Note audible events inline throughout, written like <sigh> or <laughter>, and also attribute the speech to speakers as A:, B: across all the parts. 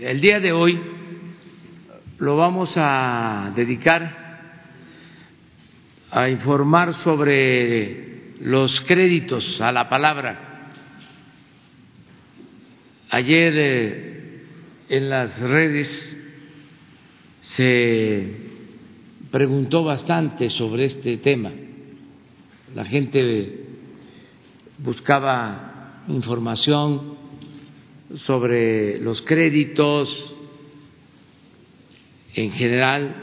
A: El día de hoy lo vamos a dedicar a informar sobre los créditos a la palabra. Ayer eh, en las redes se preguntó bastante sobre este tema. La gente buscaba información sobre los créditos en general,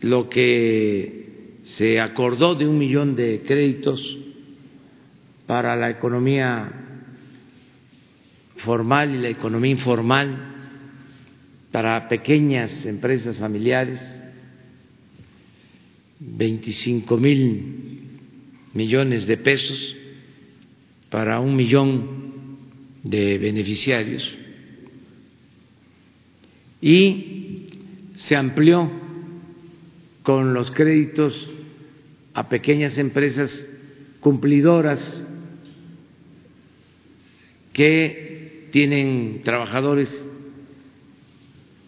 A: lo que se acordó de un millón de créditos para la economía formal y la economía informal, para pequeñas empresas familiares, 25 mil millones de pesos para un millón de beneficiarios. Y se amplió con los créditos a pequeñas empresas cumplidoras que tienen trabajadores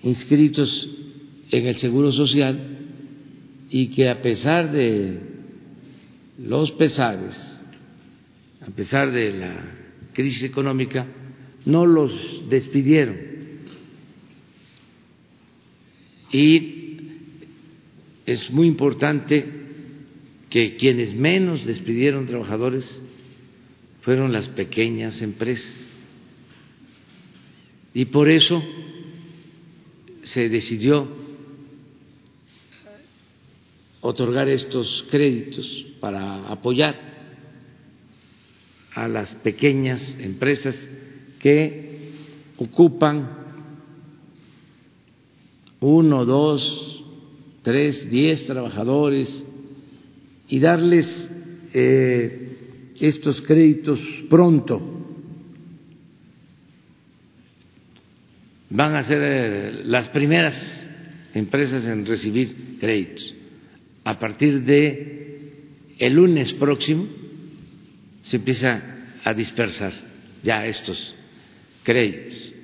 A: inscritos en el Seguro Social y que a pesar de los pesares, a pesar de la crisis económica, no los despidieron. Y es muy importante que quienes menos despidieron trabajadores fueron las pequeñas empresas. Y por eso se decidió otorgar estos créditos para apoyar a las pequeñas empresas que ocupan uno, dos, tres, diez trabajadores y darles eh, estos créditos pronto. Van a ser eh, las primeras empresas en recibir créditos. A partir de el lunes próximo se empieza a dispersar ya estos créditos.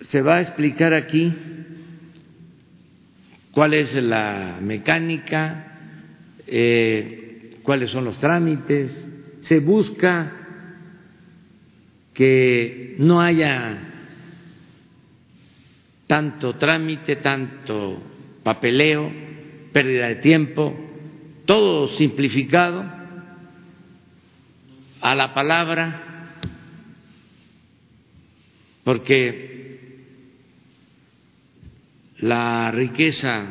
A: Se va a explicar aquí cuál es la mecánica, eh, cuáles son los trámites, se busca que no haya tanto trámite, tanto papeleo, pérdida de tiempo, todo simplificado a la palabra, porque la riqueza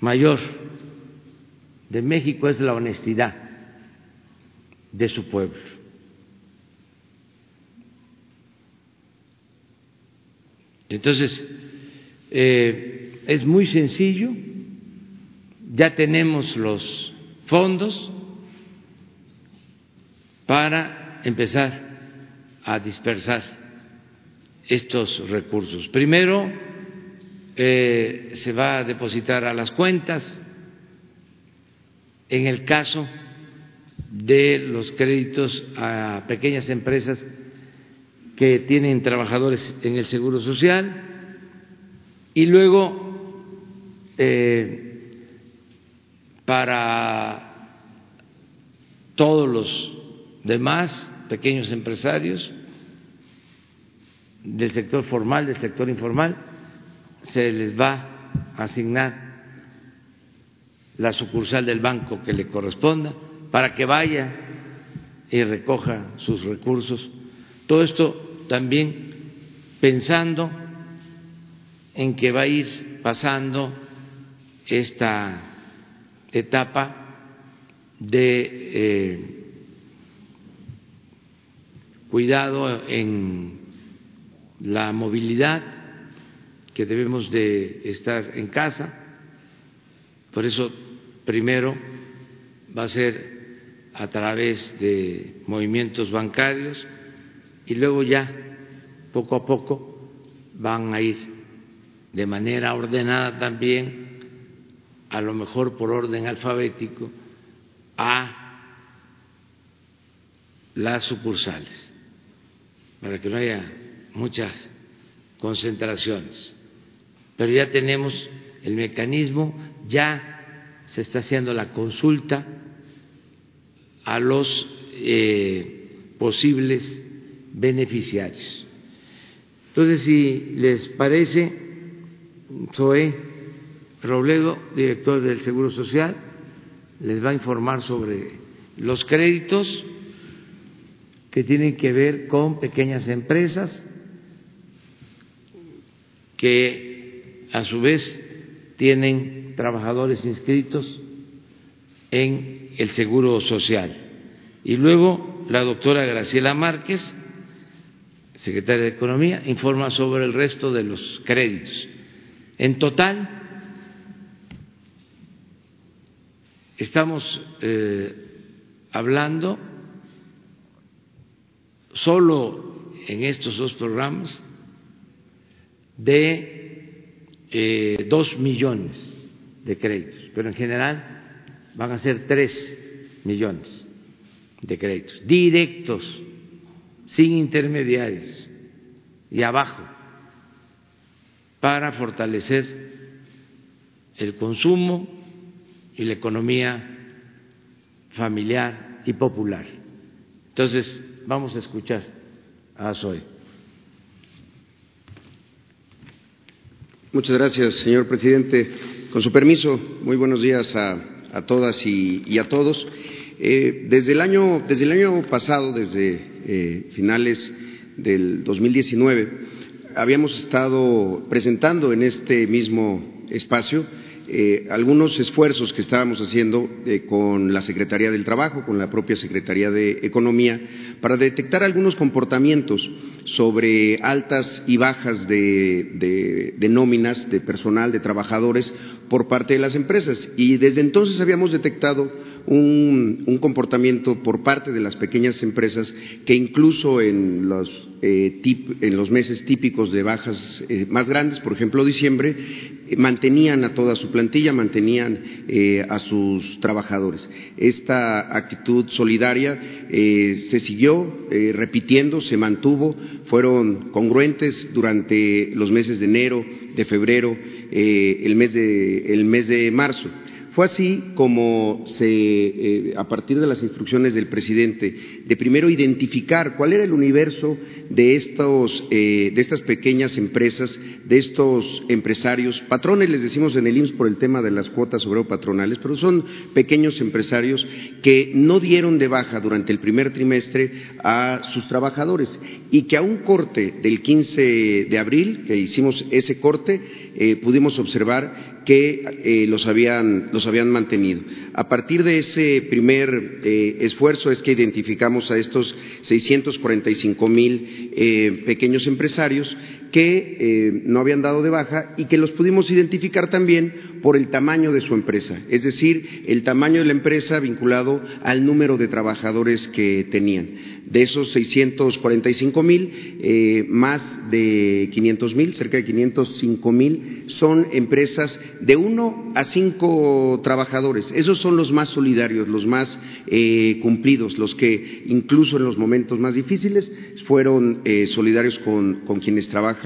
A: mayor de México es la honestidad de su pueblo. Entonces, eh, es muy sencillo ya tenemos los fondos para empezar a dispersar estos recursos. Primero eh, se va a depositar a las cuentas en el caso de los créditos a pequeñas empresas que tienen trabajadores en el Seguro Social y luego eh, para todos los demás pequeños empresarios del sector formal, del sector informal, se les va a asignar la sucursal del banco que le corresponda para que vaya y recoja sus recursos. Todo esto también pensando en que va a ir pasando esta etapa de eh, cuidado en la movilidad, que debemos de estar en casa. Por eso, primero va a ser a través de movimientos bancarios y luego ya, poco a poco, van a ir de manera ordenada también a lo mejor por orden alfabético, a las sucursales, para que no haya muchas concentraciones. Pero ya tenemos el mecanismo, ya se está haciendo la consulta a los eh, posibles beneficiarios. Entonces, si les parece, Zoé Robledo, director del Seguro Social, les va a informar sobre los créditos que tienen que ver con pequeñas empresas que a su vez tienen trabajadores inscritos en el Seguro Social. Y luego la doctora Graciela Márquez, secretaria de Economía, informa sobre el resto de los créditos. En total, estamos eh, hablando solo en estos dos programas de eh, dos millones de créditos, pero en general van a ser tres millones de créditos directos, sin intermediarios y abajo, para fortalecer el consumo y la economía familiar y popular. Entonces, vamos a escuchar a Zoe.
B: Muchas gracias, señor presidente. Con su permiso, muy buenos días a, todas y, a todos. Eh, desde, el año, desde el año pasado, desde eh, finales del 2019, habíamos estado presentando en este mismo espacio eh, algunos esfuerzos que estábamos haciendo con la Secretaría del Trabajo, con la propia Secretaría de Economía, para detectar algunos comportamientos sobre altas y bajas de, nóminas, de personal, de trabajadores por parte de las empresas. Y desde entonces habíamos detectado un, comportamiento por parte de las pequeñas empresas que incluso en los, eh, meses típicos de bajas eh, más grandes, por ejemplo diciembre, eh, mantenían a toda su plantilla, mantenían a sus trabajadores. Esta actitud solidaria se siguió repitiendo, se mantuvo, fueron congruentes durante los meses de enero, de febrero, el mes de, el mes de marzo. Fue así como se, eh, a partir de las instrucciones del presidente, de primero identificar cuál era el universo de, estos, eh, de estas pequeñas empresas, de estos empresarios, patrones les decimos en el IMSS por el tema de las cuotas obrero patronales, pero son pequeños empresarios que no dieron de baja durante el primer trimestre a sus trabajadores y que a un corte del 15 de abril, que hicimos ese corte, eh, pudimos observar que eh, los, habían, los, habían, mantenido. A partir de ese primer eh, esfuerzo es que identificamos a estos 645 mil eh, pequeños empresarios que eh, no habían dado de baja y que los pudimos identificar también por el tamaño de su empresa, es decir, el tamaño de la empresa vinculado al número de trabajadores que tenían. De esos 645 mil, eh, más de 500 mil, cerca de 505 mil, son empresas de uno a cinco trabajadores. Esos son los más solidarios, los más eh, cumplidos, los que incluso en los momentos más difíciles fueron solidarios con quienes trabajan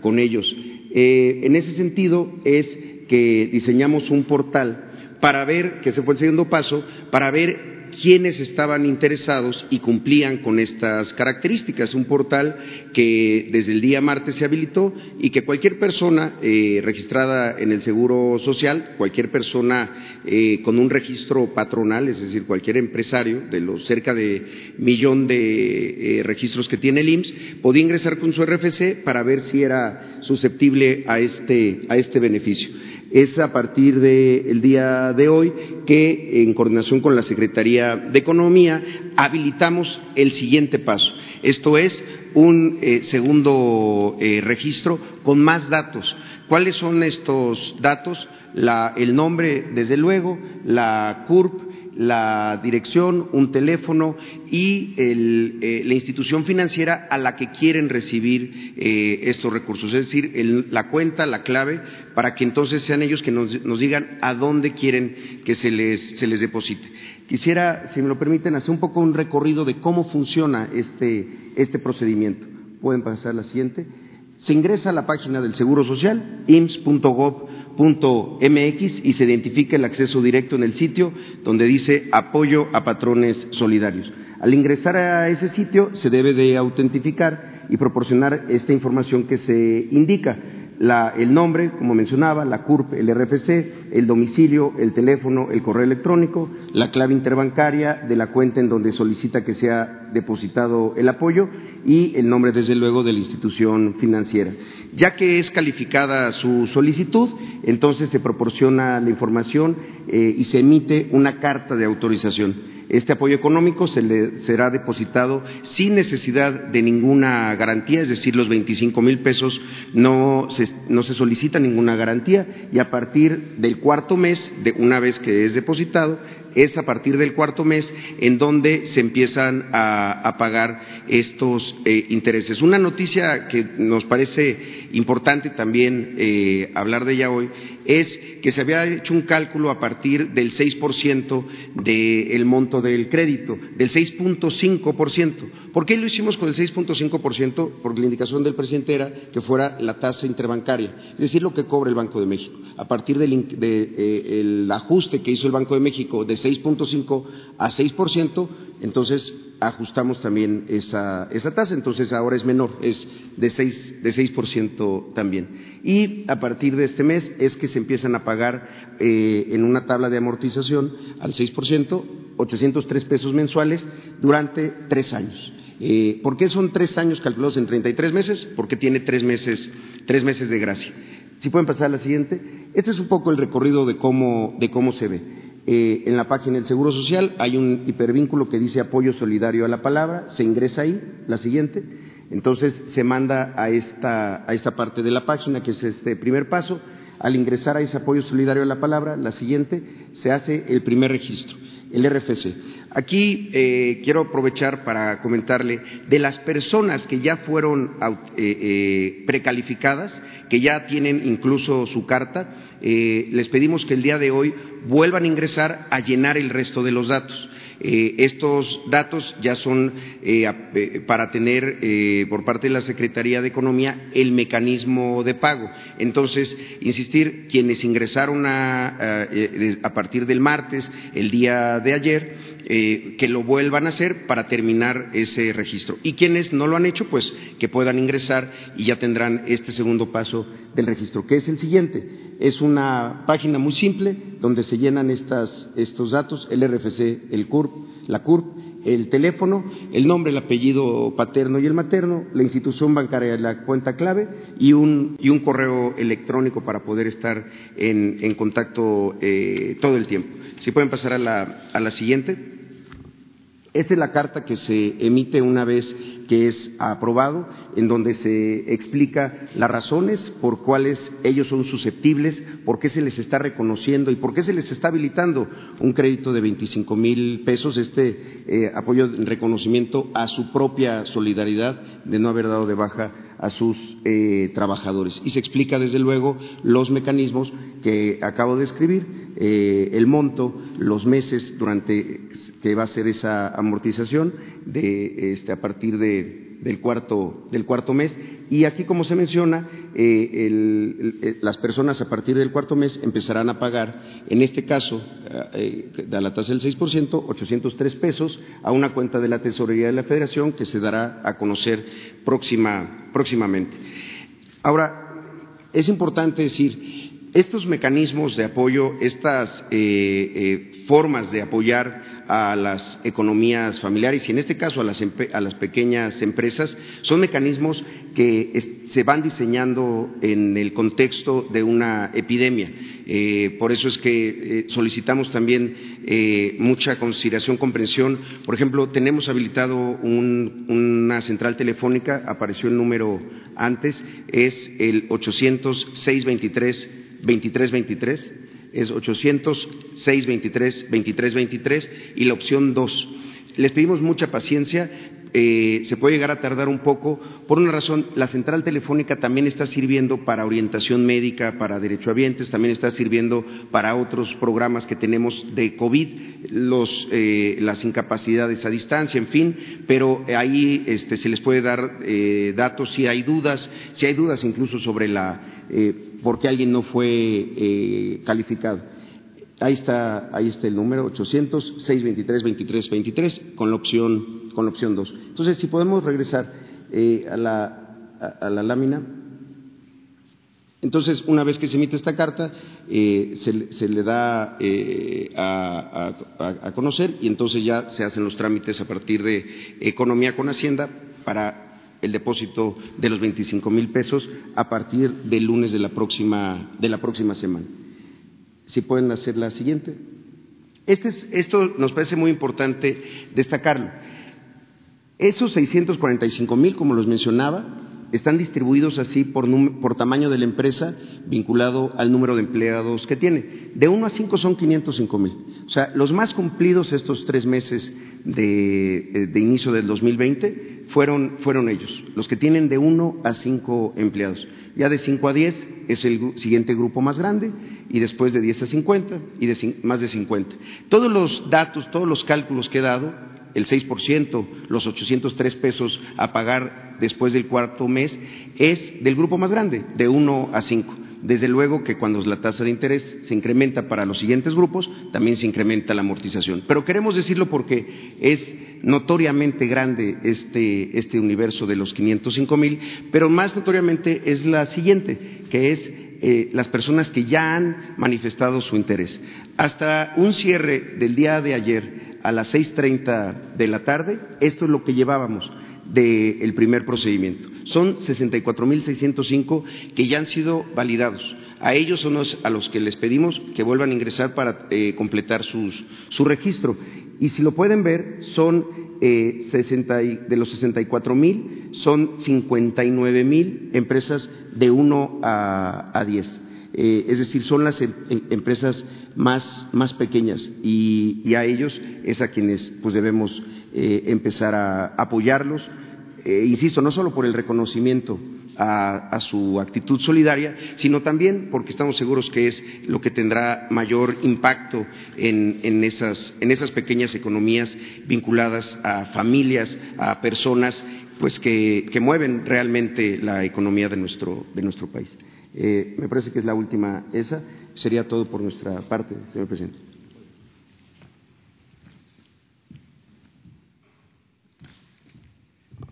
B: con ellos. Eh, en ese sentido es que diseñamos un portal para ver, que se fue el segundo paso, para ver quienes estaban interesados y cumplían con estas características. Un portal que desde el día martes se habilitó y que cualquier persona eh, registrada en el Seguro Social, cualquier persona eh, con un registro patronal, es decir, cualquier empresario de los cerca de millón de eh, registros que tiene el IMSS, podía ingresar con su RFC para ver si era susceptible a este, a este beneficio. Es a partir del día de hoy que, en coordinación con la Secretaría de Economía, habilitamos el siguiente paso. Esto es un eh, segundo eh, registro con más datos. ¿Cuáles son estos datos? el nombre, desde luego, la CURP, la dirección, un teléfono y eh, la institución financiera a la que quieren recibir eh, estos recursos, es decir, la cuenta, la clave, para que entonces sean ellos que nos, digan a dónde quieren que se les, se les deposite. Quisiera, si me lo permiten, hacer un poco un recorrido de cómo funciona este, este procedimiento. Pueden pasar la siguiente. Se ingresa a la página del Seguro Social, ims.gov.mx, y se identifica el acceso directo en el sitio donde dice apoyo a patrones solidarios. Al ingresar a ese sitio se debe de autentificar y proporcionar esta información que se indica el nombre, como mencionaba, la CURP, el RFC, el domicilio, el teléfono, el correo electrónico, la clave interbancaria de la cuenta en donde solicita que sea depositado el apoyo y el nombre, desde luego, de la institución financiera. Ya que es calificada su solicitud, entonces se proporciona la información eh, y se emite una carta de autorización. Este apoyo económico se le será depositado sin necesidad de ninguna garantía, es decir, los 25 mil pesos no se, no se solicita ninguna garantía y a partir del cuarto mes, de una vez que es depositado, es a partir del cuarto mes en donde se empiezan a, pagar estos eh, intereses. Una noticia que nos parece importante también eh, hablar de ella hoy es que se había hecho un cálculo a partir del 6% del monto del crédito, del 6.5%. ¿Por qué lo hicimos con el 6.5%? Porque la indicación del presidente era que fuera la tasa interbancaria, es decir, lo que cobra el Banco de México. A partir del eh, ajuste que hizo el Banco de México de 6.5 a 6%, entonces ajustamos también esa, esa, tasa, entonces ahora es menor, es de 6%, de 6 también. Y a partir de este mes es que se empiezan a pagar eh, en una tabla de amortización al 6%, 803 pesos mensuales durante tres años. Eh, ¿Por qué son tres años calculados en 33 meses? Porque tiene tres meses, tres meses de gracia. Si pueden pasar a la siguiente. Este es un poco el recorrido de cómo, de cómo se ve. Eh, en la página del Seguro Social hay un hipervínculo que dice apoyo solidario a la palabra, se ingresa ahí, la siguiente, entonces se manda a esta, a esta parte de la página, que es este primer paso. Al ingresar a ese apoyo solidario a la palabra, la siguiente, se hace el primer registro, el RFC. Aquí eh, quiero aprovechar para comentarle de las personas que ya fueron eh, precalificadas, que ya tienen incluso su carta, les pedimos que el día de hoy vuelvan a ingresar a llenar el resto de los datos. Eh, estos datos ya son eh, eh, para tener por parte de la Secretaría de Economía el mecanismo de pago. Entonces, insistir, quienes ingresaron a, a partir del martes, el día de ayer, que lo vuelvan a hacer para terminar ese registro. Y quienes no lo han hecho, pues que puedan ingresar y ya tendrán este segundo paso del registro, que es el siguiente. Es una página muy simple donde se llenan estas, estos datos, el RFC, el CURP, la CURP, el teléfono, el nombre, el apellido paterno y el materno, la institución bancaria, la cuenta clave y un, y un correo electrónico para poder estar en, en contacto eh, todo el tiempo. Si pueden pasar a la, a la siguiente. Esta es la carta que se emite una vez que es aprobado, en donde se explica las razones por cuales ellos son susceptibles, por qué se les está reconociendo y por qué se les está habilitando un crédito de 25 mil pesos, este eh, apoyo en reconocimiento a su propia solidaridad de no haber dado de baja a sus eh, trabajadores. Y se explica, desde luego, los mecanismos que acabo de escribir, eh, el monto, los meses durante que va a ser esa amortización de, este, a partir del, cuarto, del cuarto mes. Y aquí, como se menciona, eh, las personas a partir del cuarto mes empezarán a pagar, en este caso, eh, a la tasa del 6%, 803 pesos a una cuenta de la Tesorería de la Federación que se dará a conocer próximamente. Ahora, es importante decir, estos mecanismos de apoyo, estas eh, formas de apoyar a las economías familiares y en este caso a las, a las pequeñas empresas son mecanismos que se van diseñando en el contexto de una epidemia. Eh, por eso es que eh, solicitamos también eh, mucha consideración, comprensión. Por ejemplo, tenemos habilitado una central telefónica, apareció el número antes, es el 800 623 2323 es 800-623-2323 y la opción 2. Les pedimos mucha paciencia, eh, se puede llegar a tardar un poco. Por una razón, la central telefónica también está sirviendo para orientación médica, para derechohabientes, también está sirviendo para otros programas que tenemos de COVID, los, eh, las incapacidades a distancia, en fin, pero ahí este, se les puede dar eh, datos si hay dudas, si hay dudas incluso sobre la por qué alguien no fue calificado. Ahí está, ahí está el número 800 623 2323 con la opción con la opción 2. Entonces, si podemos regresar eh, a, la, a, la, lámina. Entonces, una vez que se emite esta carta, eh, se, le da eh, a, a, conocer y entonces ya se hacen los trámites a partir de Economía con Hacienda para el depósito de los 25 mil pesos a partir del lunes de la próxima, de la próxima semana. Si pueden hacer la siguiente. Este es, esto nos parece muy importante destacarlo. Esos 645 mil, como los mencionaba, están distribuidos así por, por, tamaño de la empresa vinculado al número de empleados que tiene. De 1 a 5 son 505 mil. O sea, los más cumplidos estos tres meses de, de inicio del 2020 fueron, fueron, ellos, los que tienen de 1 a 5 empleados. Ya de 5 a 10 es el siguiente grupo más grande y después de 10 a 50 y de más de 50. Todos los datos, todos los cálculos que he dado el 6%, los 803 pesos a pagar después del cuarto mes, es del grupo más grande, de 1 a 5. Desde luego que cuando la tasa de interés se incrementa para los siguientes grupos, también se incrementa la amortización. Pero queremos decirlo porque es notoriamente grande este, este universo de los 505 mil, pero más notoriamente es la siguiente, que es eh, las personas que ya han manifestado su interés. Hasta un cierre del día de ayer, a las 6.30 de la tarde, esto es lo que llevábamos del primer procedimiento. Son 64.605 que ya han sido validados. A ellos son los, a los que les pedimos que vuelvan a ingresar para eh, completar sus, su registro. Y si lo pueden ver, son eh, de los 64 mil, son 59 mil empresas de 1 a, a 10. Eh, es decir, son las em, em, empresas más, más pequeñas y, a ellos es a quienes pues debemos eh, empezar a apoyarlos, eh, insisto, no solo por el reconocimiento a, su actitud solidaria, sino también porque estamos seguros que es lo que tendrá mayor impacto en, en, esas, en esas pequeñas economías vinculadas a familias, a personas pues que, que mueven realmente la economía de nuestro, de nuestro país. Eh, me parece que es la última esa. Sería todo por nuestra parte, señor presidente.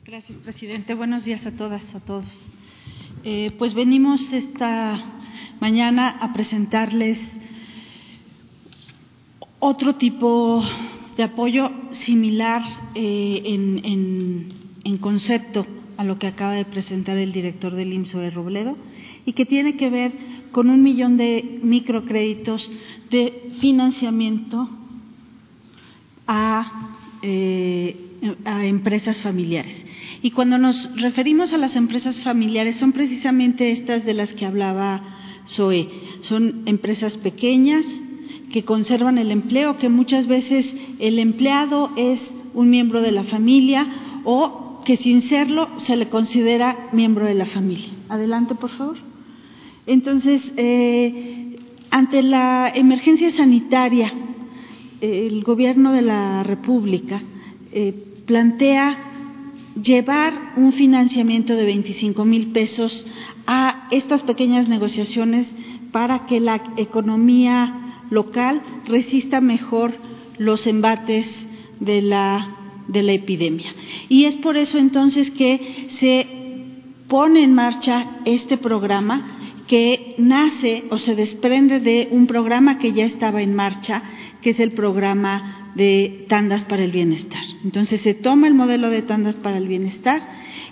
C: Gracias, presidente. Buenos días a todas, a todos. Eh, pues venimos esta mañana a presentarles otro tipo de apoyo similar eh, en, en, concepto a lo que acaba de presentar el director del IMSO de Robledo y que tiene que ver con un millón de microcréditos de financiamiento a, eh, a empresas familiares. Y cuando nos referimos a las empresas familiares, son precisamente estas de las que hablaba Zoe. Son empresas pequeñas que conservan el empleo, que muchas veces el empleado es un miembro de la familia o que sin serlo se le considera miembro de la familia. Adelante, por favor. Entonces, eh, ante la emergencia sanitaria, el Gobierno de la República eh, plantea llevar un financiamiento de 25 mil pesos a estas pequeñas negociaciones para que la economía local resista mejor los embates de la, de la epidemia. Y es por eso entonces que se pone en marcha este programa que nace o se desprende de un programa que ya estaba en marcha, que es el programa de tandas para el bienestar. Entonces se toma el modelo de tandas para el bienestar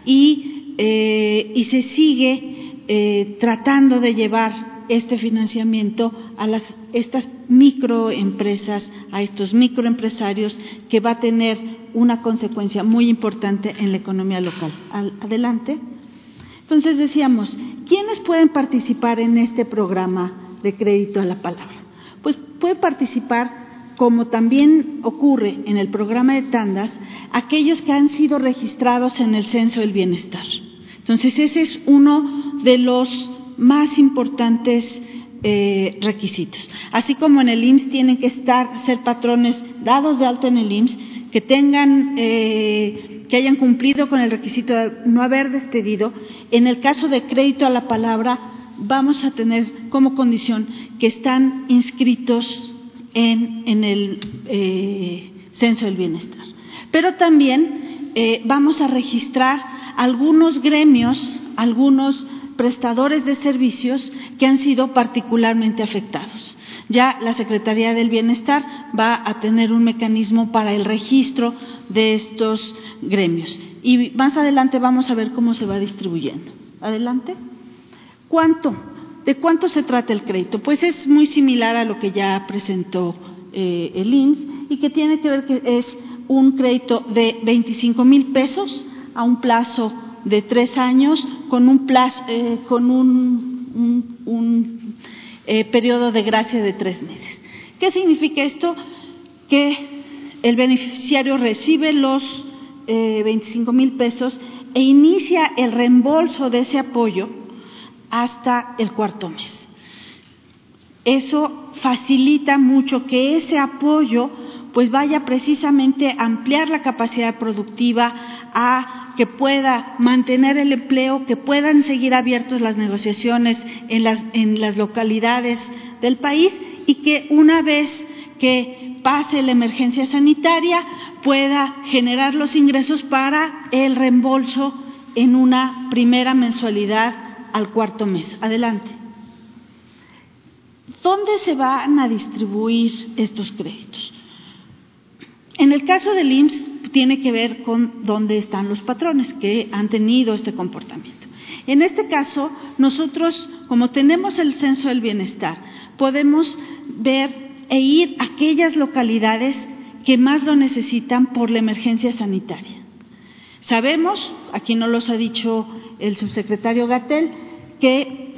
C: y, eh, y se sigue eh, tratando de llevar este financiamiento a las, estas microempresas, a estos microempresarios, que va a tener una consecuencia muy importante en la economía local. adelante. Entonces decíamos, ¿quiénes pueden participar en este programa de crédito a la palabra? pues puede participar como también ocurre en el programa de tandas, aquellos que han sido registrados en el censo del bienestar. Entonces, ese es uno de los más importantes eh, requisitos. Así como en el IMSS tienen que estar, ser patrones dados de alta en el IMSS, que tengan, eh, que hayan cumplido con el requisito de no haber despedido. En el caso de crédito a la palabra, vamos a tener como condición que están inscritos en, el eh, censo del bienestar. Pero también eh, vamos a registrar algunos gremios, algunos prestadores de servicios que han sido particularmente afectados. Ya la Secretaría del Bienestar va a tener un mecanismo para el registro de estos gremios. Y más adelante vamos a ver cómo se va distribuyendo. Adelante. ¿Cuánto? ¿De cuánto se trata el crédito? Pues es muy similar a lo que ya presentó eh, el IMSS y que tiene que ver que es un crédito de 25 mil pesos a un plazo de tres años con un, plazo, eh, con un, eh, periodo de gracia de tres meses. ¿Qué significa esto? Que el beneficiario recibe los 25 mil pesos e inicia el reembolso de ese apoyo hasta el cuarto mes. Eso facilita mucho que ese apoyo pues vaya precisamente a ampliar la capacidad productiva, a que pueda mantener el empleo, que puedan seguir abiertas las negociaciones en las, en las localidades del país y que una vez que pase la emergencia sanitaria pueda generar los ingresos para el reembolso en una primera mensualidad al cuarto mes. Adelante. ¿Dónde se van a distribuir estos créditos? En el caso del IMSS tiene que ver con dónde están los patrones que han tenido este comportamiento. En este caso, nosotros, como tenemos el censo del bienestar, podemos ver e ir a aquellas localidades que más lo necesitan por la emergencia sanitaria. Sabemos, aquí no los ha dicho el subsecretario Gatel, que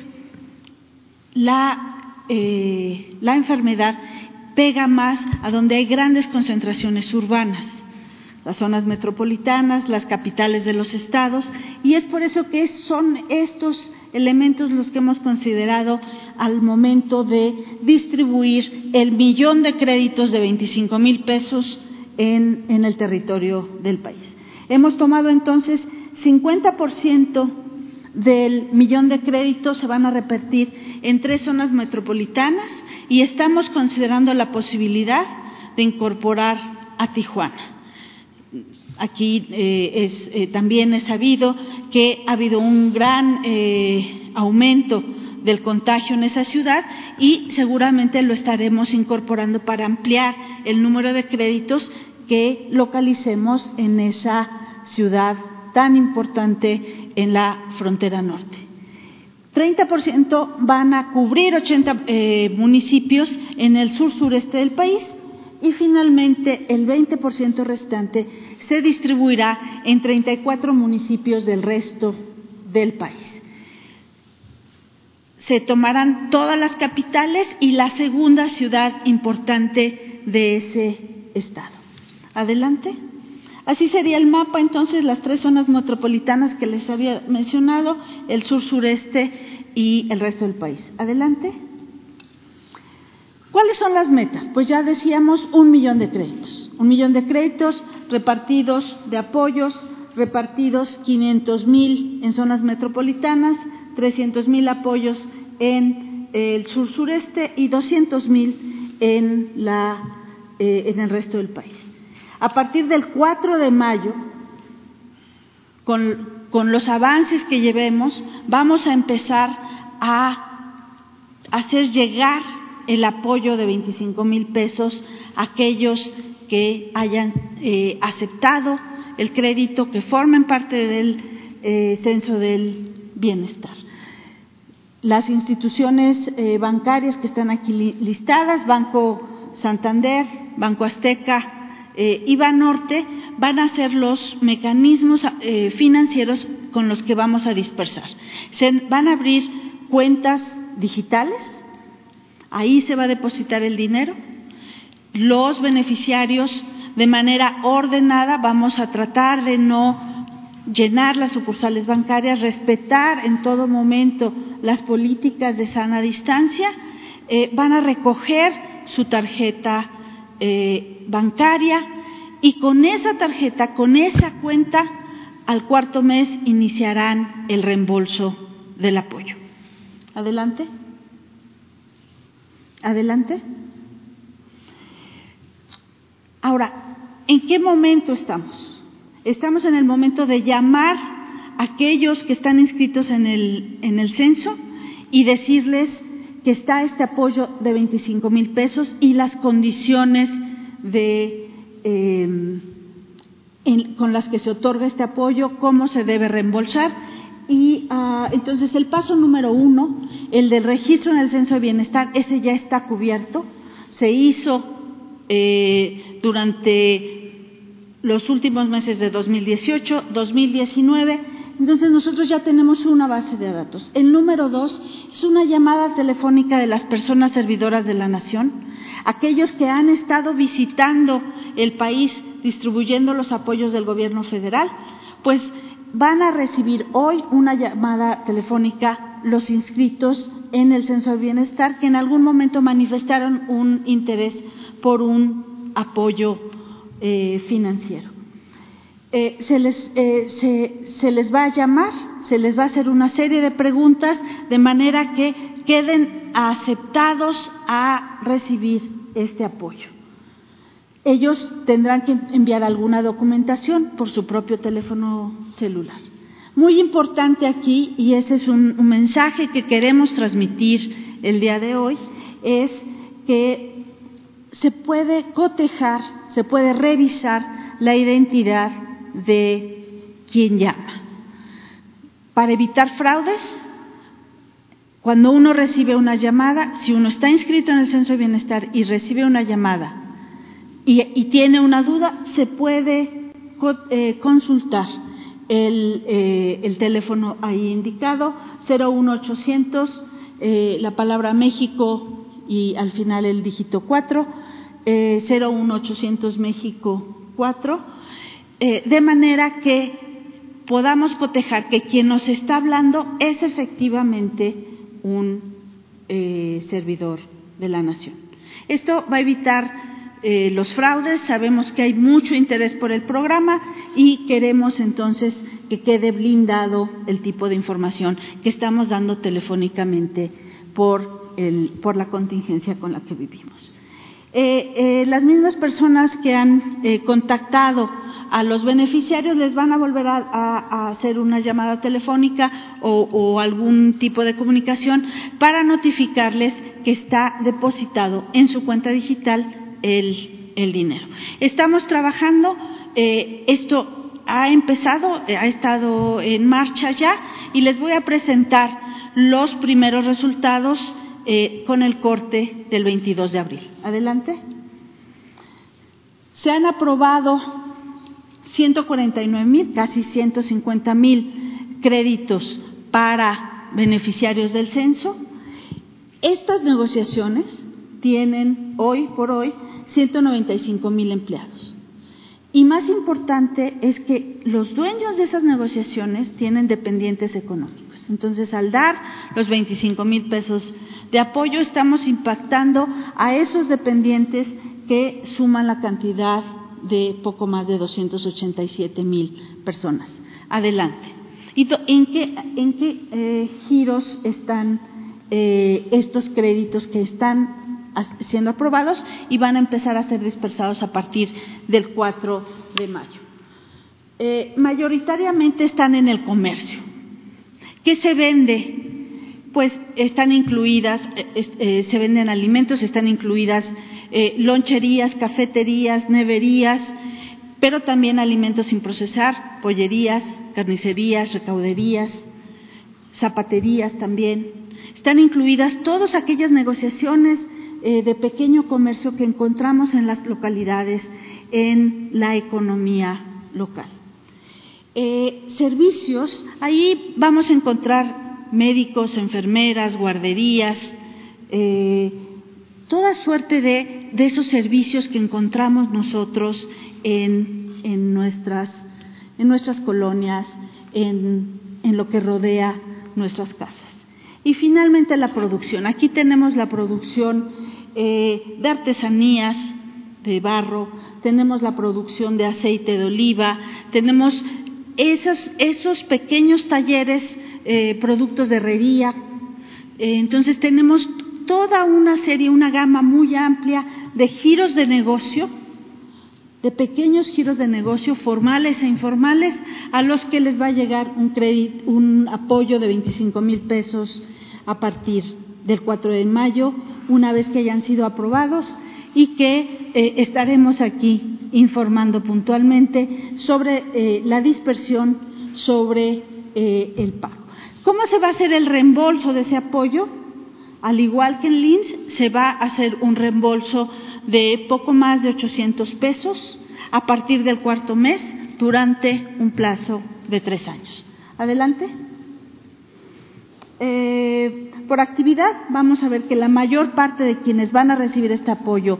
C: la, eh, la enfermedad pega más a donde hay grandes concentraciones urbanas, las zonas metropolitanas, las capitales de los estados, y es por eso que son estos elementos los que hemos considerado al momento de distribuir el millón de créditos de 25 mil pesos en, en el territorio del país. Hemos tomado entonces 50% del millón de créditos se van a repartir en tres zonas metropolitanas y estamos considerando la posibilidad de incorporar a Tijuana. Aquí eh, es, eh, también he sabido que ha habido un gran eh, aumento del contagio en esa ciudad y seguramente lo estaremos incorporando para ampliar el número de créditos que localicemos en esa ciudad tan importante en la frontera norte. 30% van a cubrir 80 eh, municipios en el sur sureste del país y finalmente el 20% restante se distribuirá en 34 municipios del resto del país. Se tomarán todas las capitales y la segunda ciudad importante de ese estado. Adelante. Así sería el mapa, entonces, las tres zonas metropolitanas que les había mencionado, el sur-sureste y el resto del país. Adelante. ¿Cuáles son las metas? Pues ya decíamos un millón de créditos. Un millón de créditos repartidos de apoyos, repartidos 500 mil en zonas metropolitanas, 300 mil apoyos en el sur-sureste y 200 mil en, eh, en el resto del país. A partir del 4 de mayo, con, los avances que llevemos, vamos a empezar a hacer llegar el apoyo de 25 mil pesos a aquellos que hayan eh, aceptado el crédito, que formen parte del eh, censo del bienestar. Las instituciones eh, bancarias que están aquí listadas, Banco Santander, Banco Azteca, eh, IVA Norte van a ser los mecanismos eh, financieros con los que vamos a dispersar. Se van a abrir cuentas digitales Ahí se va a depositar el dinero. Los beneficiarios, de manera ordenada, vamos a tratar de no llenar las sucursales bancarias, respetar en todo momento las políticas de sana distancia, eh, van a recoger su tarjeta eh, bancaria y con esa tarjeta, con esa cuenta, al cuarto mes iniciarán el reembolso del apoyo. Adelante. Adelante. Ahora, ¿en qué momento estamos? Estamos en el momento de llamar a aquellos que están inscritos en el, en el censo y decirles que está este apoyo de 25 mil pesos y las condiciones de, em, con las que se otorga este apoyo, cómo se debe reembolsar. Y ah, entonces el paso número uno, el del registro en el censo de bienestar, ese ya está cubierto. Se hizo eh, durante los últimos meses de 2018, 2019. Entonces nosotros ya tenemos una base de datos. El número dos es una llamada telefónica de las personas servidoras de la nación, aquellos que han estado visitando el país distribuyendo los apoyos del gobierno federal, pues van a recibir hoy una llamada telefónica los inscritos en el censo de bienestar que en algún momento manifestaron un interés por un apoyo eh, financiero. Eh, se, les, eh, se, les va a llamar, se les va a hacer una serie de preguntas de manera que queden aceptados a recibir este apoyo. Ellos tendrán que enviar alguna documentación por su propio teléfono celular. Muy importante aquí, y ese es un mensaje que queremos transmitir el día de hoy, es que se puede cotejar se puede revisar la identidad de quien llama. Para evitar fraudes, cuando uno recibe una llamada, si uno está inscrito en el Censo de Bienestar y recibe una llamada y, tiene una duda, se puede eh, consultar el, eh, el, teléfono ahí indicado, 01800, eh, la palabra México y al final el dígito 4 eh, 01800 México 4, eh, de manera que podamos cotejar que quien nos está hablando es efectivamente un eh, servidor de la nación. Esto va a evitar eh, los fraudes, sabemos que hay mucho interés por el programa y queremos entonces que quede blindado el tipo de información que estamos dando telefónicamente por, el, por la contingencia con la que vivimos. Eh, eh, las mismas personas que han eh, contactado a los beneficiarios les van a volver a, hacer una llamada telefónica o, algún tipo de comunicación para notificarles que está depositado en su cuenta digital el, el dinero. Estamos trabajando, esto ha empezado, ha estado en marcha ya y les voy a presentar los primeros resultados eh, con el corte del 22 de abril. Adelante. Se han aprobado 149 mil, casi 150 mil créditos para beneficiarios del censo. Estas negociaciones tienen hoy por hoy 195 mil empleados. Y más importante es que los dueños de esas negociaciones tienen dependientes económicos. Entonces, al dar los 25 mil pesos de apoyo, estamos impactando a esos dependientes que suman la cantidad de poco más de 287 mil personas. Adelante. ¿En qué, en qué eh, giros están eh, estos créditos que están siendo aprobados y van a empezar a ser dispersados a partir del 4 de mayo. Eh, mayoritariamente están en el comercio. ¿Qué se vende? Pues están incluidas, eh, eh, se venden alimentos, están incluidas loncherías, cafeterías, neverías, pero también alimentos sin procesar, pollerías, carnicerías, recauderías, zapaterías también. Están incluidas todas aquellas negociaciones eh, de pequeño comercio que encontramos en las localidades, en la economía local. Eh, servicios, ahí vamos a encontrar médicos, enfermeras, guarderías, eh, toda suerte de, de esos servicios que encontramos nosotros en, en, nuestras, en nuestras colonias, en, en lo que rodea nuestras casas. Y finalmente la producción. Aquí tenemos la producción eh, de artesanías, de barro, tenemos la producción de aceite de oliva, tenemos esos, esos pequeños talleres, eh, productos de herrería. Eh, entonces tenemos toda una serie, una gama muy amplia de giros de negocio, de pequeños giros de negocio formales e informales, a los que les va a llegar un crédito, un apoyo de 25 mil pesos a partir del 4 de mayo, una vez que hayan sido aprobados y que eh, estaremos aquí informando puntualmente sobre la dispersión, sobre el pago. ¿Cómo se va a hacer el reembolso de ese apoyo? Al igual que en LINS, se va a hacer un reembolso de poco más de 800 pesos a partir del cuarto mes durante un plazo de tres años. Adelante. Eh, por actividad, vamos a ver que la mayor parte de quienes van a recibir este apoyo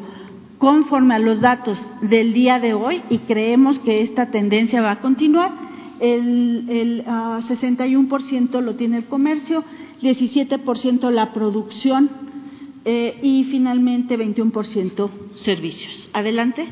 C: conforme a los datos del día de hoy, y creemos que esta tendencia va a continuar, el, el 61% ah, lo tiene el comercio, 17% la producción eh, y finalmente 21% servicios. Adelante.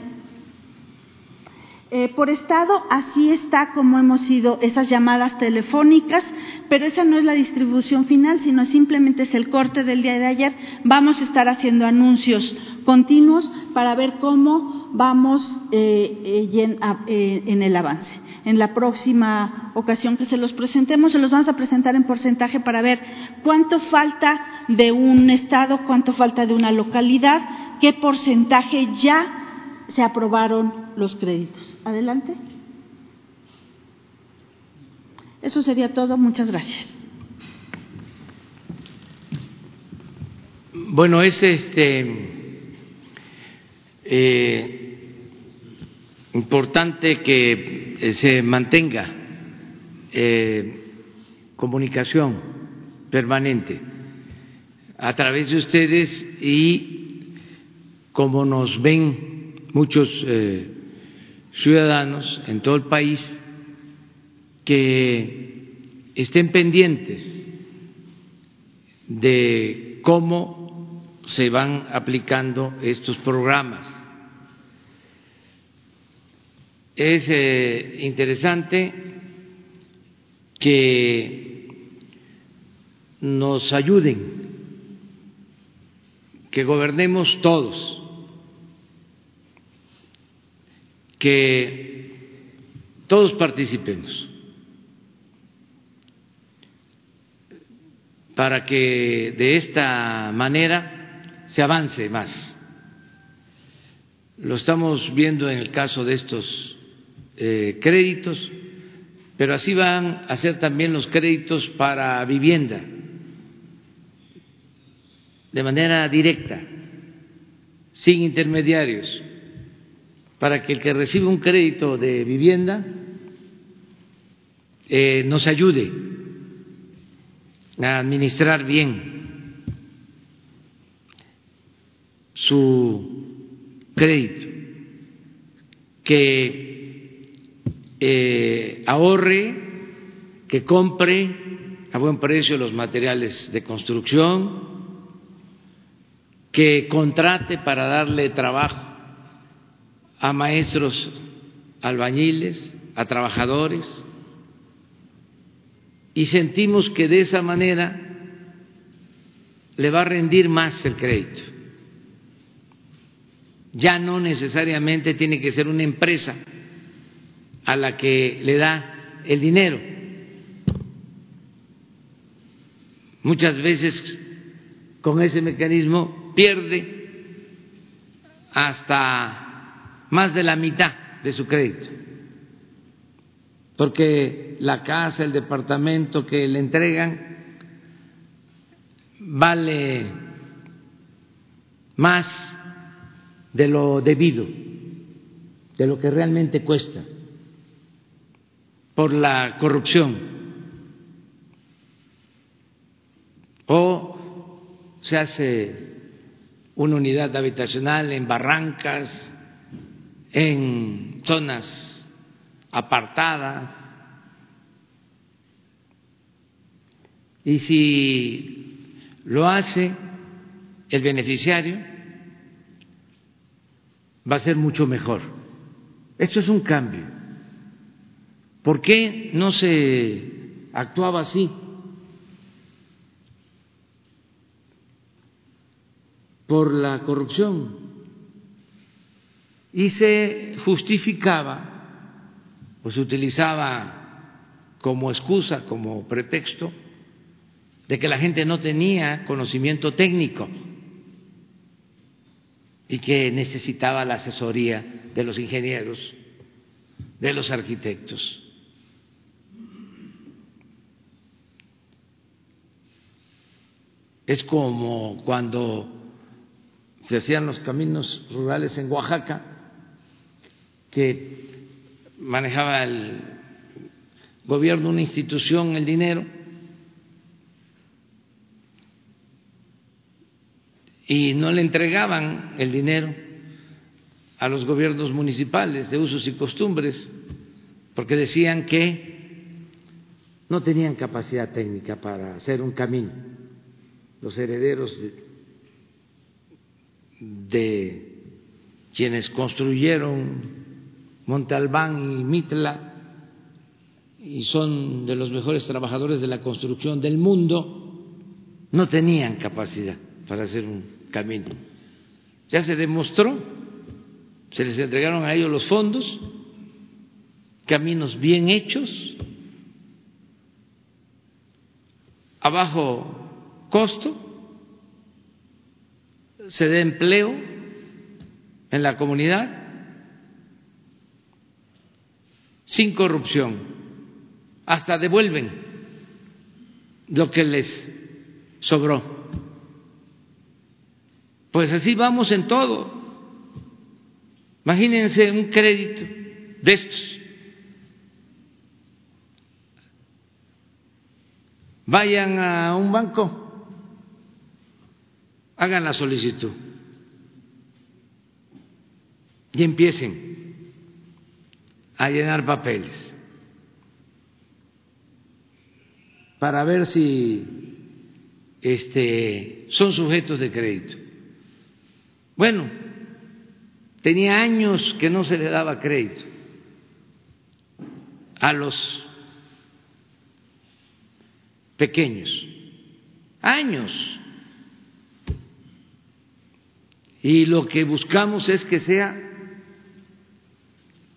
C: Eh, por estado, así está como hemos ido esas llamadas telefónicas, pero esa no es la distribución final, sino simplemente es el corte del día de ayer. Vamos a estar haciendo anuncios continuos para ver cómo vamos eh, eh, en el avance. En la próxima ocasión que se los presentemos, se los vamos a presentar en porcentaje para ver cuánto falta de un estado, cuánto falta de una localidad, qué porcentaje ya se aprobaron los créditos. Adelante. Eso sería todo. Muchas gracias.
A: Bueno, es este eh, importante que eh, se mantenga eh, comunicación permanente a través de ustedes y como nos ven muchos eh, ciudadanos en todo el país que estén pendientes de cómo se van aplicando estos programas. Es eh, interesante que nos ayuden, que gobernemos todos que todos participemos para que de esta manera se avance más. Lo estamos viendo en el caso de estos eh, créditos, pero así van a ser también los créditos para vivienda, de manera directa, sin intermediarios para que el que recibe un crédito de vivienda eh, nos ayude a administrar bien su crédito, que eh, ahorre, que compre a buen precio los materiales de construcción, que contrate para darle trabajo a maestros albañiles, a trabajadores, y sentimos que de esa manera le va a rendir más el crédito. Ya no necesariamente tiene que ser una empresa a la que le da el dinero. Muchas veces con ese mecanismo pierde hasta más de la mitad de su crédito, porque la casa, el departamento que le entregan vale más de lo debido, de lo que realmente cuesta, por la corrupción. O se hace una unidad habitacional en barrancas, en zonas apartadas. Y si lo hace el beneficiario, va a ser mucho mejor. Esto es un cambio. ¿Por qué no se actuaba así? Por la corrupción. Y se justificaba o se utilizaba como excusa, como pretexto, de que la gente no tenía conocimiento técnico y que necesitaba la asesoría de los ingenieros, de los arquitectos. Es como cuando se hacían los caminos rurales en Oaxaca, que manejaba el gobierno, una institución, el dinero, y no le entregaban el dinero a los gobiernos municipales de usos y costumbres, porque decían que no tenían capacidad técnica para hacer un camino. Los herederos de, quienes construyeron Monte Albán y Mitla y son de los mejores trabajadores de la construcción del mundo, no tenían capacidad para hacer un camino. Ya se demostró, se les entregaron a ellos los fondos, caminos bien hechos, a bajo costo, se dé empleo en la comunidad, sin corrupción, hasta devuelven lo que les sobró. Pues así vamos en todo. Imagínense un crédito de estos. Vayan a un banco, hagan la solicitud y empiecen a llenar papeles para ver si este, son sujetos de crédito. Bueno, tenía años que no se le daba crédito a los pequeños, años. Y lo que buscamos es que sea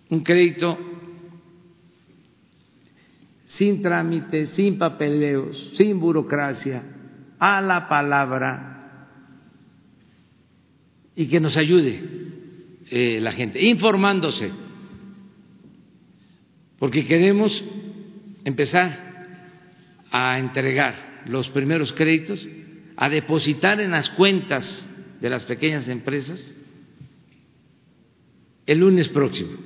A: un crédito sin trámites, sin papeleos, sin burocracia, a la palabra y que nos ayude eh, la gente, informándose, porque queremos empezar a entregar los primeros créditos, a depositar en las cuentas de las pequeñas empresas el lunes próximo.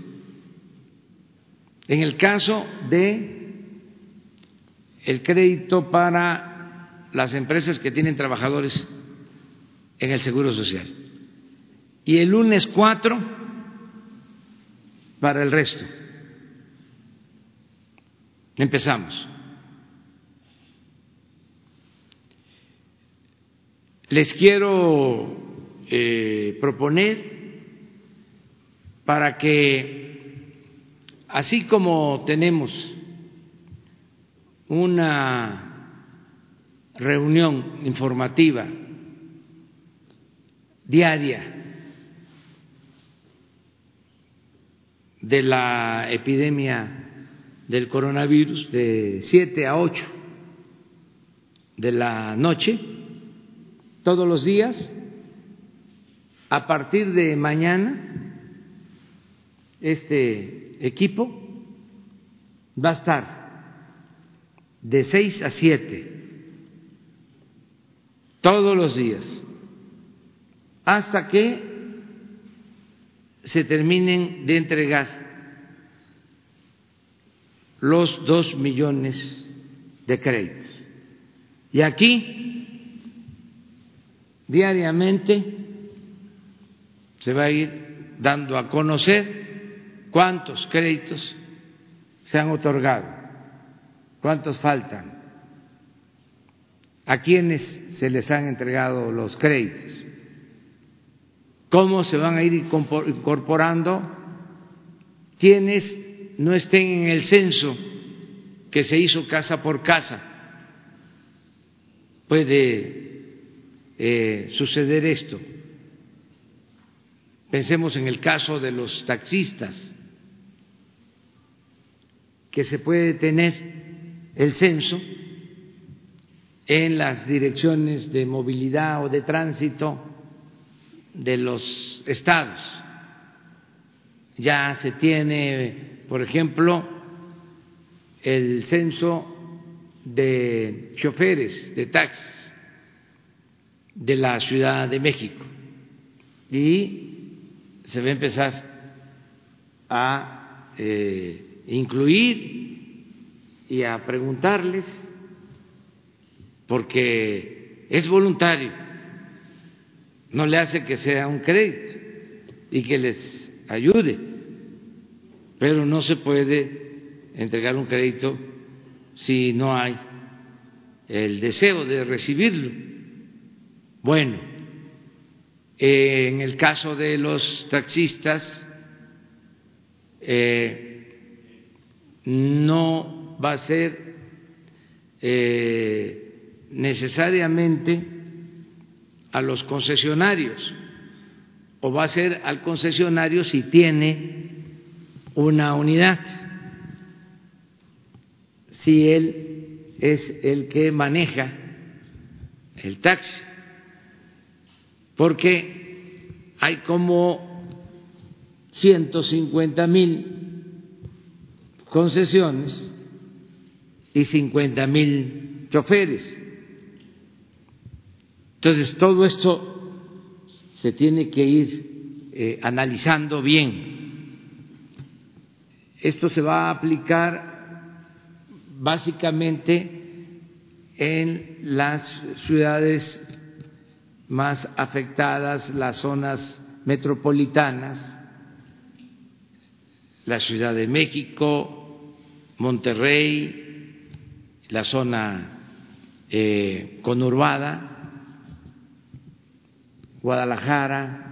A: En el caso de el crédito para las empresas que tienen trabajadores en el Seguro Social y el lunes cuatro para el resto. Empezamos. Les quiero eh, proponer para que, así como tenemos una reunión informativa diaria de la epidemia del coronavirus de 7 a 8 de la noche, todos los días, a partir de mañana, este equipo va a estar de 6 a 7 todos los días, hasta que se terminen de entregar los dos millones de créditos. Y aquí, diariamente, se va a ir dando a conocer cuántos créditos se han otorgado, cuántos faltan, a quiénes se les han entregado los créditos, cómo se van a ir incorporando quienes no estén en el censo que se hizo casa por casa. Puede eh, suceder esto. Pensemos en el caso de los taxistas, que se puede tener el censo en las direcciones de movilidad o de tránsito de los estados. Ya se tiene, por ejemplo, el censo de choferes de taxis de la Ciudad de México y se va a empezar a eh, incluir y a preguntarles porque es voluntario, no le hace que sea un crédito y que les ayude, pero no se puede entregar un crédito si no hay el deseo de recibirlo. Bueno, en el caso de los taxistas, eh, no va a ser eh, necesariamente a los concesionarios o va a ser al concesionario si tiene una unidad, si él es el que maneja el taxi, porque hay como 150 mil concesiones y 50 mil choferes. Entonces, todo esto se tiene que ir eh, analizando bien. Esto se va a aplicar básicamente en las ciudades más afectadas, las zonas metropolitanas, la Ciudad de México, Monterrey, la zona eh, conurbada, Guadalajara,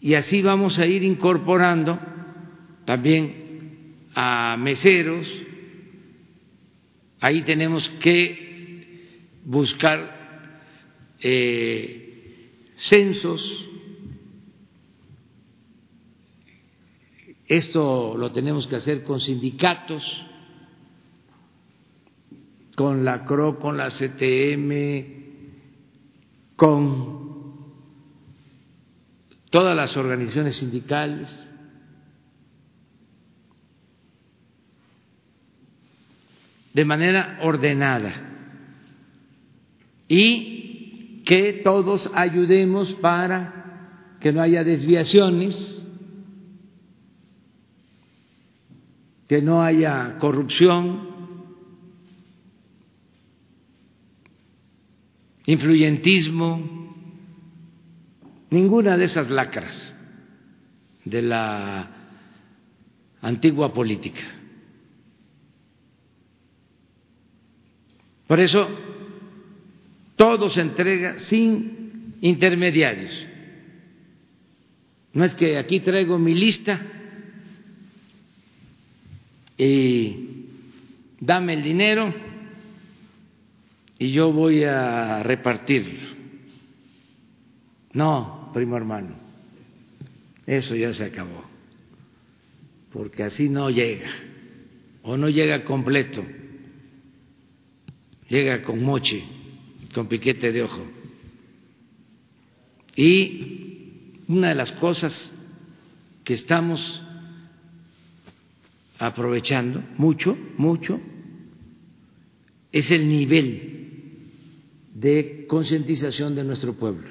A: y así vamos a ir incorporando también a meseros. Ahí tenemos que buscar eh, censos. Esto lo tenemos que hacer con sindicatos, con la CRO, con la CTM, con todas las organizaciones sindicales, de manera ordenada y que todos ayudemos para que no haya desviaciones, que no haya corrupción, influyentismo, ninguna de esas lacras de la antigua política. Por eso, todo se entrega sin intermediarios. No es que aquí traigo mi lista y dame el dinero y yo voy a repartirlo. No, primo hermano, eso ya se acabó, porque así no llega, o no llega completo, llega con moche, con piquete de ojo. Y una de las cosas que estamos aprovechando mucho, mucho, es el nivel de concientización de nuestro pueblo.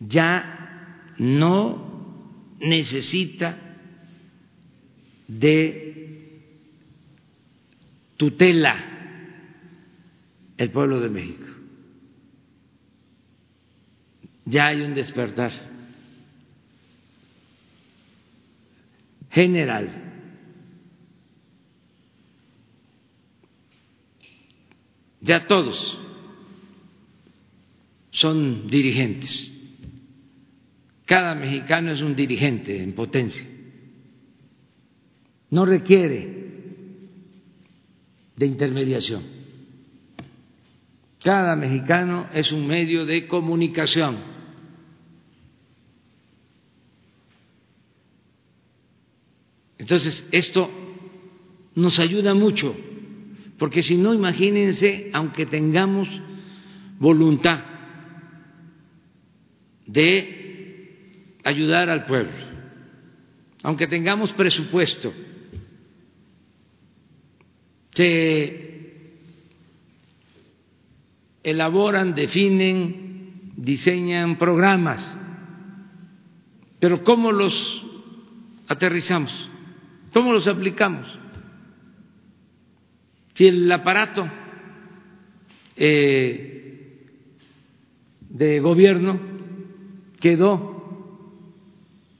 A: Ya no necesita de tutela el pueblo de México. Ya hay un despertar general. Ya todos son dirigentes. Cada mexicano es un dirigente en potencia. No requiere de intermediación. Cada mexicano es un medio de comunicación. Entonces, esto nos ayuda mucho, porque si no, imagínense, aunque tengamos voluntad de ayudar al pueblo, aunque tengamos presupuesto, se elaboran, definen, diseñan programas, pero ¿cómo los aterrizamos? ¿Cómo los aplicamos? Si el aparato eh, de gobierno quedó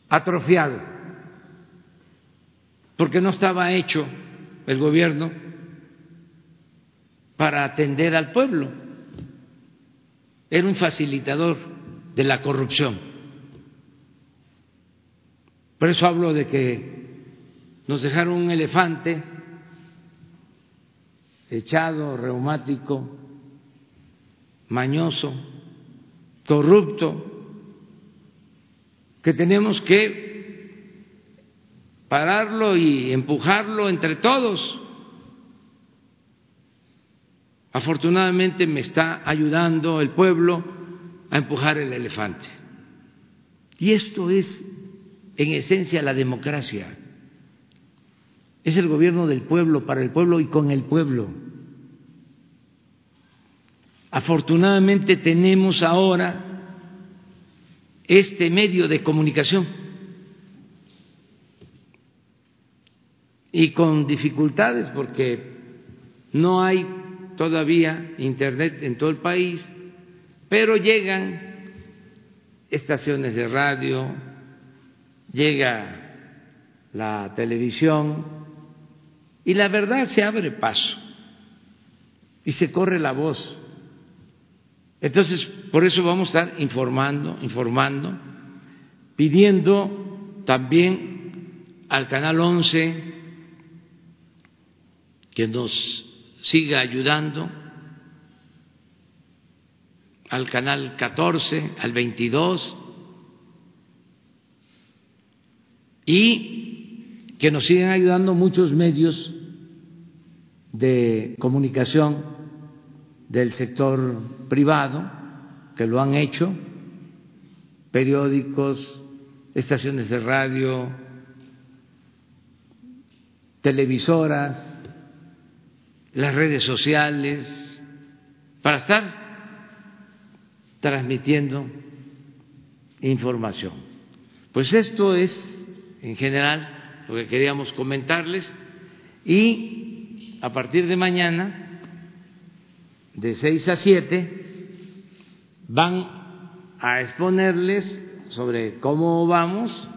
A: atrofiado porque no estaba hecho el gobierno para atender al pueblo. Era un facilitador de la corrupción. Por eso hablo de que nos dejaron un elefante echado, reumático, mañoso, corrupto, que tenemos que pararlo y empujarlo entre todos Afortunadamente me está ayudando el pueblo a empujar el elefante. Y esto es, en esencia, la democracia. Es el gobierno del pueblo, para el pueblo y con el pueblo. Afortunadamente tenemos ahora este medio de comunicación y con dificultades porque no hay todavía Internet en todo el país, pero llegan estaciones de radio, llega la televisión y la verdad se abre paso y se corre la voz. Entonces, por eso vamos a estar informando, informando, pidiendo también al Canal 11 que nos siga ayudando al canal 14, al 22 y que nos sigan ayudando muchos medios de comunicación del sector privado que lo han hecho, periódicos, estaciones de radio, televisoras, las redes sociales, para estar transmitiendo información. Pues esto es, en general, lo que queríamos comentarles y a partir de mañana, de 6 a 7, van a exponerles sobre cómo vamos,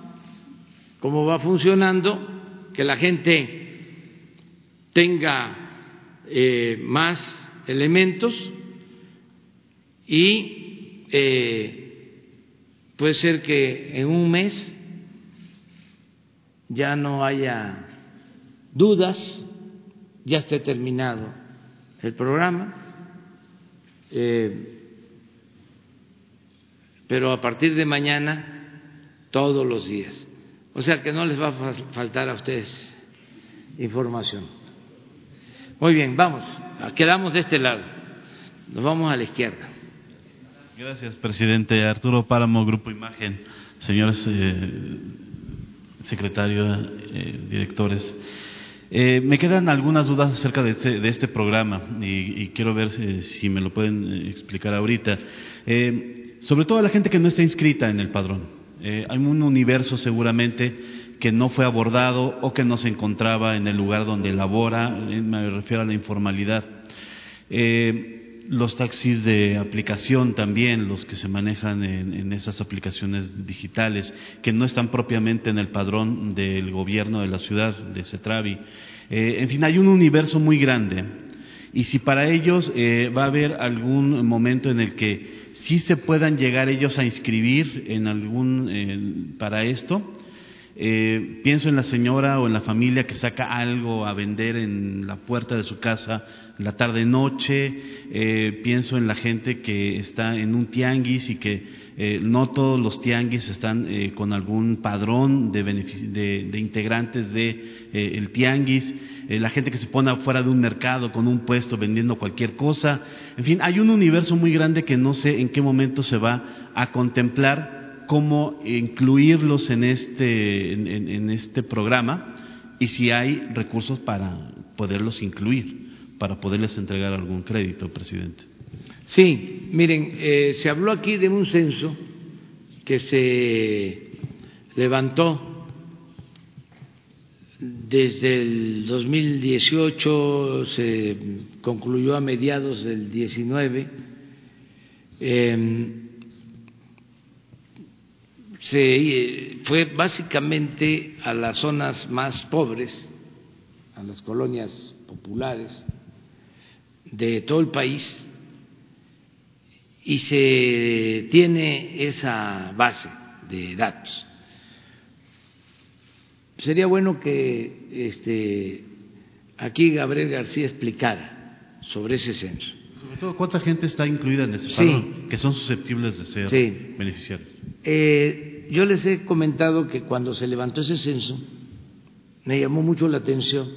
A: cómo va funcionando, que la gente tenga eh, más elementos y eh, puede ser que en un mes ya no haya dudas, ya esté terminado el programa, eh, pero a partir de mañana todos los días. O sea que no les va a faltar a ustedes información. Muy bien, vamos, quedamos de este lado, nos vamos a la izquierda.
D: Gracias, presidente. Arturo Páramo, Grupo Imagen. Señores eh, secretarios, eh, directores, eh, me quedan algunas dudas acerca de este, de este programa y, quiero ver si, me lo pueden explicar ahorita. sobre todo a la gente que no está inscrita en el padrón. hay un universo seguramente que no fue abordado o que no se encontraba en el lugar donde labora, me refiero a la informalidad. Eh, los taxis de aplicación también, los que se manejan en, esas aplicaciones digitales, que no están propiamente en el padrón del gobierno de la ciudad, de Cetravi. Eh, en fin, hay un universo muy grande. Y si para ellos eh, va a haber algún momento en el que sí se puedan llegar ellos a inscribir en algún para esto, eh, pienso en la señora o en la familia que saca algo a vender en la puerta de su casa la tarde noche, eh, pienso en la gente que está en un tianguis y que eh, no todos los tianguis están con algún padrón de, de, integrantes de el tianguis, la gente que se pone afuera de un mercado con un puesto vendiendo cualquier cosa, en fin, hay un universo muy grande que no sé en qué momento se va a contemplar cómo incluirlos en este, en, este programa y si hay recursos para poderlos incluir, para poderles entregar algún crédito, presidente.
A: Sí, miren, eh, se habló aquí de un censo que se levantó desde el 2018, se concluyó a mediados del 19 se eh, fue básicamente a las zonas más pobres, a las colonias populares de todo el país y se tiene esa base de datos. Sería bueno que este, aquí Gabriel García explicara sobre ese censo.
D: Sobre todo, ¿cuánta gente está incluida en ese sí. que son susceptibles de ser sí. beneficiarios?
A: Eh, yo les he comentado que cuando se levantó ese censo, me llamó mucho la atención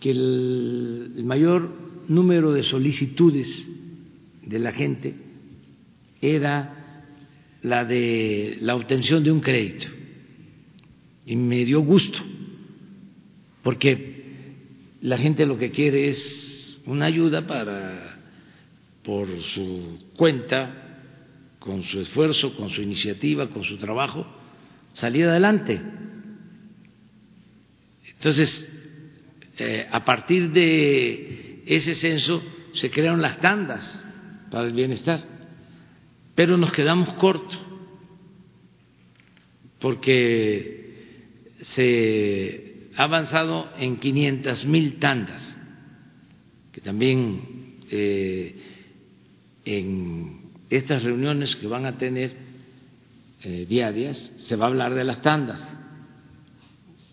A: que el, mayor número de solicitudes de la gente era la de la obtención de un crédito. Y me dio gusto, porque la gente lo que quiere es una ayuda para, por su cuenta, con su esfuerzo, con su iniciativa, con su trabajo, salir adelante. Entonces, eh, a partir de ese censo se crearon las tandas para el bienestar, pero nos quedamos cortos porque se ha avanzado en 500 mil tandas, que también eh, en estas reuniones que van a tener eh, diarias, se va a hablar de las tandas,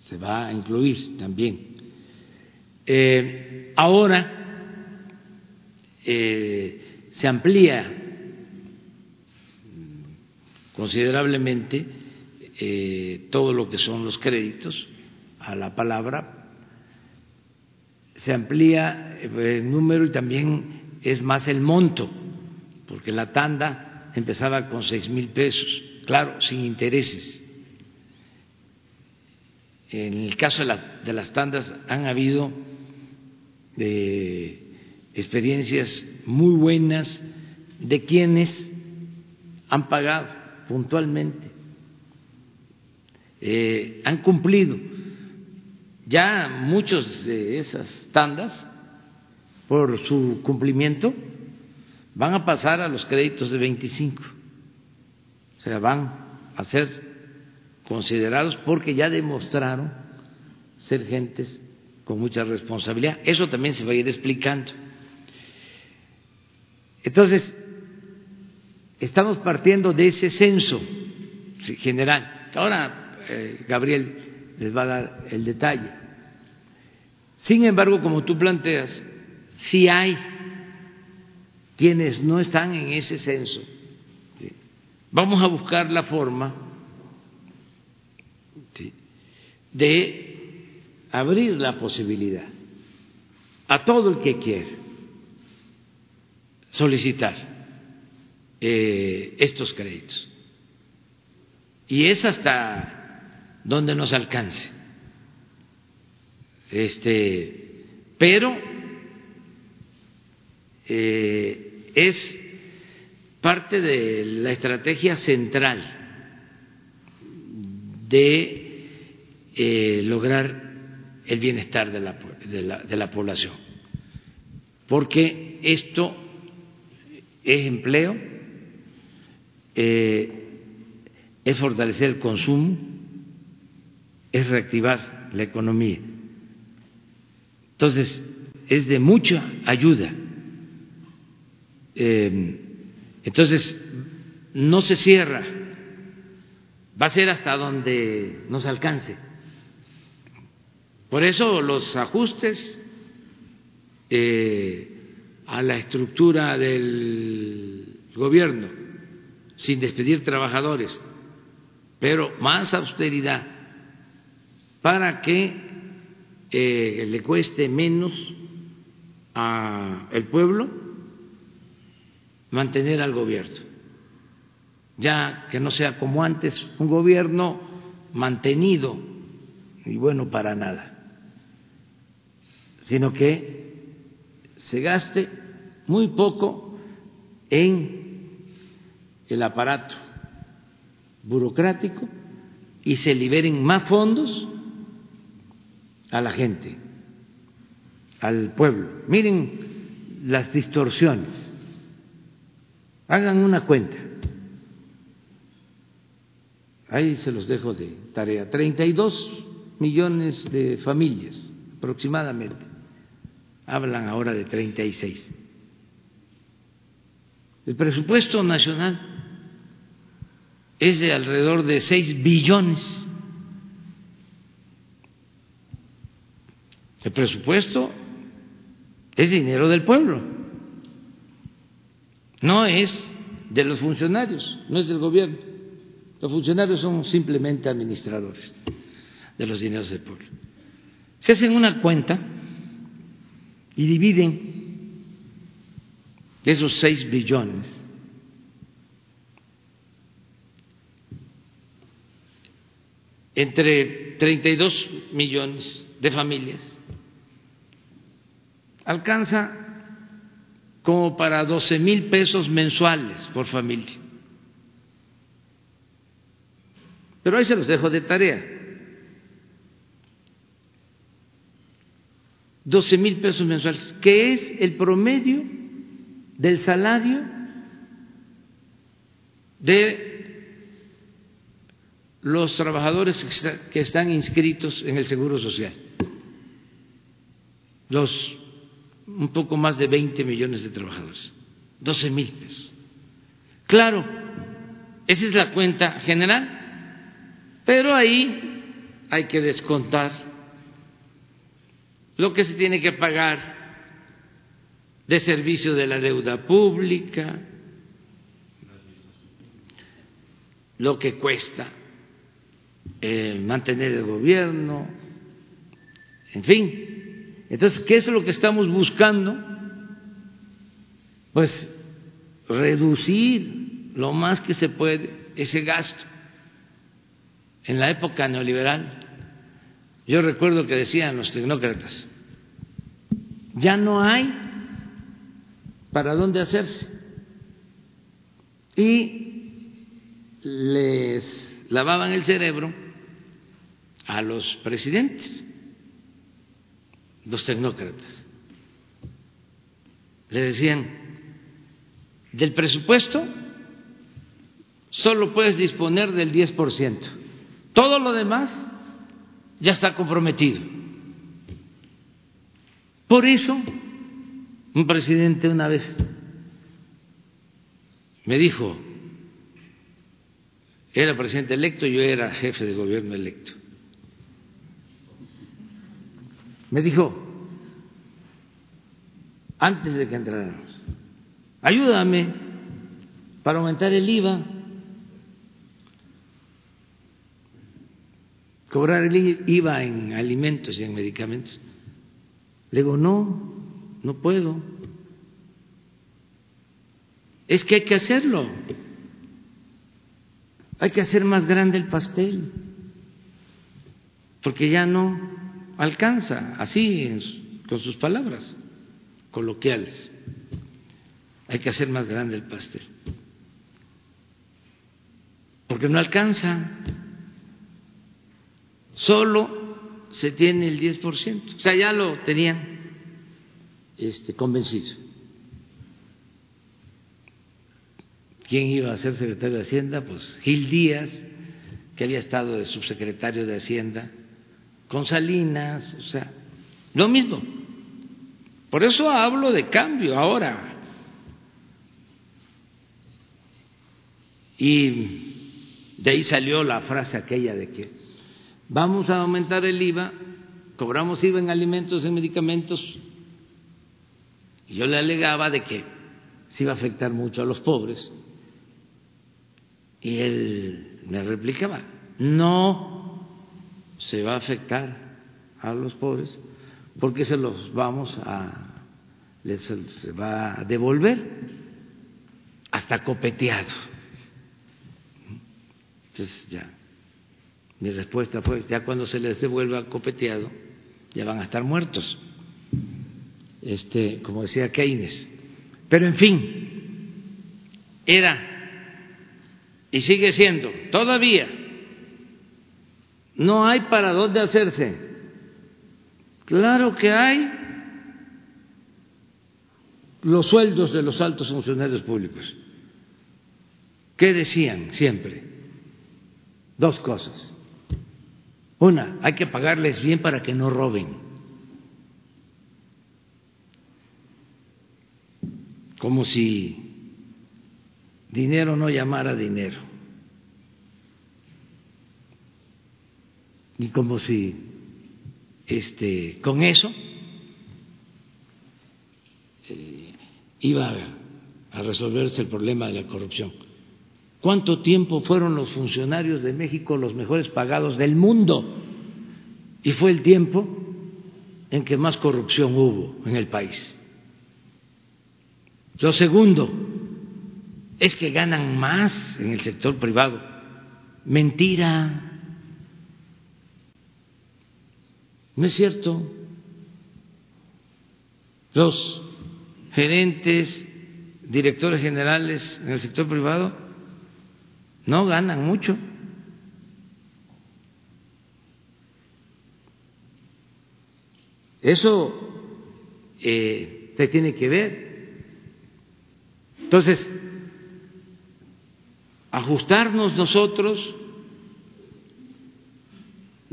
A: se va a incluir también. Eh, ahora eh, se amplía considerablemente todo lo que son los créditos a la palabra, se amplía el número y también es más el monto porque la tanda empezaba con seis mil pesos, claro, sin intereses. En el caso de, las tandas han habido eh, experiencias muy buenas de quienes han pagado puntualmente, eh, han cumplido ya muchos de esas tandas por su cumplimiento van a pasar a los créditos de 25. O sea, van a ser considerados porque ya demostraron ser gentes con mucha responsabilidad. Eso también se va a ir explicando. Entonces, estamos partiendo de ese censo general. Ahora eh, Gabriel les va a dar el detalle. Sin embargo, como tú planteas, si hay quienes no están en ese censo. Vamos a buscar la forma de abrir la posibilidad a todo el que quiera solicitar eh, estos créditos. Y es hasta donde nos alcance. Este, pero eh, es parte de la estrategia central de eh, lograr el bienestar de la, de la, población. porque esto es empleo, eh, es fortalecer el consumo, es reactivar la economía. Entonces, es de mucha ayuda. Eh, entonces, no se cierra, va a ser hasta donde nos alcance. Por eso los ajustes eh, a la estructura del gobierno, sin despedir trabajadores, pero más austeridad para que eh, le cueste menos al pueblo mantener al gobierno, ya que no sea como antes un gobierno mantenido y bueno para nada, sino que se gaste muy poco en el aparato burocrático y se liberen más fondos a la gente, al pueblo. Miren las distorsiones. Hagan una cuenta. Ahí se los dejo de tarea. 32 millones de familias aproximadamente. Hablan ahora de 36. El presupuesto nacional es de alrededor de 6 billones. El presupuesto es dinero del pueblo, no es de los funcionarios, no es del gobierno. Los funcionarios son simplemente administradores de los dineros del pueblo. Se hacen una cuenta y dividen esos 6 billones entre 32 millones de familias alcanza como para 12 mil pesos mensuales por familia. Pero ahí se los dejo de tarea. 12 mil pesos mensuales, que es el promedio del salario de los trabajadores que están inscritos en el Seguro Social. Los un poco más de 20 millones de trabajadores, 12 mil pesos. Claro, esa es la cuenta general, pero ahí hay que descontar lo que se tiene que pagar de servicio de la deuda pública, lo que cuesta eh, mantener el gobierno, en fin, entonces, ¿qué es lo que estamos buscando? Pues reducir lo más que se puede ese gasto. En la época neoliberal, yo recuerdo que decían los tecnócratas, ya no hay para dónde hacerse. Y les lavaban el cerebro a los presidentes los tecnócratas. Le decían, del presupuesto solo puedes disponer del 10%. Todo lo demás ya está comprometido. Por eso, un presidente una vez me dijo, era presidente electo, yo era jefe de gobierno electo. Me dijo, antes de que entráramos, ayúdame para aumentar el IVA, cobrar el IVA en alimentos y en medicamentos. Le digo, no, no puedo. Es que hay que hacerlo. Hay que hacer más grande el pastel, porque ya no alcanza, así con sus palabras coloquiales. Hay que hacer más grande el pastel. Porque no alcanza. Solo se tiene el 10%. O sea, ya lo tenían este, convencido. ¿Quién iba a ser secretario de Hacienda? Pues Gil Díaz, que había estado de subsecretario de Hacienda, con Salinas, o sea, lo mismo. Por eso hablo de cambio ahora. Y de ahí salió la frase aquella de que vamos a aumentar el IVA, cobramos IVA en alimentos, en medicamentos, y yo le alegaba de que se iba a afectar mucho a los pobres. Y él me replicaba, no se va a afectar a los pobres porque se los vamos a, les, se va a devolver hasta copeteado. Entonces ya, mi respuesta fue, ya cuando se les devuelva copeteado, ya van a estar muertos. Este, como decía Keynes. Pero en fin, era y sigue siendo, todavía, no hay para dónde hacerse. Claro que hay los sueldos de los altos funcionarios públicos. ¿Qué decían siempre? Dos cosas. Una, hay que pagarles bien para que no roben. Como si dinero no llamara dinero. Y como si este, con eso iba a resolverse el problema de la corrupción. ¿Cuánto tiempo fueron los funcionarios de México los mejores pagados del mundo? Y fue el tiempo en que más corrupción hubo en el país. Lo segundo, es que ganan más en el sector privado. Mentira. No es cierto. Los gerentes, directores generales en el sector privado no ganan mucho. Eso eh, se tiene que ver. Entonces, ajustarnos nosotros,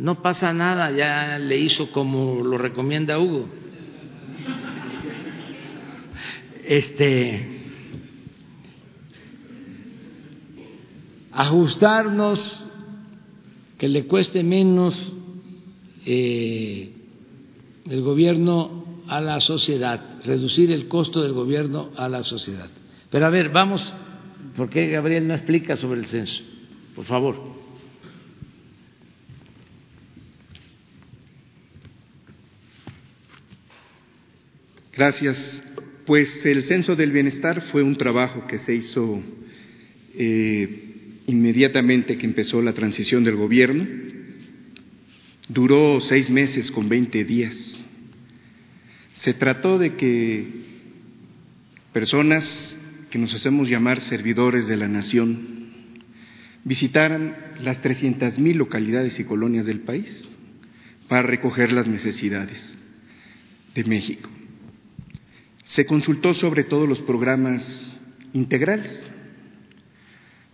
A: no pasa nada, ya le hizo como lo recomienda Hugo. Este ajustarnos que le cueste menos eh, el gobierno a la sociedad, reducir el costo del gobierno a la sociedad. Pero a ver, vamos ¿Por qué Gabriel no explica sobre el censo? Por favor.
E: Gracias. Pues el censo del bienestar fue un trabajo que se hizo eh, inmediatamente que empezó la transición del gobierno. Duró seis meses con veinte días. Se trató de que personas que nos hacemos llamar servidores de la nación, visitaran las 300.000 localidades y colonias del país para recoger las necesidades de México. Se consultó sobre todos los programas integrales.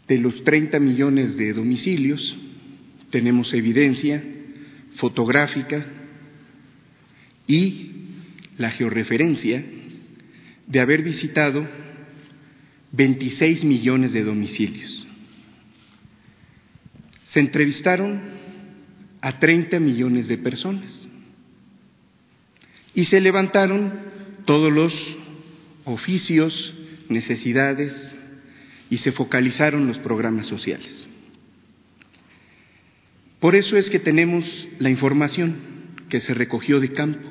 E: De los 30 millones de domicilios, tenemos evidencia fotográfica y la georreferencia de haber visitado 26 millones de domicilios. Se entrevistaron a 30 millones de personas y se levantaron todos los oficios, necesidades y se focalizaron los programas sociales. Por eso es que tenemos la información que se recogió de campo.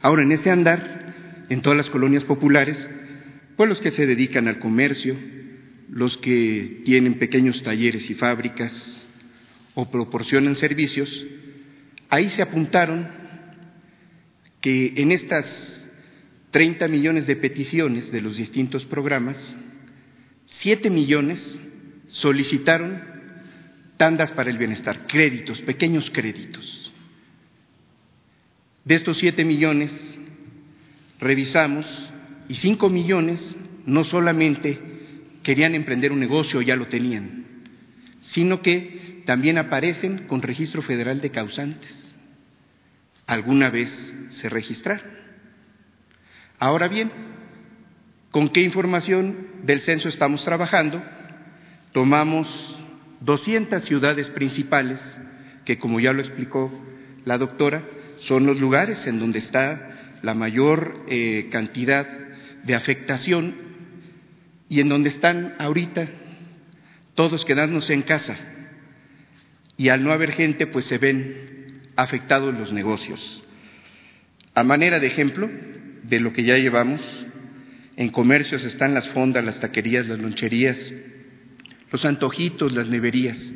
E: Ahora, en ese andar, en todas las colonias populares, pues los que se dedican al comercio, los que tienen pequeños talleres y fábricas o proporcionan servicios, ahí se apuntaron que en estas 30 millones de peticiones de los distintos programas, 7 millones solicitaron tandas para el bienestar, créditos, pequeños créditos. De estos 7 millones, revisamos y cinco millones no solamente querían emprender un negocio, ya lo tenían, sino que también aparecen con registro federal de causantes. Alguna vez se registraron. Ahora bien, ¿con qué información del censo estamos trabajando? Tomamos 200 ciudades principales, que como ya lo explicó la doctora, son los lugares en donde está la mayor eh, cantidad de afectación y en donde están ahorita todos quedándose en casa. Y al no haber gente, pues se ven afectados los negocios. A manera de ejemplo de lo que ya llevamos, en comercios están las fondas, las taquerías, las loncherías, los antojitos, las neverías,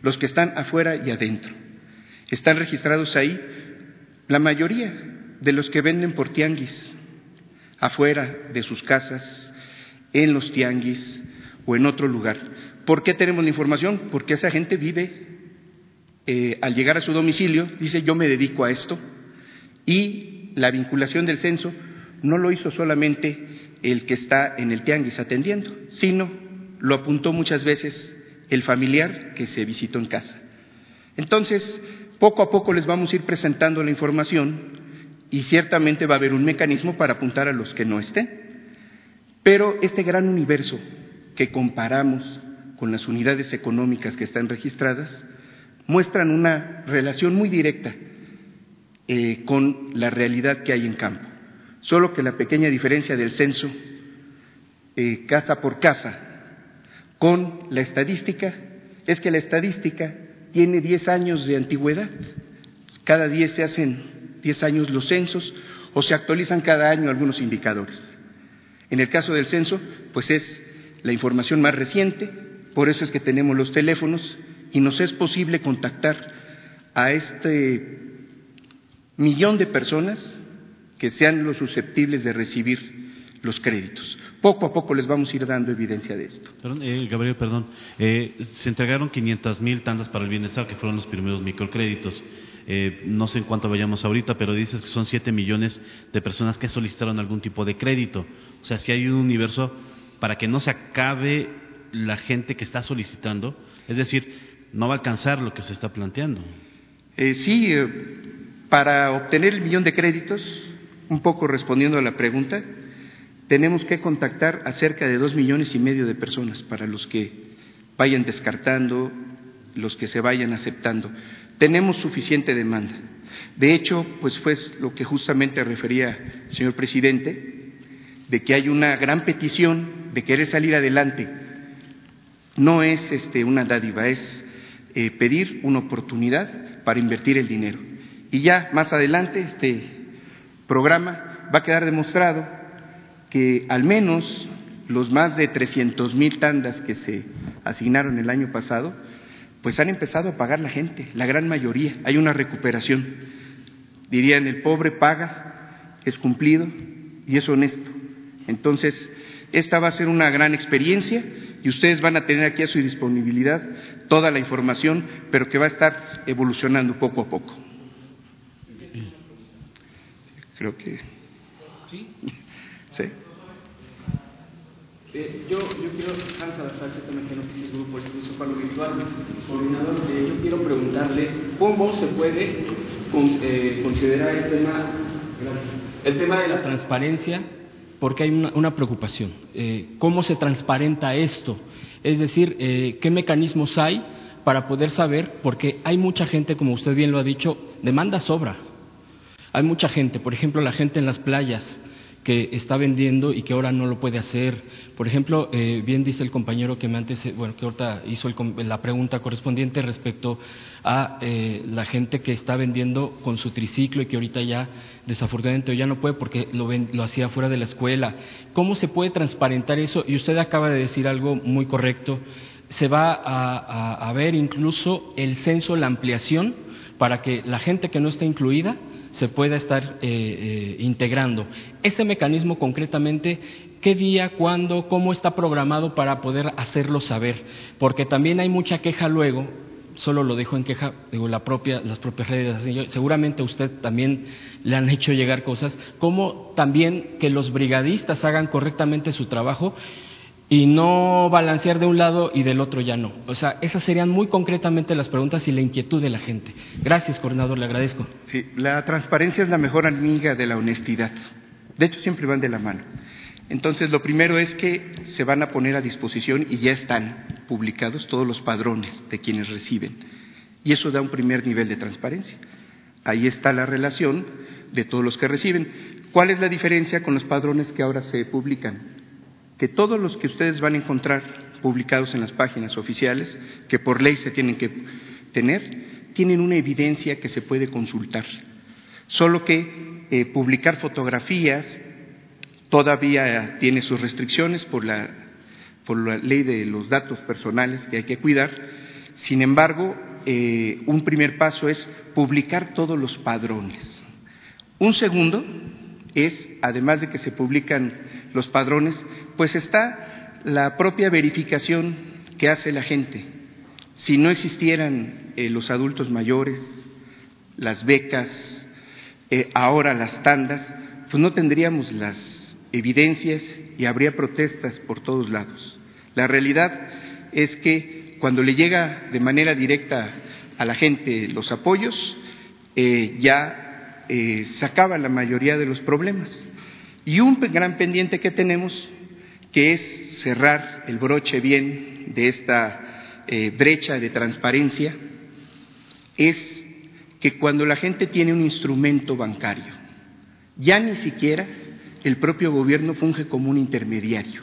E: los que están afuera y adentro. Están registrados ahí la mayoría de los que venden por tianguis, afuera de sus casas, en los tianguis o en otro lugar. ¿Por qué tenemos la información? Porque esa gente vive, eh, al llegar a su domicilio, dice yo me dedico a esto y la vinculación del censo no lo hizo solamente el que está en el tianguis atendiendo, sino lo apuntó muchas veces el familiar que se visitó en casa. Entonces, poco a poco les vamos a ir presentando la información y ciertamente va a haber un mecanismo para apuntar a los que no estén. Pero este gran universo que comparamos con las unidades económicas que están registradas muestran una relación muy directa eh, con la realidad que hay en campo. Solo que la pequeña diferencia del censo, eh, casa por casa, con la estadística, es que la estadística tiene 10 años de antigüedad. Cada 10 se hacen 10 años los censos o se actualizan cada año algunos indicadores. En el caso del censo, pues es la información más reciente, por eso es que tenemos los teléfonos y nos es posible contactar a este millón de personas que sean los susceptibles de recibir los créditos. Poco a poco les vamos a ir dando evidencia de esto.
D: Perdón, eh, Gabriel, perdón. Eh, se entregaron 500 mil tandas para el bienestar, que fueron los primeros microcréditos. Eh, no sé en cuánto vayamos ahorita, pero dices que son 7 millones de personas que solicitaron algún tipo de crédito. O sea, si hay un universo para que no se acabe la gente que está solicitando, es decir, no va a alcanzar lo que se está planteando.
E: sí, para obtener el millón de créditos un poco respondiendo a la pregunta, tenemos que contactar a cerca de dos millones y medio de personas para los que vayan descartando, los que se vayan aceptando. Tenemos suficiente demanda. De hecho, pues fue lo que justamente refería el señor presidente, de que hay una gran petición de querer salir adelante. No es este, una dádiva, es eh, pedir una oportunidad para invertir el dinero. Y ya más adelante, este programa va a quedar demostrado que al menos los más de 300 mil tandas que se asignaron el año pasado, pues han empezado a pagar la gente, la gran mayoría. Hay una recuperación. Dirían, el pobre paga, es cumplido y es honesto. Entonces, esta va a ser una gran experiencia y ustedes van a tener aquí a su disponibilidad toda la información, pero que va a estar evolucionando poco a poco. Creo que. ¿Sí? <laughs> Sí.
F: Eh, yo, yo quiero, Hans Salazar, que Noticias Grupo, el Pablo Virtual, coordinador, eh, yo quiero preguntarle cómo se puede eh, considerar el tema, el tema de la transparencia, porque hay una, una preocupación. Eh, ¿Cómo se transparenta esto? Es decir, eh, ¿qué mecanismos hay para poder saber? Porque hay mucha gente, como usted bien lo ha dicho, demanda sobra hay mucha gente, por ejemplo, la gente en las playas que está vendiendo y que ahora no lo puede hacer. Por ejemplo, eh, bien dice el compañero que me antes, eh, bueno, que ahorita hizo la pregunta correspondiente respecto a eh, la gente que está vendiendo con su triciclo y que ahorita ya desafortunadamente ya no puede porque lo, lo hacía fuera de la escuela. ¿Cómo se puede transparentar eso? Y usted acaba de decir algo muy correcto. Se va a, a ver incluso el censo, la ampliación, para que la gente que no está incluida se pueda estar eh, eh, integrando. Ese mecanismo concretamente, ¿qué día, cuándo, cómo está programado para poder hacerlo saber? Porque también hay mucha queja luego
G: solo lo dejo en queja, digo, la propia, las propias redes, seguramente a usted también le han hecho llegar cosas, como también que los brigadistas hagan correctamente su trabajo y no balancear de un lado y del otro ya no. O sea, esas serían muy concretamente las preguntas y la inquietud de la gente. Gracias, coordinador, le agradezco.
E: Sí, la transparencia es la mejor amiga de la honestidad. De hecho, siempre van de la mano. Entonces, lo primero es que se van a poner a disposición y ya están publicados todos los padrones de quienes reciben. Y eso da un primer nivel de transparencia. Ahí está la relación de todos los que reciben. ¿Cuál es la diferencia con los padrones que ahora se publican? Que todos los que ustedes van a encontrar publicados en las páginas oficiales, que por ley se tienen que tener, tienen una evidencia que se puede consultar. Solo que eh, publicar fotografías, todavía tiene sus restricciones por la, por la ley de los datos personales que hay que cuidar. Sin embargo, eh, un primer paso es publicar todos los padrones. Un segundo es, además de que se publican los padrones, pues está la propia verificación que hace la gente. Si no existieran eh, los adultos mayores, las becas, eh, ahora las tandas, pues no tendríamos las evidencias y habría protestas por todos lados. La realidad es que cuando le llega de manera directa a la gente los apoyos, eh, ya eh, se acaba la mayoría de los problemas. Y un gran pendiente que tenemos, que es cerrar el broche bien de esta eh, brecha de transparencia, es que cuando la gente tiene un instrumento bancario, ya ni siquiera el propio gobierno funge como un intermediario.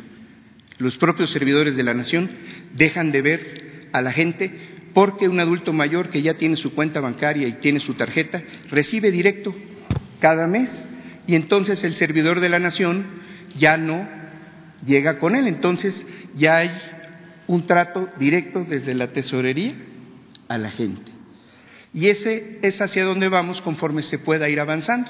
E: Los propios servidores de la nación dejan de ver a la gente porque un adulto mayor que ya tiene su cuenta bancaria y tiene su tarjeta recibe directo cada mes y entonces el servidor de la nación ya no llega con él. Entonces ya hay un trato directo desde la tesorería a la gente. Y ese es hacia donde vamos conforme se pueda ir avanzando.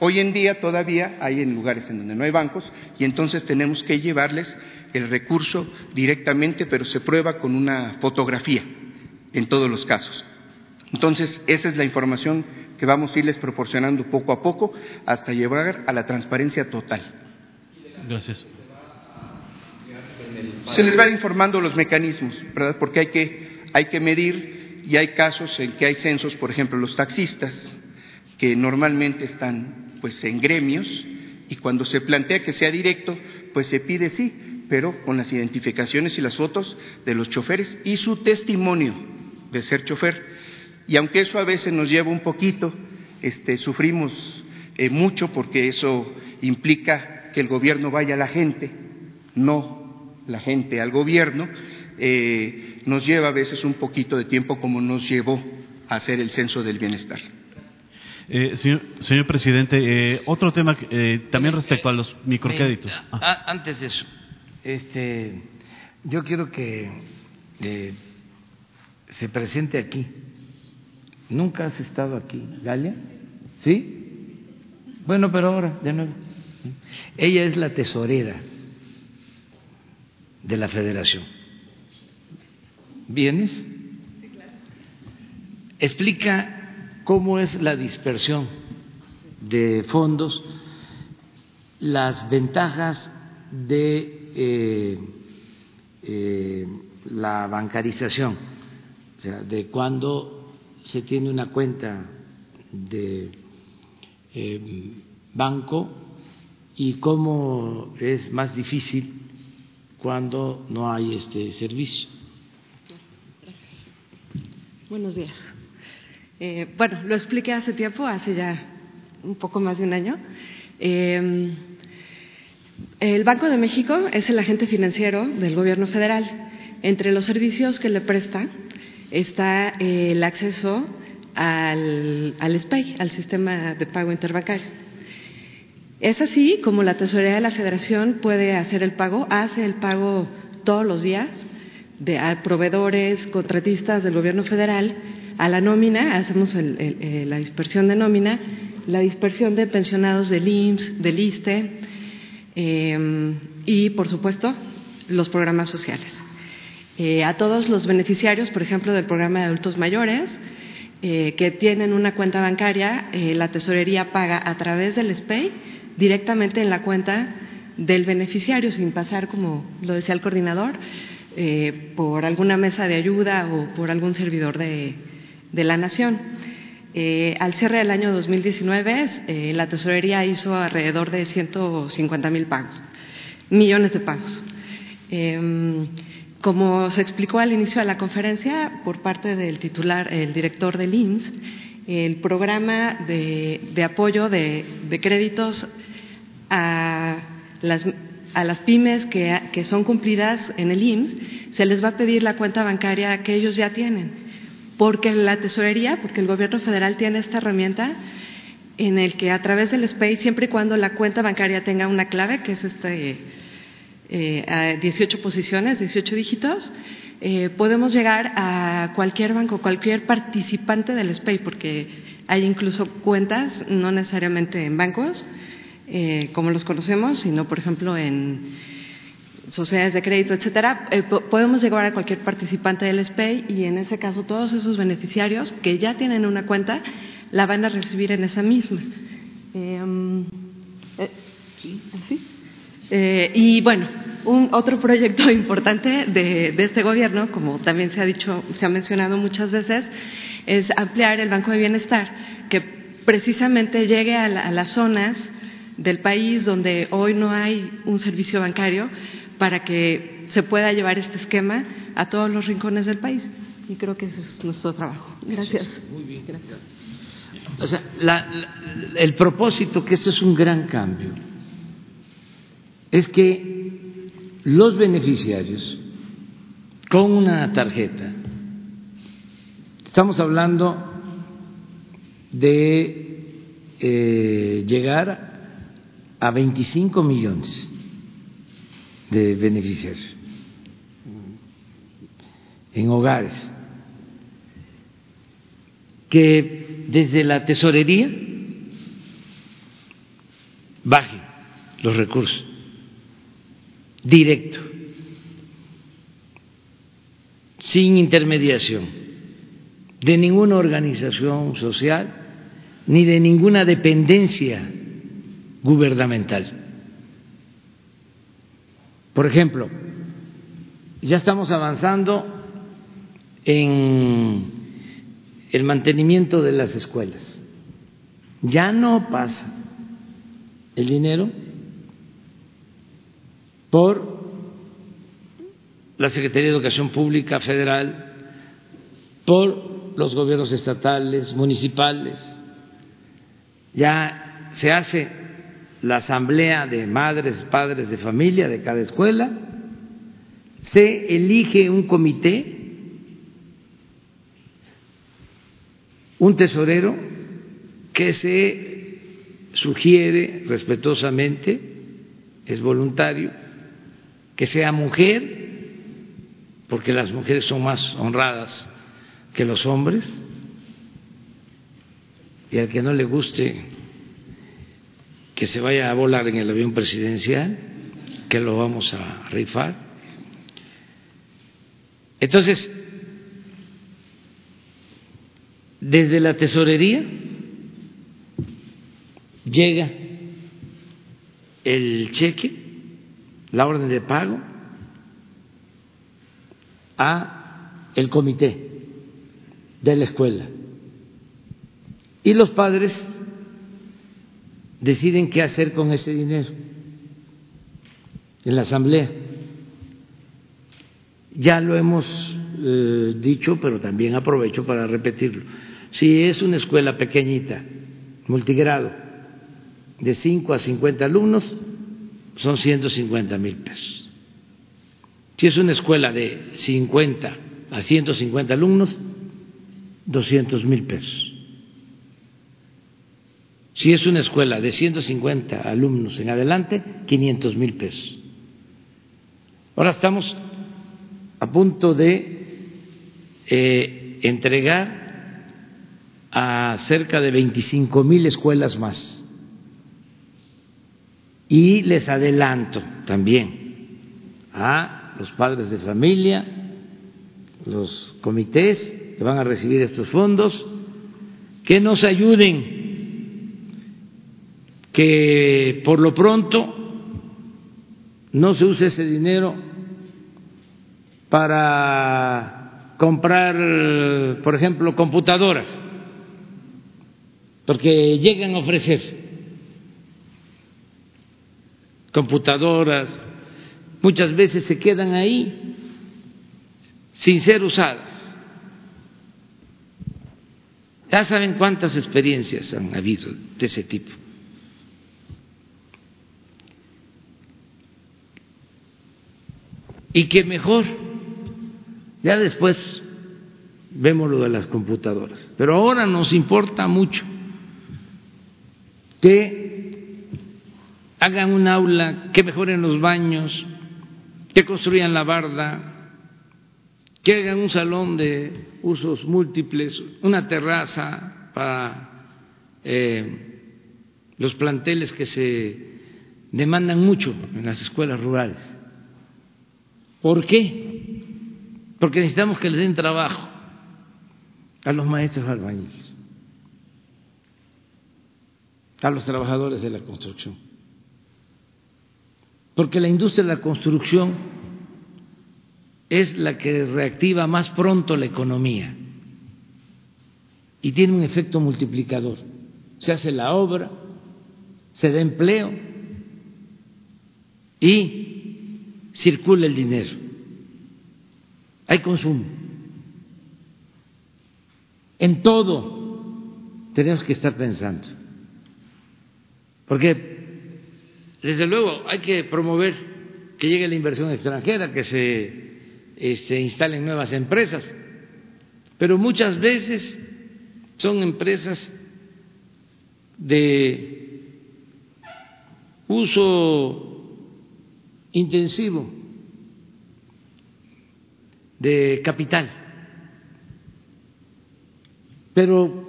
E: Hoy en día todavía hay en lugares en donde no hay bancos y entonces tenemos que llevarles el recurso directamente, pero se prueba con una fotografía en todos los casos. Entonces, esa es la información que vamos a irles proporcionando poco a poco hasta llegar a la transparencia total.
D: Gracias.
E: Se les van informando los mecanismos, ¿verdad? Porque hay que, hay que medir y hay casos en que hay censos, por ejemplo, los taxistas, que normalmente están pues en gremios y cuando se plantea que sea directo, pues se pide sí, pero con las identificaciones y las fotos de los choferes y su testimonio de ser chofer. Y aunque eso a veces nos lleva un poquito, este, sufrimos eh, mucho porque eso implica que el gobierno vaya a la gente, no la gente al gobierno, eh, nos lleva a veces un poquito de tiempo como nos llevó a hacer el censo del bienestar.
D: Eh, señor, presidente, eh, otro tema eh, también respecto a los microcréditos.
A: Ah. Antes de eso, este, yo quiero que se presente aquí. ¿Nunca has estado aquí, Galia? ¿Sí? Bueno, pero ahora, de nuevo. Ella es la tesorera de la federación. ¿Vienes? Explica cómo es la dispersión de fondos, las ventajas de eh, eh, la bancarización, o sea, de cuando se tiene una cuenta de eh, banco y cómo es más difícil cuando no hay este servicio.
H: Buenos días. Eh, bueno, lo expliqué hace tiempo, hace ya un poco más de un año. Eh, el Banco de México es el agente financiero del Gobierno federal. Entre los servicios que le presta está eh, el acceso al, al al Sistema de Pago Interbancario. Es así como la Tesorería de la Federación puede hacer el pago, hace el pago todos los días de, a proveedores, contratistas del Gobierno federal a la nómina, hacemos eh, la dispersión de nómina, la dispersión de pensionados del IMSS, del ISTE em, y, por supuesto, los programas sociales. Eh, a todos los beneficiarios, por ejemplo, del programa de adultos mayores, eh, que tienen una cuenta bancaria, eh, la tesorería paga a través del SPEI directamente en la cuenta del beneficiario, sin pasar, como lo decía el coordinador, por alguna mesa de ayuda o por algún servidor de, de la nación. al cierre del año 2019, la tesorería hizo alrededor de 150 mil pagos, millones de pagos. Como se explicó al inicio de la conferencia por parte del titular, el director del IMSS, el programa de, apoyo de, créditos a las, a las pymes que, que, son cumplidas en el IMSS, se les va a pedir la cuenta bancaria que ellos ya tienen, porque la tesorería, porque el gobierno federal tiene esta herramienta en el que a través del SPAY, siempre y cuando la cuenta bancaria tenga una clave, que es este eh, a 18 posiciones, 18 dígitos, eh, podemos llegar a cualquier banco, cualquier participante del SPAY, porque hay incluso cuentas, no necesariamente en bancos, eh, como los conocemos, sino, por ejemplo, en sociedades de crédito, etcétera, podemos llegar a cualquier participante del SPAY y en ese caso todos esos beneficiarios que ya tienen una cuenta la van a recibir en esa misma. Um, ¿Sí? ¿Así? Eh, y bueno, un otro proyecto <laughs> importante de, este gobierno, como también se ha dicho, se ha mencionado muchas veces, es ampliar el Banco de Bienestar, que precisamente llegue a, las zonas del país donde hoy no hay un servicio bancario para que se pueda llevar este esquema a todos los rincones del país. Y creo que ese es nuestro trabajo. Gracias. Muy bien, gracias.
A: O sea, el propósito, que esto es un gran cambio es que los beneficiarios con una tarjeta, estamos hablando de eh, llegar a 25 millones de beneficiarios en hogares, que desde la tesorería bajen los recursos directo, sin intermediación de ninguna organización social ni de ninguna dependencia gubernamental. Por ejemplo, ya estamos avanzando en el mantenimiento de las escuelas. Ya no pasa el dinero por la Secretaría de Educación Pública Federal, por los gobiernos estatales, municipales. Ya se hace la asamblea de madres, padres de familia de cada escuela, se elige un comité, un tesorero que se sugiere respetuosamente, es voluntario, que sea mujer, porque las mujeres son más honradas que los hombres, y al que no le guste que se vaya a volar en el avión presidencial, que lo vamos a rifar. Entonces, desde la tesorería llega el cheque la orden de pago a el comité de la escuela y los padres deciden qué hacer con ese dinero en la asamblea. Ya lo hemos eh, dicho, pero también aprovecho para repetirlo. Si es una escuela pequeñita, multigrado, de 5 a 50 alumnos, son 150 mil pesos. Si es una escuela de 50 a 150 alumnos, 200 mil pesos. Si es una escuela de 150 alumnos en adelante, 500 mil pesos. Ahora estamos a punto de eh, entregar a cerca de 25 mil escuelas más y les adelanto también a los padres de familia los comités que van a recibir estos fondos, que nos ayuden, que por lo pronto no se use ese dinero para comprar, por ejemplo, computadoras, porque llegan a ofrecer computadoras, muchas veces se quedan ahí sin ser usadas. Ya saben cuántas experiencias han habido de ese tipo. Y que mejor, ya después vemos lo de las computadoras, pero ahora nos importa mucho que hagan un aula, que mejoren los baños, que construyan la barda, que hagan un salón de usos múltiples, una terraza para eh, los planteles que se demandan mucho en las escuelas rurales. ¿Por qué? Porque necesitamos que les den trabajo a los maestros albañiles, a los trabajadores de la construcción. Porque la industria de la construcción es la que reactiva más pronto la economía y tiene un efecto multiplicador. Se hace la obra, se da empleo y circula el dinero. Hay consumo. En todo tenemos que estar pensando. Porque, desde luego, hay que promover que llegue la inversión extranjera, que se este, instalen nuevas empresas, pero muchas veces son empresas de uso intensivo de capital, pero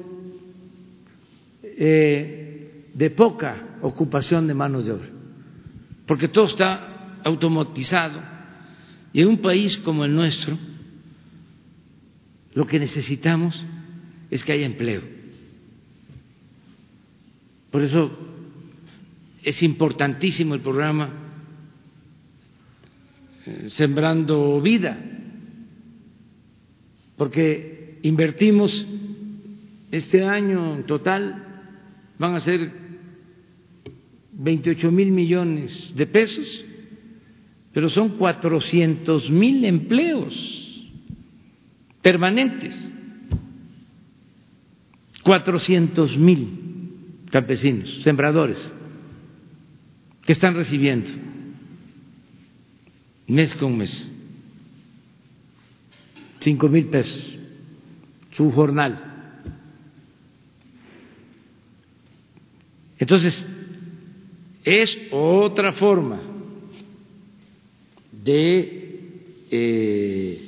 A: eh, de poca ocupación de manos de obra, porque todo está automatizado y en un país como el nuestro, lo que necesitamos es que haya empleo. Por eso es importantísimo el programa eh, Sembrando Vida, porque invertimos este año en total, van a ser 28 mil millones de pesos pero son cuatrocientos mil empleos permanentes, cuatrocientos mil campesinos, sembradores, que están recibiendo mes con mes cinco mil pesos su jornal. Entonces, es otra forma de eh,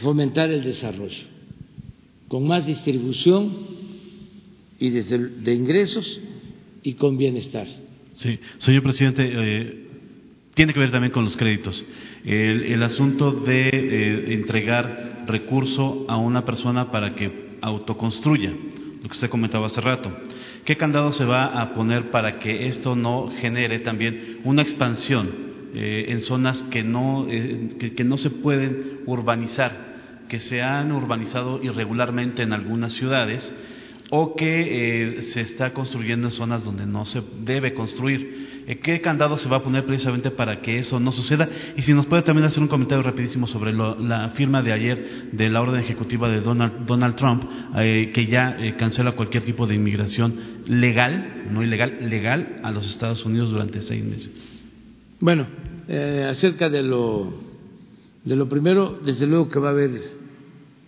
A: fomentar el desarrollo, con más distribución y de ingresos y con bienestar.
D: Sí, señor presidente, eh, tiene que ver también con los créditos. El, asunto de eh, entregar recurso a una persona para que autoconstruya, lo que usted comentaba hace rato. ¿Qué candado se va a poner para que esto no genere también una expansión eh, en zonas que no, eh, que, no se pueden urbanizar, que se han urbanizado irregularmente en algunas ciudades o que eh, se está construyendo en zonas donde no se debe construir. ¿Qué candado se va a poner precisamente para que eso no suceda? Y si nos puede también hacer un comentario rapidísimo sobre la firma de ayer de la orden ejecutiva de Donald, Donald Trump, que ya cancela cualquier tipo de inmigración legal, no ilegal, legal a los Estados Unidos durante seis meses.
A: Bueno, eh, acerca de lo, de lo primero, desde luego que va a haber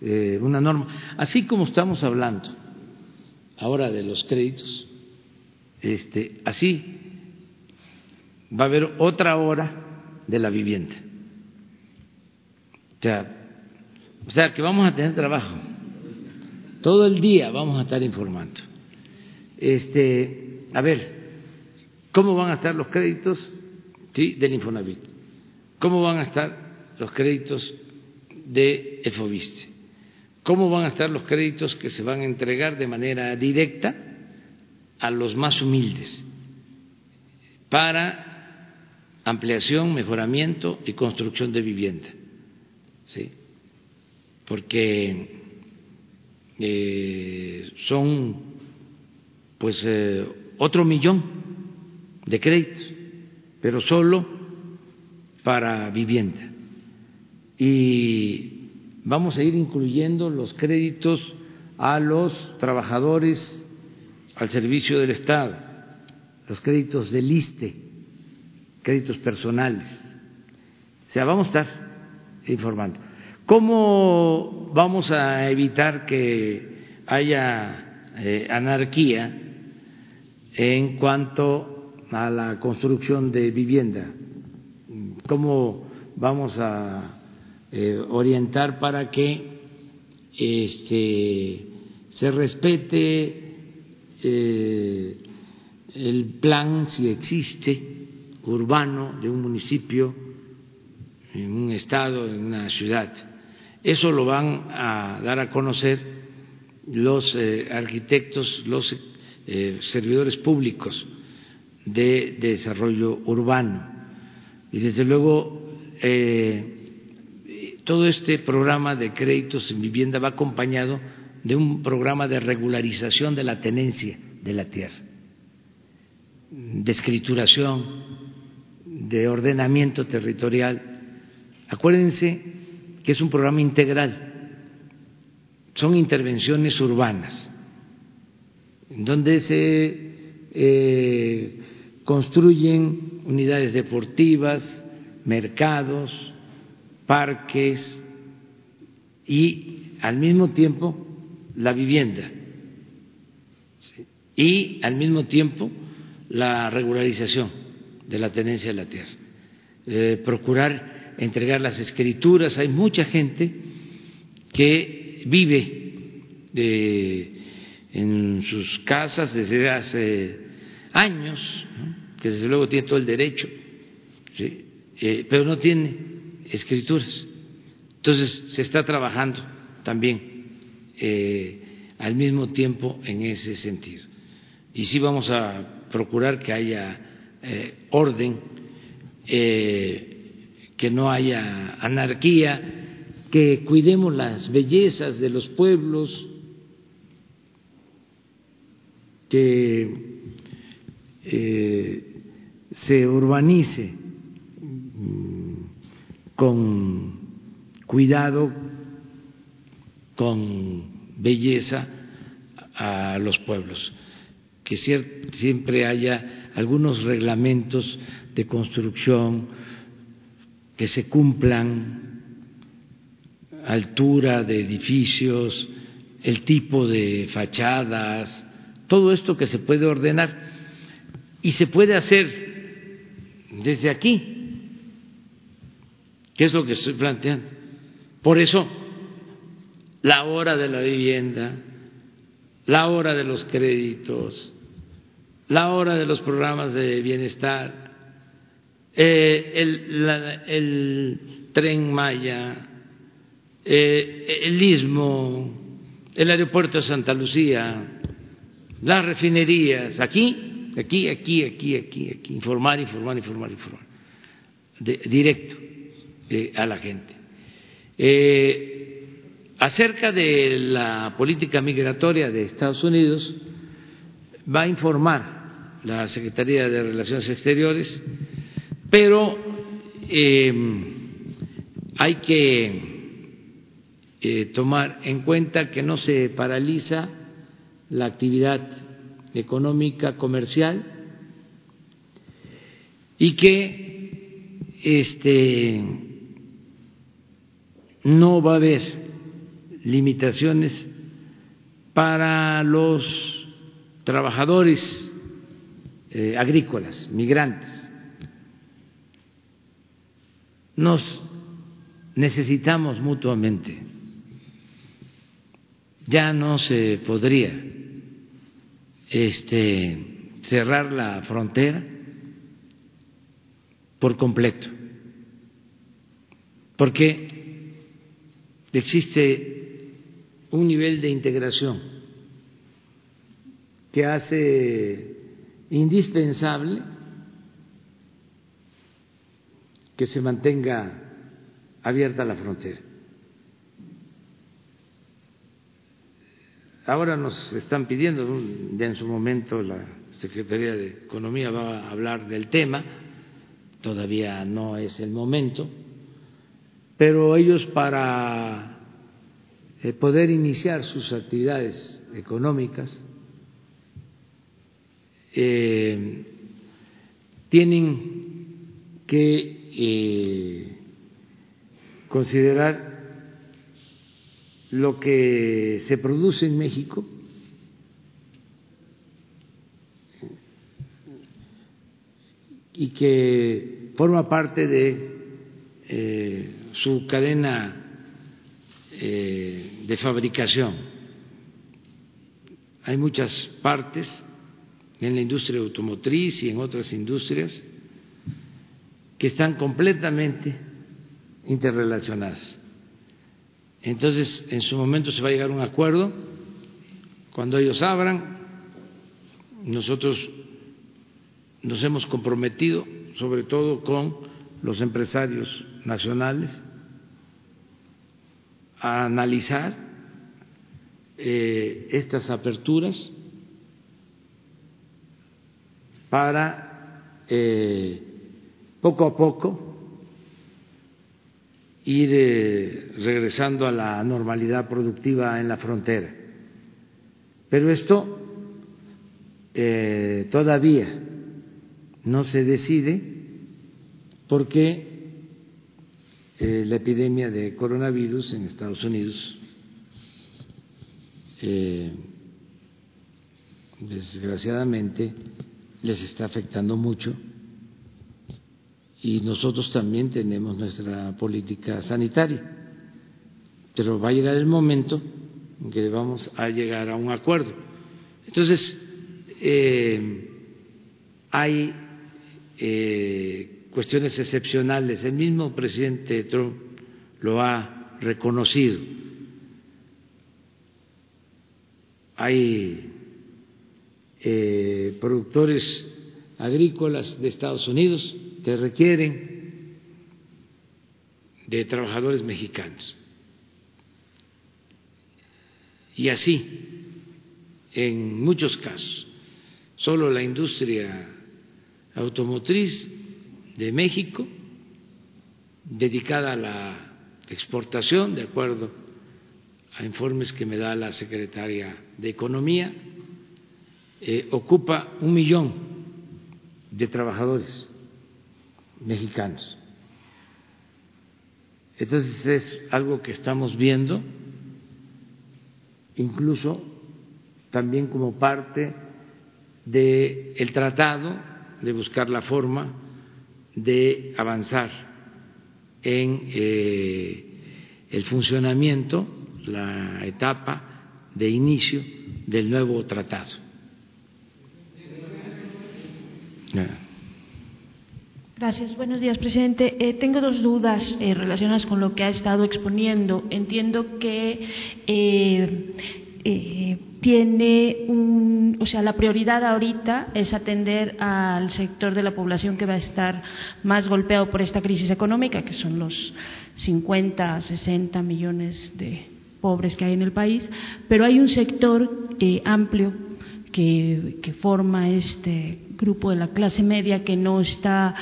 A: eh, una norma. Así como estamos hablando ahora de los créditos, este, así va a haber otra hora de la vivienda. O sea, o sea, que vamos a tener trabajo. Todo el día vamos a estar informando. Este, a ver, ¿cómo van a estar los créditos? ¿sí? del Infonavit. ¿Cómo van a estar los créditos de EFOBISTE. ¿Cómo van a estar los créditos que se van a entregar de manera directa a los más humildes para ampliación, mejoramiento y construcción de vivienda? ¿Sí? Porque eh, son pues eh, otro millón de créditos, pero solo para vivienda. Y vamos a ir incluyendo los créditos a los trabajadores al servicio del Estado, los créditos del ISTE, créditos personales. O sea, vamos a estar informando. ¿Cómo vamos a evitar que haya eh, anarquía en cuanto a la construcción de vivienda? ¿Cómo vamos a eh, orientar para que este, se respete eh, el plan, si existe, urbano de un municipio, en un estado, en una ciudad. Eso lo van a dar a conocer los eh, arquitectos, los servidores públicos de, desarrollo urbano. Y desde luego todo este programa de créditos en vivienda va acompañado de un programa de regularización de la tenencia de la tierra, de escrituración, de ordenamiento territorial. Acuérdense que es un programa integral, son intervenciones urbanas, donde se eh, construyen unidades deportivas, mercados, parques y al mismo tiempo la vivienda y al mismo tiempo la regularización de la tenencia de la tierra. Eh, procurar entregar las escrituras. Hay mucha gente que vive eh, en sus casas desde hace años, que desde luego tiene todo el derecho, eh, pero no tiene escrituras. Entonces, se está trabajando también eh, al mismo tiempo en ese sentido. Y sí vamos a procurar que haya eh, orden, eh, que no haya anarquía, que cuidemos las bellezas de los pueblos, que se urbanice con cuidado, con belleza a los pueblos, que siempre haya algunos reglamentos de construcción que se cumplan, altura de edificios, el tipo de fachadas, todo esto que se puede ordenar. Y se puede hacer desde aquí, ¿Qué es lo que estoy planteando? Por eso, la hora de la vivienda, la hora de los créditos, la hora de los programas de bienestar, eh, el, tren Maya, eh, el istmo, el aeropuerto de Santa Lucía, las refinerías, aquí, aquí, aquí, aquí, aquí, aquí, informar, informar, informar, informar, directo eh, a la gente. Eh, acerca de la política migratoria de Estados Unidos, va a informar la Secretaría de Relaciones Exteriores, pero em, hay que eh, tomar en cuenta que no se paraliza la actividad económica comercial y que este no va a haber limitaciones para los trabajadores eh, agrícolas, migrantes. Nos necesitamos mutuamente. Ya no se podría este, cerrar la frontera por completo, porque existe un nivel de integración que hace indispensable que se mantenga abierta la frontera. Ahora nos están pidiendo, ya en su momento la Secretaría de Economía va a hablar del tema, todavía no es el momento, pero ellos para eh, poder iniciar sus actividades económicas eh, tienen que eh, considerar lo que se produce en México. Y que forma parte de su cadena eh, de fabricación. Hay muchas partes en la industria automotriz y en otras industrias que están completamente interrelacionadas. Entonces, en su momento se va a llegar a un acuerdo. Cuando ellos abran, nosotros nos hemos comprometido, sobre todo con los empresarios nacionales, a analizar eh, estas aperturas para eh, poco a poco ir eh, regresando a la normalidad productiva en la frontera. Pero esto todavía no se decide porque eh, la epidemia de coronavirus en Estados Unidos desgraciadamente les está afectando mucho y nosotros también tenemos nuestra política sanitaria. Pero va a llegar el momento en que vamos a llegar a un acuerdo. Entonces, eh, hay eh, cuestiones excepcionales. El mismo presidente Trump lo ha reconocido. Hay eh, productores agrícolas de Estados Unidos que requieren de trabajadores mexicanos. Y así, en muchos casos, solo la industria automotriz de México, dedicada a la exportación, de acuerdo a informes que me da la secretaria de Economía, eh, ocupa un millón de trabajadores mexicanos. Entonces es algo que estamos viendo, incluso también como parte del tratado de buscar la forma de avanzar en eh, el funcionamiento, la etapa de inicio del nuevo tratado.
I: Gracias. Buenos días, presidente. Eh, tengo dos dudas eh, relacionadas con lo que ha estado exponiendo. Entiendo que eh, tiene un, o sea, la prioridad ahorita es atender al sector de la población que va a estar más golpeado por esta crisis económica, que son los 50, 60 millones de pobres que hay en el país, pero hay un sector amplio que, que forma este grupo de la clase media que no está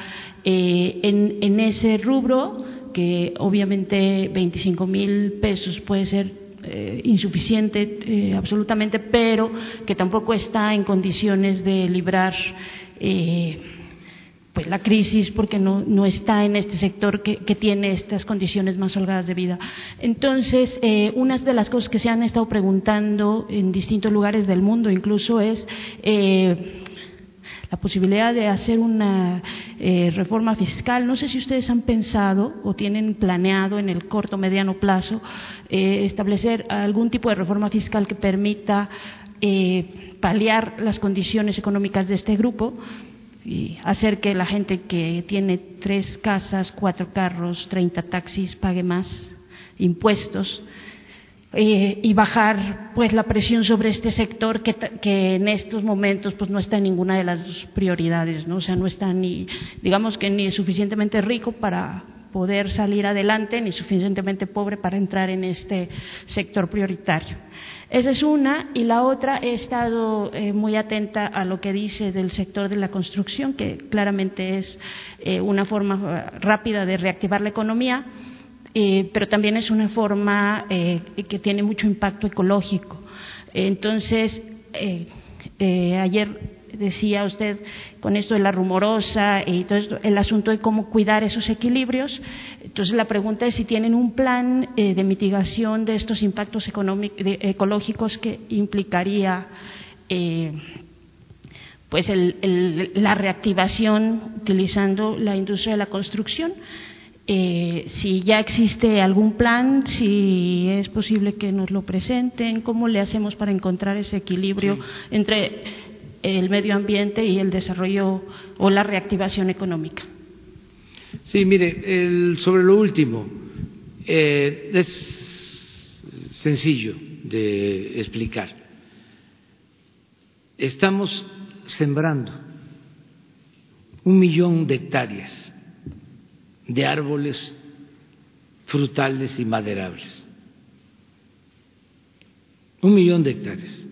I: eh, en, en, ese rubro, que obviamente 25 mil pesos puede ser eh, insuficiente eh, absolutamente, pero que tampoco está en condiciones de librar pues la crisis porque no, no, está en este sector que, que, tiene estas condiciones más holgadas de vida. Entonces, eh, una de las cosas que se han estado preguntando en distintos lugares del mundo incluso es eh, la posibilidad de hacer una eh, reforma fiscal. No sé si ustedes han pensado o tienen planeado en el corto mediano plazo eh, establecer algún tipo de reforma fiscal que permita eh, paliar las condiciones económicas de este grupo y hacer que la gente que tiene tres casas, cuatro carros, treinta taxis pague más impuestos eh, y bajar pues la presión sobre este sector que, que, en estos momentos pues no está en ninguna de las prioridades, ¿no? O sea, no está ni, digamos que ni suficientemente rico para poder salir adelante, ni suficientemente pobre para entrar en este sector prioritario. Esa es una. Y la otra, he estado eh, muy atenta a lo que dice del sector de la construcción, que claramente es eh, una forma rápida de reactivar la economía eh, pero también es una forma eh, que tiene mucho impacto ecológico. Entonces, eh, ayer decía usted con esto de la rumorosa y todo esto, el asunto de cómo cuidar esos equilibrios. Entonces la pregunta es si tienen un plan de mitigación de estos impactos ecológicos que implicaría pues la reactivación utilizando la industria de la construcción. Eh, si ya existe algún plan, si es posible que nos lo presenten, cómo le hacemos para encontrar ese equilibrio entre el medio ambiente y el desarrollo o la reactivación económica.
A: Sí, mire, sobre lo último, eh, es sencillo de explicar. Estamos sembrando un millón de hectáreas de árboles frutales y maderables. Un millón de hectáreas.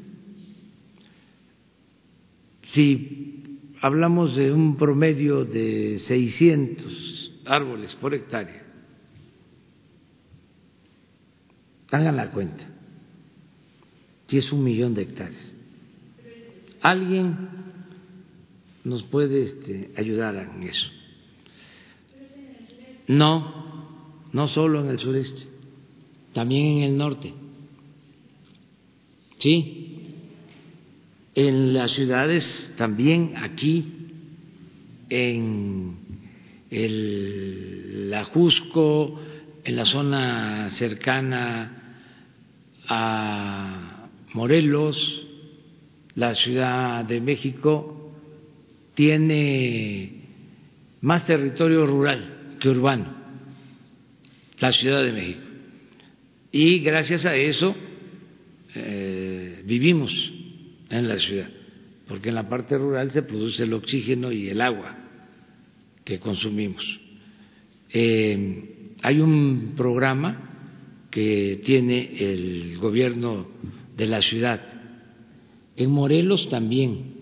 A: Si hablamos de un promedio de 600 árboles por hectárea, hagan la cuenta, si es un millón de hectáreas. ¿Alguien nos puede este, ayudar en eso? No, no solo en el sureste, también en el norte. Sí, en las ciudades también, aquí, en el Ajusco, en la zona cercana a Morelos, la Ciudad de México tiene más territorio rural urbano, la Ciudad de México. Y gracias a eso eh, vivimos en la ciudad, porque en la parte rural se produce el oxígeno y el agua que consumimos. Eh, hay un programa que tiene el gobierno de la ciudad. En Morelos también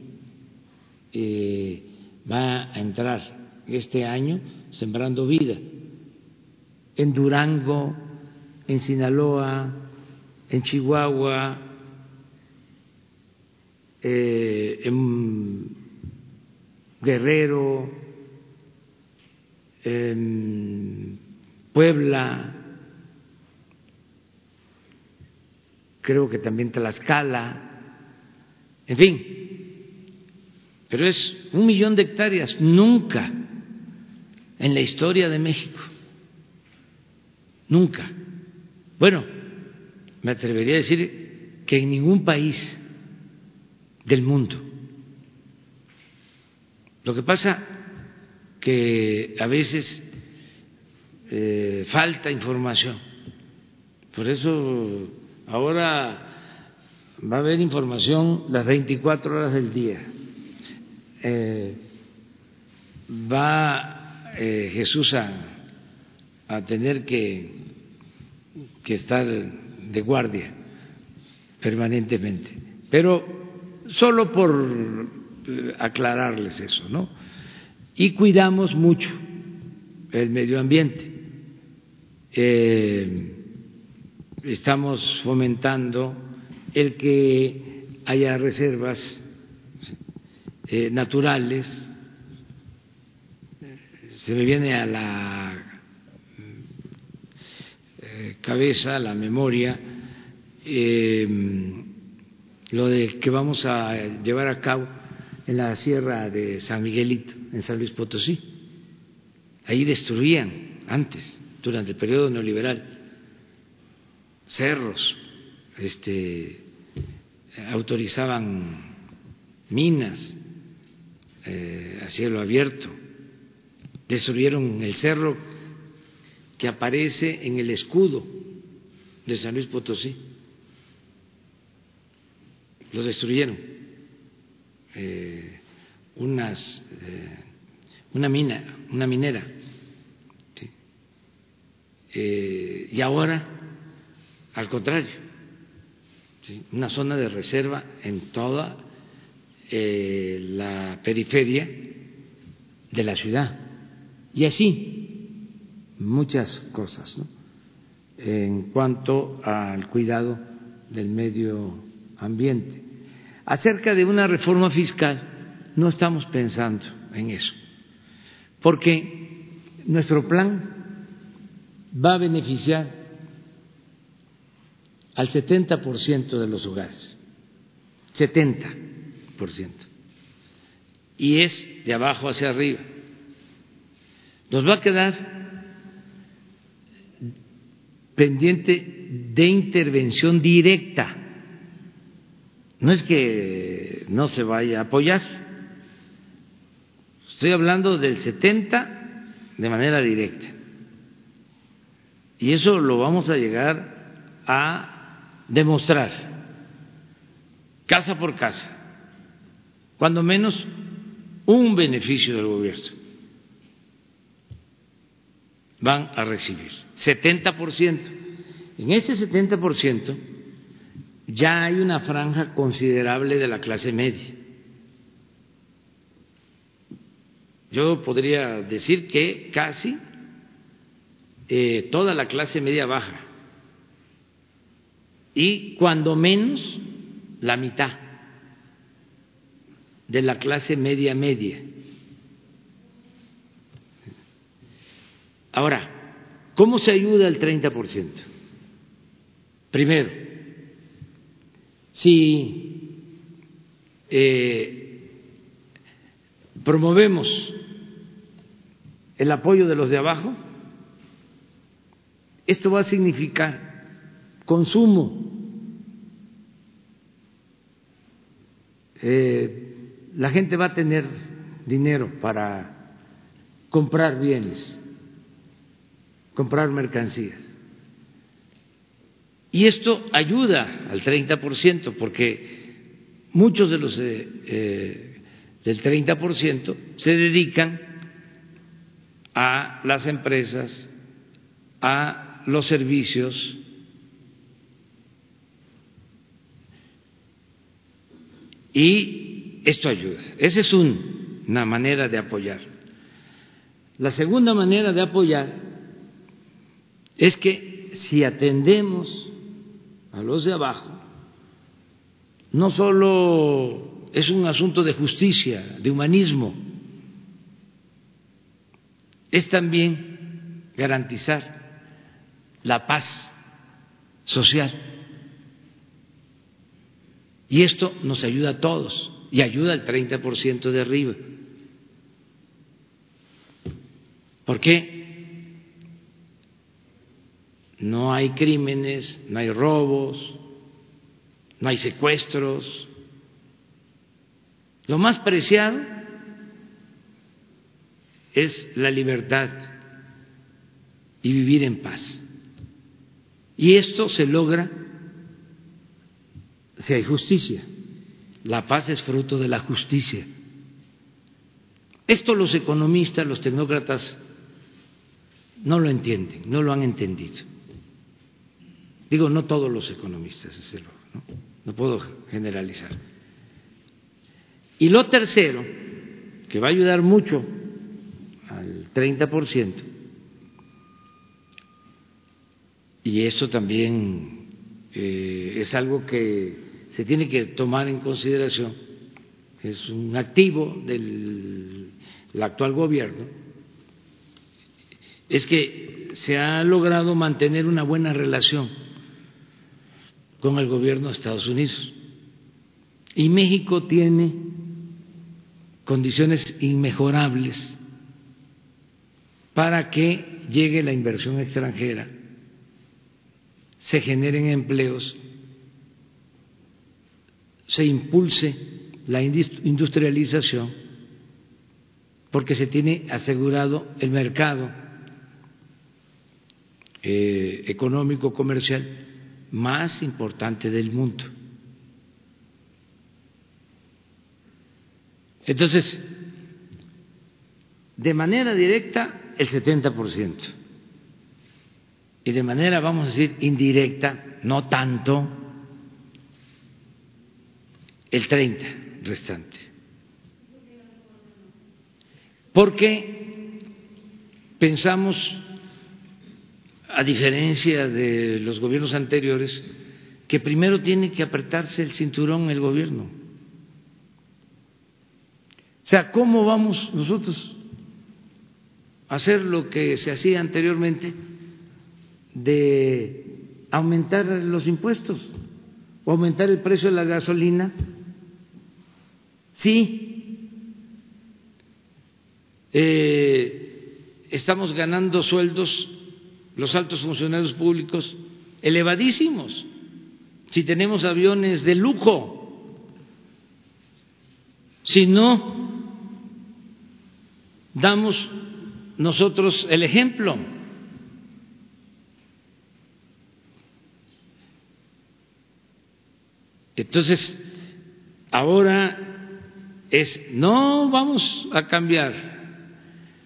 A: eh, va a entrar este año Sembrando Vida, en Durango, en Sinaloa, en Chihuahua, eh, en Guerrero, en Puebla, creo que también Tlaxcala, en fin, pero es un millón de hectáreas, nunca en la historia de México. Nunca. Bueno, me atrevería a decir que en ningún país del mundo. Lo que pasa que a veces eh, falta información. Por eso ahora va a haber información las 24 horas del día. Eh, va eh, Jesús a, tener que, que estar de guardia permanentemente. Pero solo por eh, aclararles eso, ¿no? Y cuidamos mucho el medio ambiente. Eh, estamos fomentando el que haya reservas naturales se me viene a la eh, cabeza, la memoria, em, lo de que vamos a llevar a cabo en la sierra de San Miguelito, en San Luis Potosí. Ahí destruían antes, durante el periodo neoliberal, cerros, este, autorizaban minas eh, a cielo abierto destruyeron el cerro que aparece en el escudo de San Luis Potosí. Lo destruyeron. Eh, unas, eh, una mina, una minera. Eh, y ahora, al contrario, una zona de reserva en toda la periferia de la ciudad. Y así, muchas cosas. En cuanto al cuidado del medio ambiente. Acerca de una reforma fiscal, no estamos pensando en eso, porque nuestro plan va a beneficiar al 70% de los hogares, 70%, y es de abajo hacia arriba. Nos va a quedar pendiente de intervención directa. No es que no se vaya a apoyar. Estoy hablando del 70 de manera directa. Y eso lo vamos a llegar a demostrar, casa por casa, cuando menos un beneficio del gobierno van a recibir, 70%. En ese 70% ya hay una franja considerable de la clase media. Yo podría decir que casi eh, toda la clase media baja y cuando menos la mitad de la clase media media. Ahora, ¿cómo se ayuda el 30%? Primero, si eh, promovemos el apoyo de los de abajo, esto va a significar consumo. Eh, la gente va a tener dinero para comprar bienes comprar mercancías. Y esto ayuda al 30% porque muchos de los eh, eh, del 30% se dedican a las empresas, a los servicios, y esto ayuda. Esa es una manera de apoyar. La segunda manera de apoyar es que si atendemos a los de abajo, no solo es un asunto de justicia, de humanismo, es también garantizar la paz social. Y esto nos ayuda a todos y ayuda al 30% de arriba. ¿Por qué? No hay crímenes, no hay robos, no hay secuestros. Lo más preciado es la libertad y vivir en paz. Y esto se logra si hay justicia. La paz es fruto de la justicia. Esto los economistas, los tecnócratas no lo entienden, no lo han entendido. Digo, no todos los economistas, es ¿no? no puedo generalizar. Y lo tercero, que va a ayudar mucho al 30%, y eso también eh, es algo que se tiene que tomar en consideración, es un activo del actual gobierno, es que se ha logrado mantener una buena relación con el gobierno de Estados Unidos. Y México tiene condiciones inmejorables para que llegue la inversión extranjera, se generen empleos, se impulse la industrialización, porque se tiene asegurado el mercado eh, económico comercial más importante del mundo. Entonces, de manera directa, el 70%. Y de manera, vamos a decir, indirecta, no tanto, el 30 restante. Porque pensamos, a diferencia de los gobiernos anteriores, que primero tiene que apretarse el cinturón el gobierno. O sea, ¿cómo vamos nosotros a hacer lo que se hacía anteriormente de aumentar los impuestos o aumentar el precio de la gasolina? Sí, eh, estamos ganando sueldos los altos funcionarios públicos elevadísimos, si tenemos aviones de lujo, si no damos nosotros el ejemplo. Entonces, ahora es no vamos a cambiar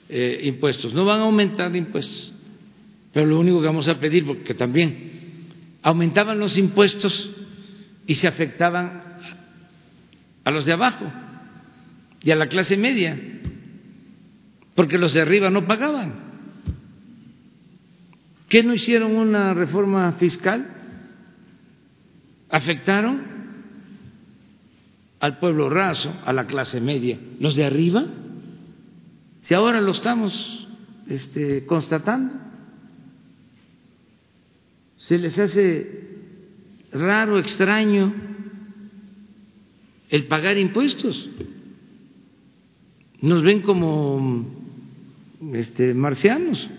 A: eh, impuestos, no van a aumentar impuestos, pero lo único que vamos a pedir, porque también aumentaban los impuestos y se afectaban a los de abajo y a la clase media, porque los de arriba no pagaban. ¿Qué no hicieron una reforma fiscal? ¿Afectaron? al pueblo raso, a la clase media. Los de arriba, si ahora lo estamos este, constatando, se les hace raro, extraño el pagar impuestos. Nos ven como este, marcianos.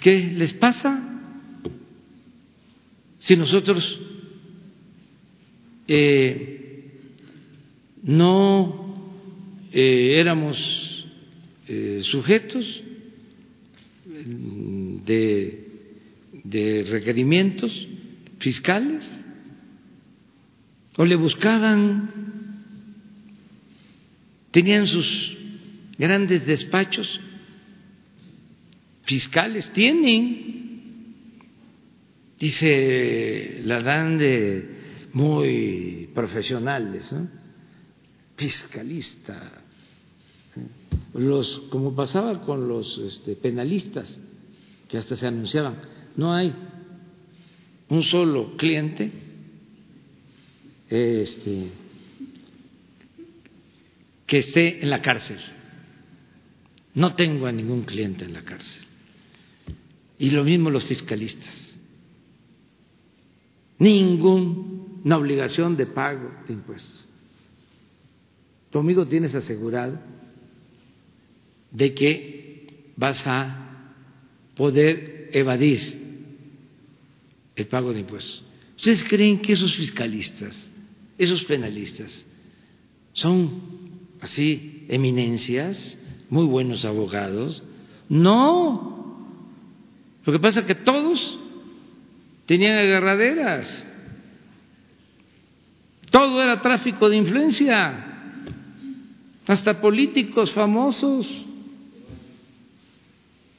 A: ¿Qué les pasa? Si nosotros eh, no eh, éramos eh, sujetos de, de requerimientos fiscales o le buscaban, tenían sus grandes despachos fiscales, tienen, dice la dan de muy profesionales, fiscalista, los como pasaba con los este, penalistas que hasta se anunciaban, no hay un solo cliente este, que esté en la cárcel. No tengo a ningún cliente en la cárcel. Y lo mismo los fiscalistas. Ningún una obligación de pago de impuestos. Tu amigo tienes asegurado de que vas a poder evadir el pago de impuestos. ¿Ustedes creen que esos fiscalistas, esos penalistas, son así eminencias, muy buenos abogados? No. Lo que pasa es que todos tenían agarraderas todo era tráfico de influencia, hasta políticos famosos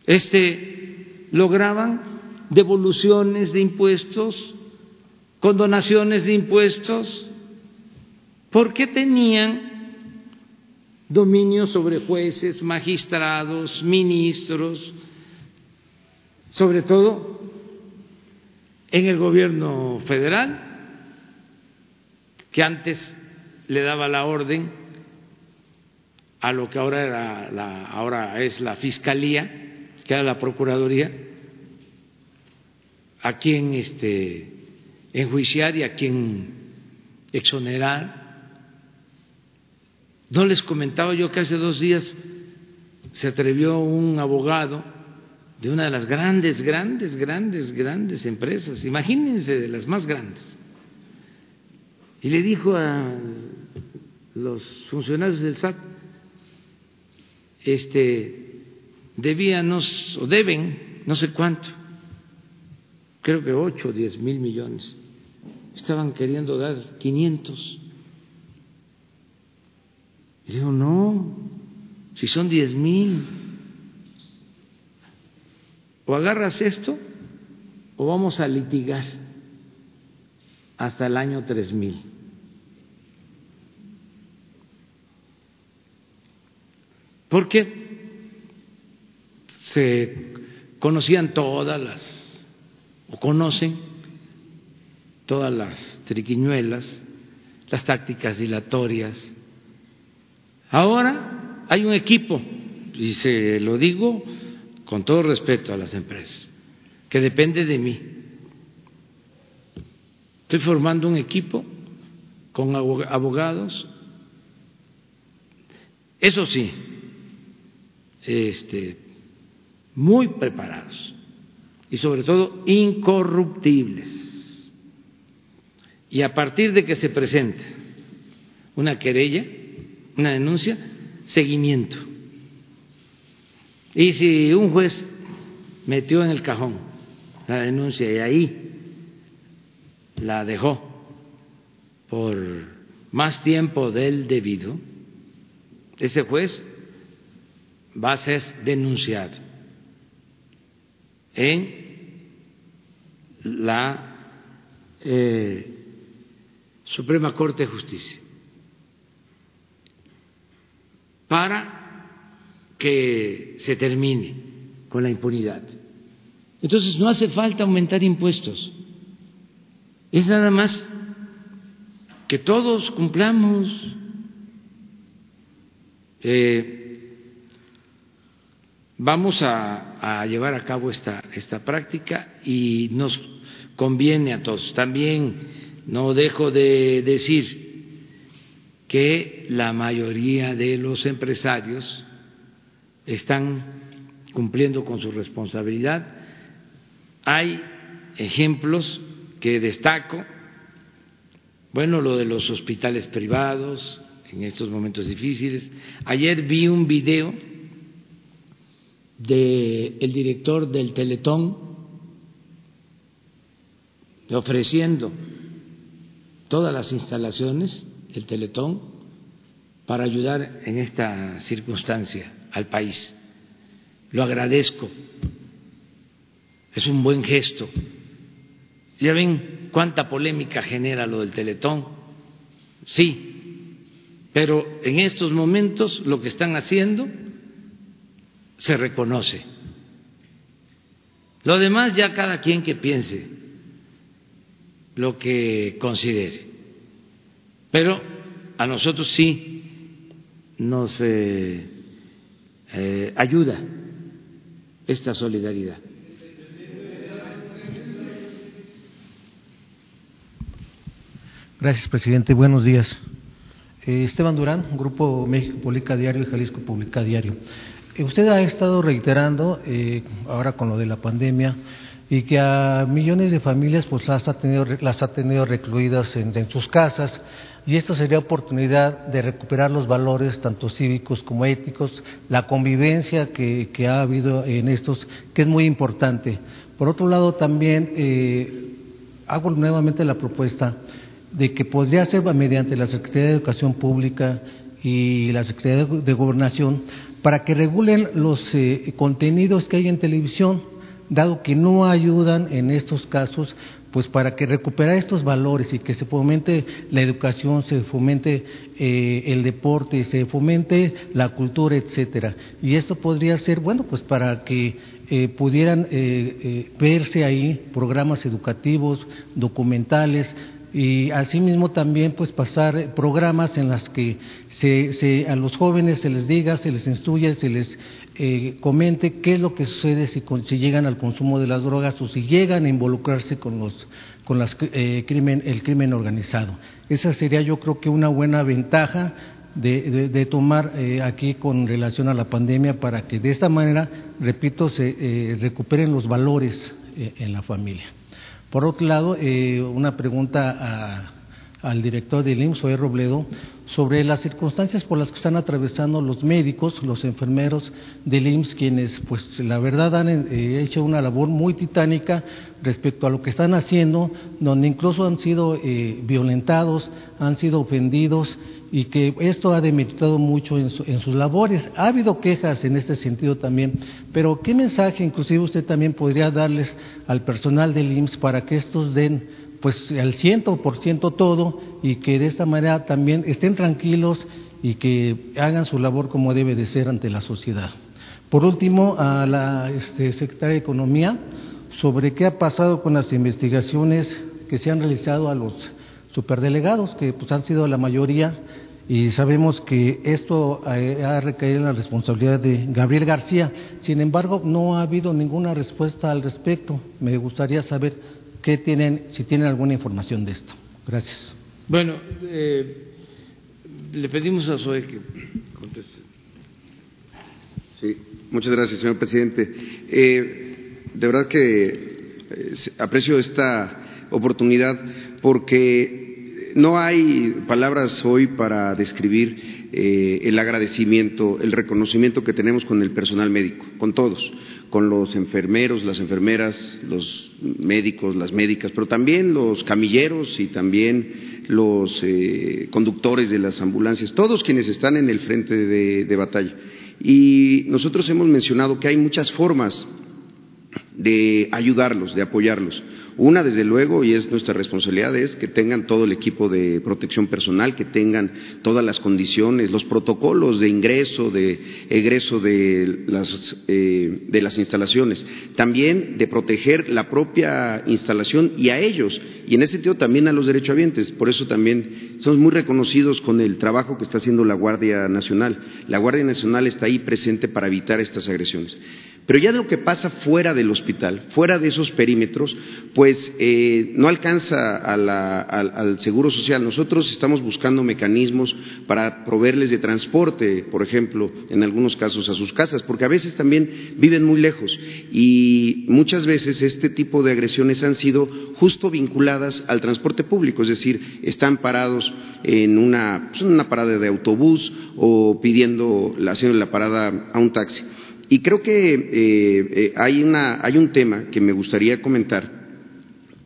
A: este, lograban devoluciones de impuestos, condonaciones de impuestos, porque tenían dominio sobre jueces, magistrados, ministros, sobre todo en el gobierno federal que antes le daba la orden a lo que ahora era ahora es la fiscalía, que era la procuraduría, a quien este enjuiciar y a quien exonerar. No les comentaba yo que hace dos días se atrevió un abogado de una de las grandes, grandes, grandes, grandes empresas, imagínense de las más grandes, y le dijo a los funcionarios del SAT, este, debían o deben no sé cuánto creo que 8 o 10 mil millones. Estaban queriendo dar 500. Y digo, no, si son 10 mil, o agarras esto o vamos a litigar hasta el año 3000. Porque se conocían todas las, o conocen todas las triquiñuelas, las tácticas dilatorias. Ahora hay un equipo, y se lo digo con todo respeto a las empresas, que depende de mí. Estoy formando un equipo con abogados, eso sí, este, muy preparados y sobre todo incorruptibles. Y a partir de que se presente una querella, una denuncia, seguimiento. Y si un juez metió en el cajón la denuncia y ahí la dejó por más tiempo del debido, ese juez va a ser denunciado en la eh, Suprema Corte de Justicia para que se termine con la impunidad. Entonces no hace falta aumentar impuestos, es nada más que todos cumplamos. Eh, Vamos a, llevar a cabo esta, esta práctica y nos conviene a todos. También no dejo de decir que la mayoría de los empresarios están cumpliendo con su responsabilidad. Hay ejemplos que destaco, bueno, lo de los hospitales privados en estos momentos difíciles. Ayer vi un video del director del Teletón ofreciendo todas las instalaciones del Teletón para ayudar en esta circunstancia al país. Lo agradezco. Es un buen gesto. Ya ven cuánta polémica genera lo del Teletón. Sí, pero en estos momentos lo que están haciendo se reconoce. Lo demás ya cada quien que piense lo que considere. Pero a nosotros sí nos eh, eh, ayuda esta solidaridad.
J: Gracias, presidente. Buenos días. Eh, Esteban Durán, Grupo México Publica Diario y Jalisco Publica Diario. Usted ha estado reiterando, eh, ahora con lo de la pandemia, y que a millones de familias pues las ha tenido, las ha tenido recluidas en, sus casas, y esto sería oportunidad de recuperar los valores, tanto cívicos como éticos, la convivencia que, ha habido en estos, que es muy importante. Por otro lado, también eh, hago nuevamente la propuesta de que podría ser mediante la Secretaría de Educación Pública y la Secretaría de Gobernación para que regulen los eh, contenidos que hay en televisión, dado que no ayudan en estos casos, pues para que recuperar estos valores y que se fomente la educación, se fomente eh, el deporte, se fomente la cultura, etcétera. Y esto podría ser, bueno, pues para que eh, pudieran verse ahí programas educativos, documentales, y asimismo también pues pasar programas en las que se, a los jóvenes se les diga, se les instruya, se les eh, comente qué es lo que sucede si, si, llegan al consumo de las drogas o si llegan a involucrarse con los con las, eh, crimen, el crimen organizado. Esa sería yo creo que una buena ventaja de, de, tomar eh, aquí con relación a la pandemia para que de esta manera, repito, se recuperen los valores en la familia. Por otro lado, eh, una pregunta al director del IMSS, Zoé Robledo, sobre las circunstancias por las que están atravesando los médicos, los enfermeros del IMSS, quienes, pues, la verdad han eh, hecho una labor muy titánica respecto a lo que están haciendo, donde incluso han sido eh, violentados, han sido ofendidos y que esto ha demeritado mucho en, en, sus labores. Ha habido quejas en este sentido también, pero ¿qué mensaje inclusive usted también podría darles al personal del IMSS para que estos den pues al ciento por ciento todo y que de esta manera también estén tranquilos y que hagan su labor como debe de ser ante la sociedad. Por último, a la este, secretaria de Economía, sobre qué ha pasado con las investigaciones que se han realizado a los superdelegados, que pues han sido la mayoría, y sabemos que esto ha recaído en la responsabilidad de Gabriel García. Sin embargo, no ha habido ninguna respuesta al respecto. Me gustaría saber ¿Qué tienen, si tienen alguna información de esto? Gracias.
A: Bueno, eh, le pedimos a Zoe que conteste.
B: Sí, muchas gracias, señor presidente. Eh, de verdad que eh, aprecio esta oportunidad porque no hay palabras hoy para describir eh, el agradecimiento, el reconocimiento que tenemos con el personal médico, con todos con los enfermeros, las enfermeras, los médicos, las médicas, pero también los camilleros y también los eh, conductores de las ambulancias, todos quienes están en el frente de, de batalla. Y nosotros hemos mencionado que hay muchas formas de ayudarlos, de apoyarlos. Una, desde luego, y es nuestra responsabilidad, es que tengan todo el equipo de protección personal, que tengan todas las condiciones, los protocolos de ingreso, de egreso de las, eh, de las instalaciones. También de proteger la propia instalación y a ellos, y en ese sentido también a los derechohabientes. Por eso también somos muy reconocidos con el trabajo que está haciendo la Guardia Nacional. La Guardia Nacional está ahí presente para evitar estas agresiones. Pero ya de lo que pasa fuera del hospital, fuera de esos perímetros, pues eh, no alcanza al, Seguro Social. Nosotros estamos buscando mecanismos para proveerles de transporte, por ejemplo, en algunos casos a sus casas, porque a veces también viven muy lejos y muchas veces este tipo de agresiones han sido justo vinculadas al transporte público, es decir, están parados en una, pues, en una parada de autobús o pidiendo, haciendo la parada a un taxi. Y creo que eh, eh, hay, una, hay un tema que me gustaría comentar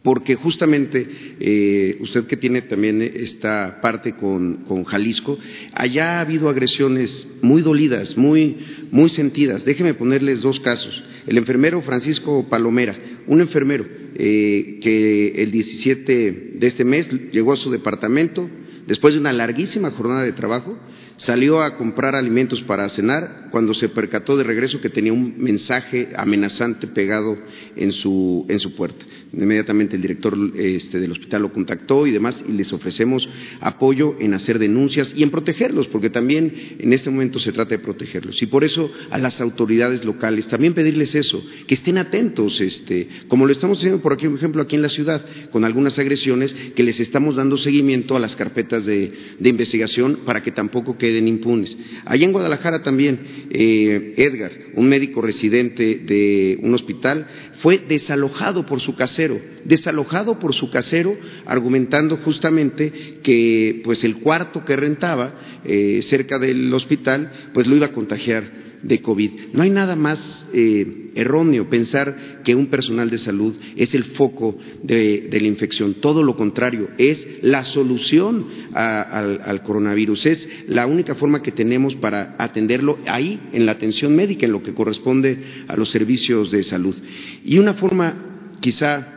B: porque justamente eh, usted que tiene también esta parte con, con, Jalisco, allá ha habido agresiones muy dolidas, muy, muy sentidas. Déjeme ponerles dos casos. El enfermero Francisco Palomera, un enfermero eh, que el 17 de este mes llegó a su departamento después de una larguísima jornada de trabajo, salió a comprar alimentos para cenar cuando se percató de regreso que tenía un mensaje amenazante pegado en su, en su puerta. Inmediatamente el director este, del hospital lo contactó y demás y les ofrecemos apoyo en hacer denuncias y en protegerlos, porque también en este momento se trata de protegerlos. Y por eso a las autoridades locales también pedirles eso, que estén atentos, este, como lo estamos haciendo por ejemplo aquí en la ciudad, con algunas agresiones que les estamos dando seguimiento a las carpetas de, de investigación para que tampoco queden impunes. Allá en Guadalajara también, eh, Edgar, un médico residente de un hospital, fue desalojado por su casero, desalojado por su casero, argumentando justamente que pues el cuarto que rentaba eh, cerca del hospital, pues lo iba a contagiar de COVID. No hay nada más eh, erróneo pensar que un personal de salud es el foco de, la infección. Todo lo contrario, es la solución al, coronavirus. Es la única forma que tenemos para atenderlo ahí, en la atención médica, en lo que corresponde a los servicios de salud. Y una forma, quizá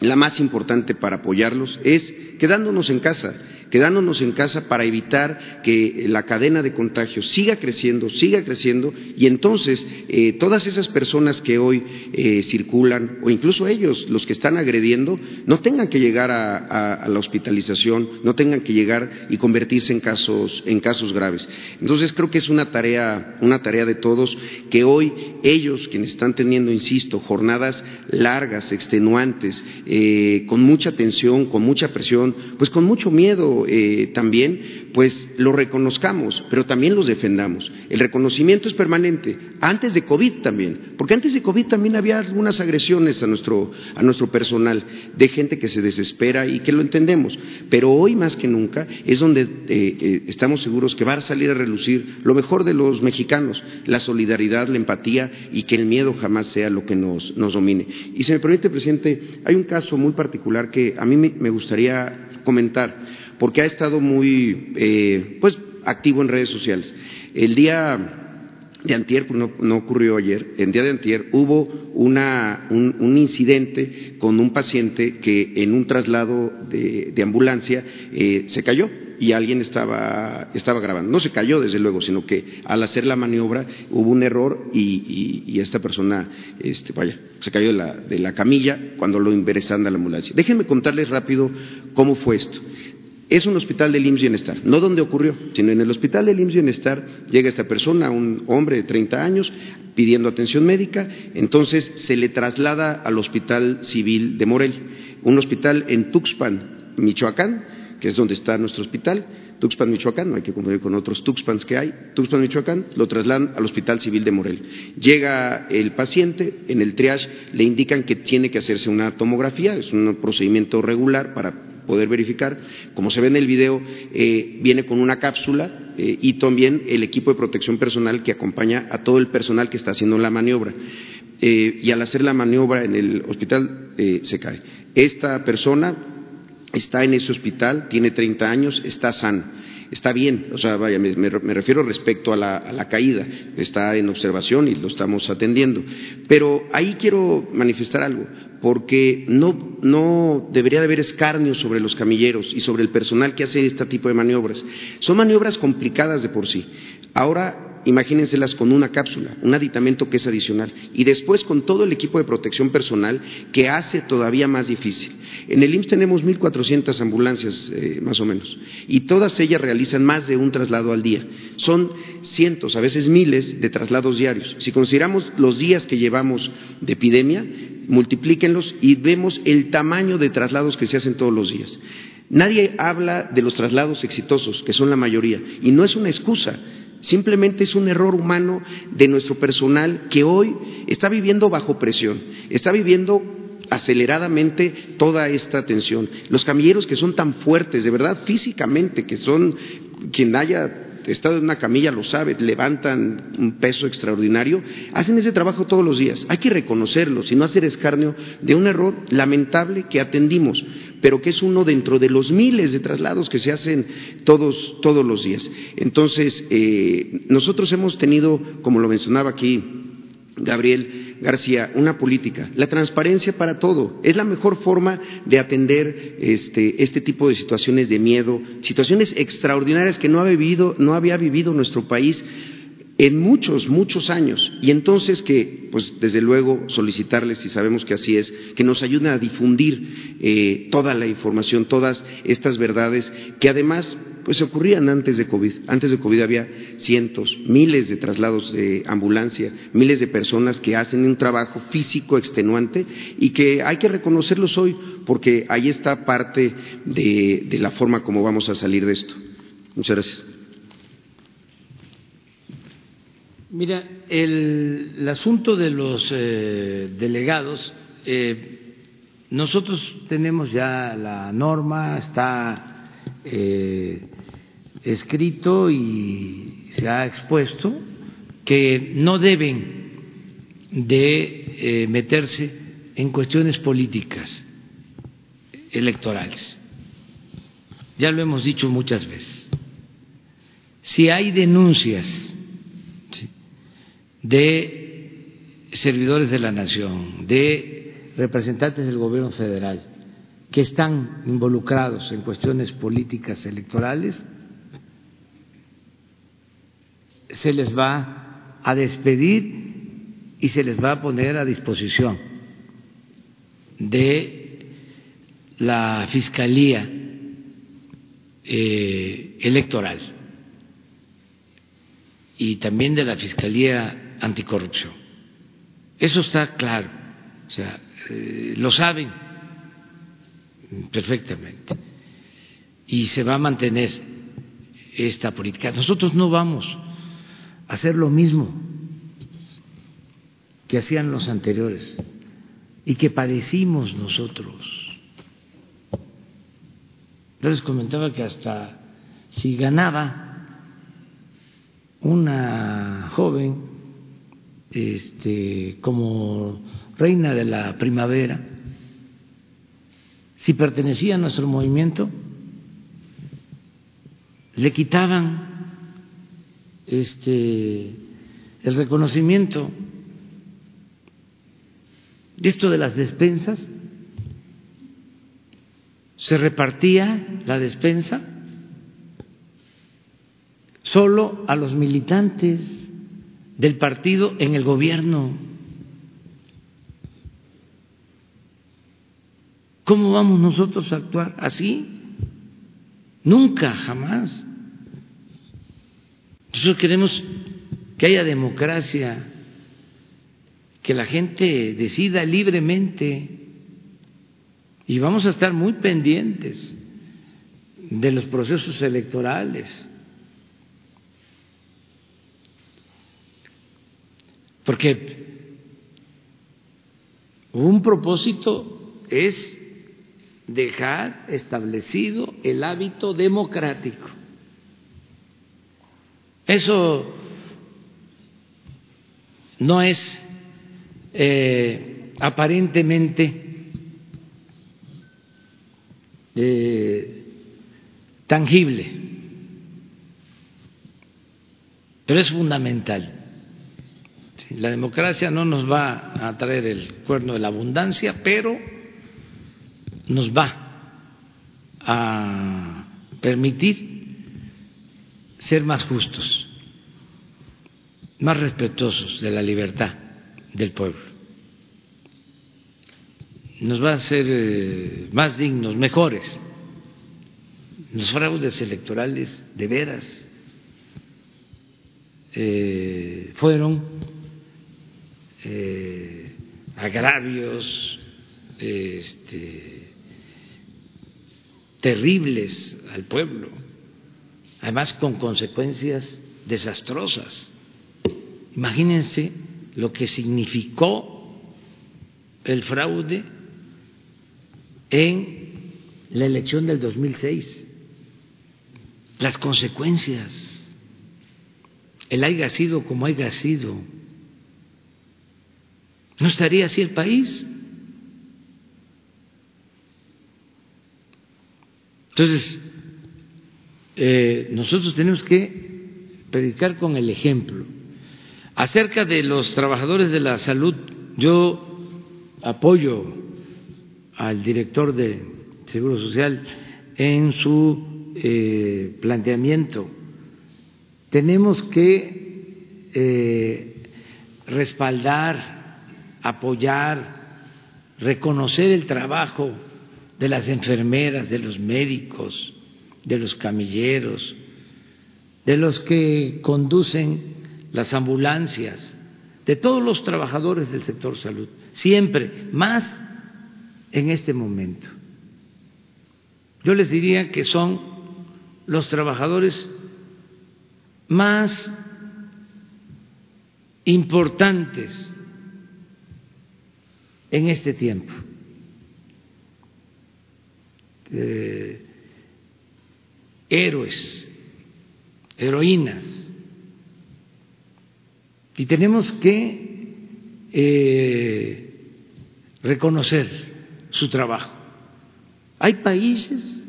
B: la más importante para apoyarlos, es quedándonos en casa quedándonos en casa para evitar que la cadena de contagios siga creciendo, siga creciendo, y entonces eh, todas esas personas que hoy eh, circulan, o incluso ellos, los que están agrediendo, no tengan que llegar a, la hospitalización, no tengan que llegar y convertirse en casos, en casos graves. Entonces creo que es una tarea, una tarea de todos que hoy ellos, quienes están teniendo, insisto, jornadas largas, extenuantes, eh, con mucha tensión, con mucha presión, pues con mucho miedo eh, también, pues lo reconozcamos, pero también los defendamos. El reconocimiento es permanente, antes de COVID también, porque antes de COVID también había algunas agresiones a nuestro, a nuestro personal, de gente que se desespera y que lo entendemos, pero hoy más que nunca es donde eh, eh, estamos seguros que va a salir a relucir lo mejor de los mexicanos, la solidaridad, la empatía y que el miedo jamás sea lo que nos, nos domine. Y se me permite, presidente, hay un caso muy particular que a mí me gustaría comentar, porque ha estado muy eh, pues, activo en redes sociales. El día de antier, pues, no, ocurrió ayer, el día de antier hubo una, un, incidente con un paciente que en un traslado de, ambulancia eh, se cayó y alguien estaba, grabando. No se cayó, desde luego, sino que al hacer la maniobra hubo un error y, esta persona, este, vaya, se cayó de la, de la camilla cuando lo ingresaron a la ambulancia. Déjenme contarles rápido cómo fue esto. Es un hospital del IMSS Bienestar, no donde ocurrió, sino en el hospital del IMSS Bienestar llega esta persona, un hombre de 30 años, pidiendo atención médica, entonces se le traslada al Hospital Civil de Morel, un hospital en Tuxpan, Michoacán, que es donde está nuestro hospital, Tuxpan, Michoacán, no hay que confundir con otros Tuxpans que hay, Tuxpan, Michoacán, lo trasladan al Hospital Civil de Morel. Llega el paciente, en el triage le indican que tiene que hacerse una tomografía, es un procedimiento regular para poder verificar. Como se ve en el video, eh, viene con una cápsula eh, y también el equipo de protección personal que acompaña a todo el personal que está haciendo la maniobra. Eh, y al hacer la maniobra en el hospital se cae. Esta persona está en ese hospital, tiene 30 años, está sano está bien, o sea, vaya, me, refiero respecto a la, a la, caída, está en observación y lo estamos atendiendo. Pero ahí quiero manifestar algo, porque no, no debería de haber escarnio sobre los camilleros y sobre el personal que hace este tipo de maniobras. Son maniobras complicadas de por sí. Ahora imagínenselas con una cápsula, un aditamento que es adicional, y después con todo el equipo de protección personal que hace todavía más difícil. En el IMSS tenemos 1.400 ambulancias, eh, más o menos, y todas ellas realizan más de un traslado al día. Son cientos, a veces miles de traslados diarios. Si consideramos los días que llevamos de epidemia, multiplíquenlos y vemos el tamaño de traslados que se hacen todos los días. Nadie habla de los traslados exitosos, que son la mayoría, y no es una excusa, Simplemente es un error humano de nuestro personal que hoy está viviendo bajo presión, está viviendo aceleradamente toda esta tensión. Los camilleros que son tan fuertes, de verdad, físicamente, que son quien haya estado en una camilla lo sabe, levantan un peso extraordinario, hacen ese trabajo todos los días. Hay que reconocerlo, y no hacer escarnio de un error lamentable que atendimos, pero que es uno dentro de los miles de traslados que se hacen todos, todos los días. Entonces, eh, nosotros hemos tenido, como lo mencionaba aquí Gabriel, García, una política. La transparencia para todo es la mejor forma de atender este, este, tipo de situaciones de miedo, situaciones extraordinarias que no, ha vivido, no había vivido nuestro país en muchos, muchos años. Y entonces que, pues desde luego, solicitarles, y sabemos que así es, que nos ayuden a difundir eh, toda la información, todas estas verdades, que además pues ocurrían antes de COVID. Antes de COVID había cientos, miles de traslados de ambulancia, miles de personas que hacen un trabajo físico extenuante y que hay que reconocerlos hoy porque ahí está parte de, la forma como vamos a salir de esto. Muchas gracias.
A: Mira, el, asunto de los eh, delegados, eh, nosotros tenemos ya la norma, está eh, escrito y se ha expuesto que no deben de meterse en cuestiones políticas electorales. Ya lo hemos dicho muchas veces. Si hay denuncias de servidores de la nación, de representantes del gobierno federal que están involucrados en cuestiones políticas electorales, se les va a despedir y se les va a poner a disposición de la Fiscalía eh, Electoral y también de la Fiscalía Anticorrupción. Eso está claro, o sea, eh, lo saben perfectamente. y se va a mantener esta política. Nosotros no vamos a hacer lo mismo que hacían los anteriores y que padecimos nosotros. Yo les comentaba que hasta si ganaba una joven este, como reina de la primavera, si pertenecía a nuestro movimiento, le quitaban este, el reconocimiento. Esto de las despensas, se repartía la despensa solo a los militantes del partido en el gobierno. ¿Cómo vamos nosotros a actuar así? Nunca, jamás. Nosotros queremos que haya democracia, que la gente decida libremente y vamos a estar muy pendientes de los procesos electorales. Porque un propósito es dejar establecido el hábito democrático. Eso no es eh, aparentemente eh, tangible, pero es fundamental. La democracia no nos va a traer el cuerno de la abundancia, pero nos va a permitir ser más justos, más respetuosos de la libertad del pueblo. Nos va a hacer eh, más dignos, mejores. Los fraudes electorales, de veras, eh, fueron eh, agravios este, terribles al pueblo, además con consecuencias desastrosas. Imagínense lo que significó el fraude en la elección del 2006, las consecuencias, el haya sido como haya sido ¿No estaría así el país? Entonces, eh, nosotros tenemos que predicar con el ejemplo. Acerca de los trabajadores de la salud, yo apoyo al director de Seguro Social en su eh, planteamiento. Tenemos que eh, respaldar apoyar, reconocer el trabajo de las enfermeras, de los médicos, de los camilleros, de los que conducen las ambulancias, de todos los trabajadores del sector salud, siempre, más en este momento. Yo les diría que son los trabajadores más importantes en este tiempo. Eh, héroes, heroínas. Y tenemos que eh, reconocer su trabajo. Hay países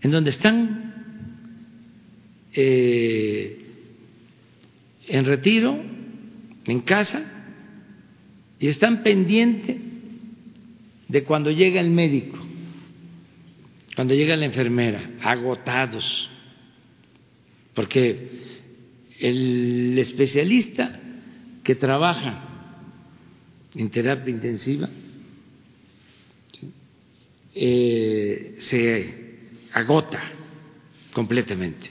A: en donde están eh, en retiro, en casa, y están pendientes de cuando llega el médico, cuando llega la enfermera, agotados, porque el especialista que trabaja en terapia intensiva eh, se agota completamente.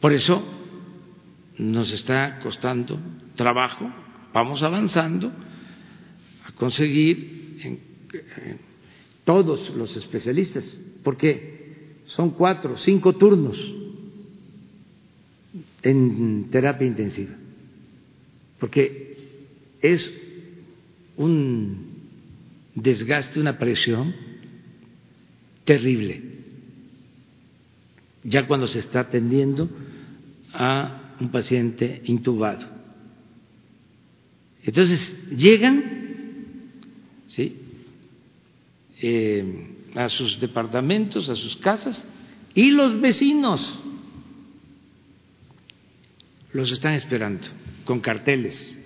A: Por eso nos está costando trabajo vamos avanzando a conseguir todos los especialistas, porque son cuatro, cinco turnos en terapia intensiva, porque es un desgaste, una presión terrible, ya cuando se está atendiendo a un paciente intubado. Entonces, llegan ¿sí? Eh, a sus departamentos, a sus casas, y los vecinos los están esperando con carteles.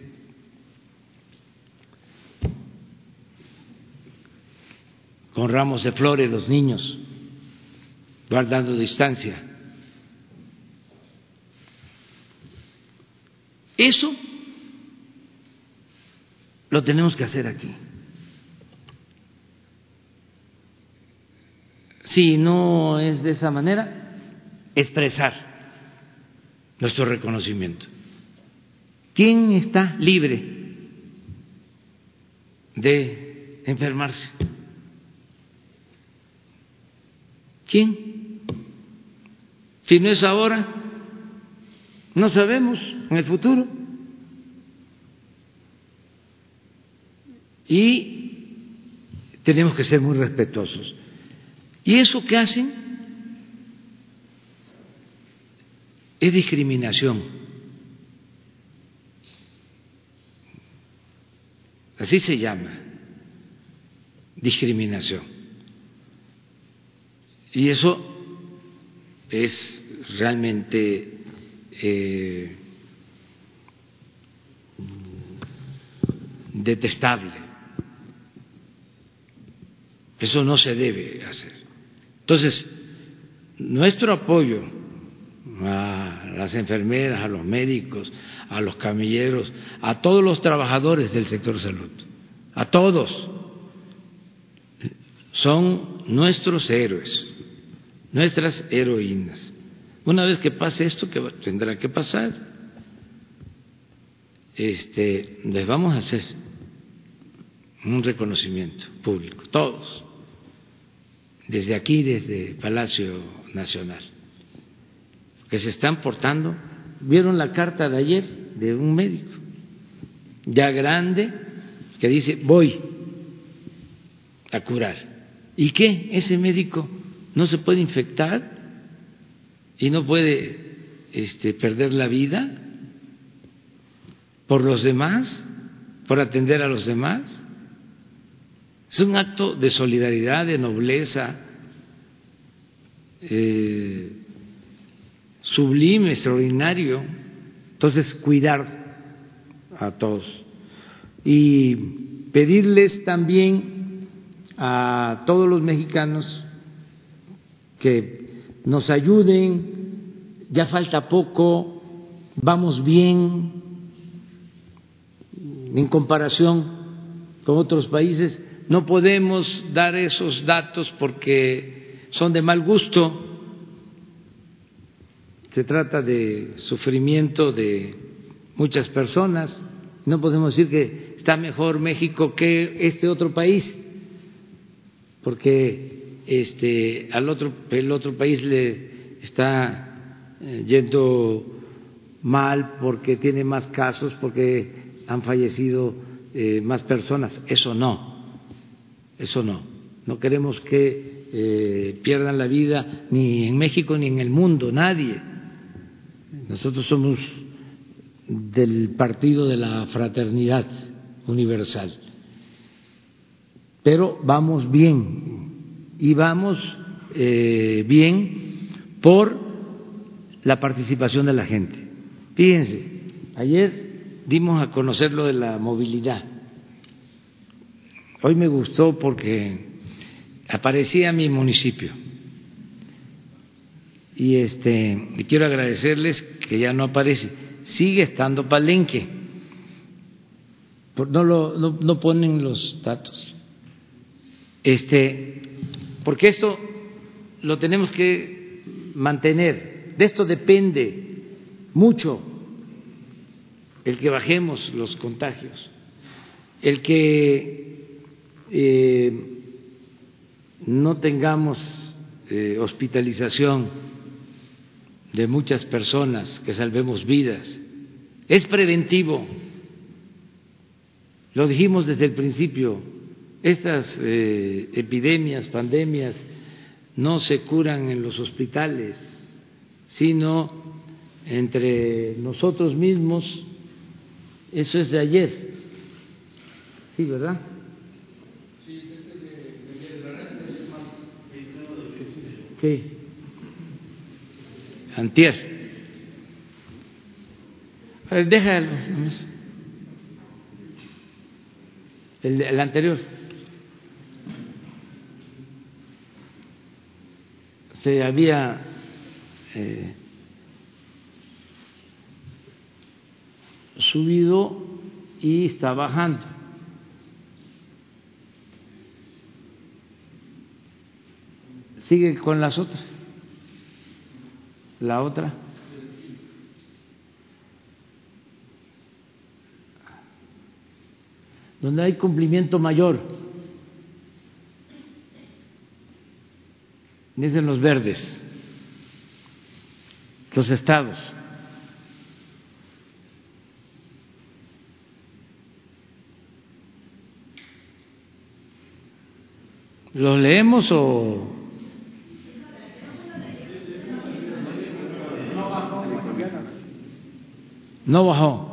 A: con ramos de flores los niños, guardando distancia. Eso lo tenemos que hacer aquí. Si no es de esa manera, expresar nuestro reconocimiento. ¿Quién está libre de enfermarse? ¿Quién? Si no es ahora, no sabemos en el futuro. Y tenemos que ser muy respetuosos. ¿Y eso qué hacen? Es discriminación. Así se llama, discriminación. Y eso es realmente eh, detestable. Eso no se debe hacer. Entonces, nuestro apoyo a las enfermeras, a los médicos, a los camilleros, a todos los trabajadores del sector salud, a todos, son nuestros héroes, nuestras heroínas. Una vez que pase esto, que tendrá que pasar, este, les vamos a hacer un reconocimiento público, todos desde aquí, desde Palacio Nacional, que se están portando. Vieron la carta de ayer de un médico, ya grande, que dice, voy a curar. ¿Y qué? Ese médico no se puede infectar y no puede este, perder la vida por los demás, por atender a los demás. Es un acto de solidaridad, de nobleza, eh, sublime, extraordinario. Entonces, cuidar a todos. Y pedirles también a todos los mexicanos que nos ayuden, ya falta poco, vamos bien en comparación con otros países no podemos dar esos datos porque son de mal gusto. Se trata de sufrimiento de muchas personas. No podemos decir que está mejor México que este otro país, porque este, al otro, el otro país le está eh, yendo mal porque tiene más casos, porque han fallecido eh, más personas. Eso no eso no. No queremos que eh, pierdan la vida ni en México ni en el mundo, nadie. Nosotros somos del partido de la fraternidad universal. Pero vamos bien y vamos eh, bien por la participación de la gente. Fíjense, ayer dimos a conocer lo de la movilidad Hoy me gustó porque aparecía mi municipio. Y este quiero agradecerles que ya no aparece, sigue estando Palenque. No, lo, no, no ponen los datos. Este, porque esto lo tenemos que mantener. De esto depende mucho el que bajemos los contagios, el que eh, no tengamos eh, hospitalización de muchas personas, que salvemos vidas. Es preventivo. Lo dijimos desde el principio, estas eh, epidemias, pandemias, no se curan en los hospitales, sino entre nosotros mismos. Eso es de ayer. Sí, ¿verdad? ¿Qué? Antier. A. El, el anterior. Se había eh, subido y está bajando. Sigue con las otras. La otra. Donde hay cumplimiento mayor. Dicen los verdes. Los estados. ¿Los leemos o.? No bajó.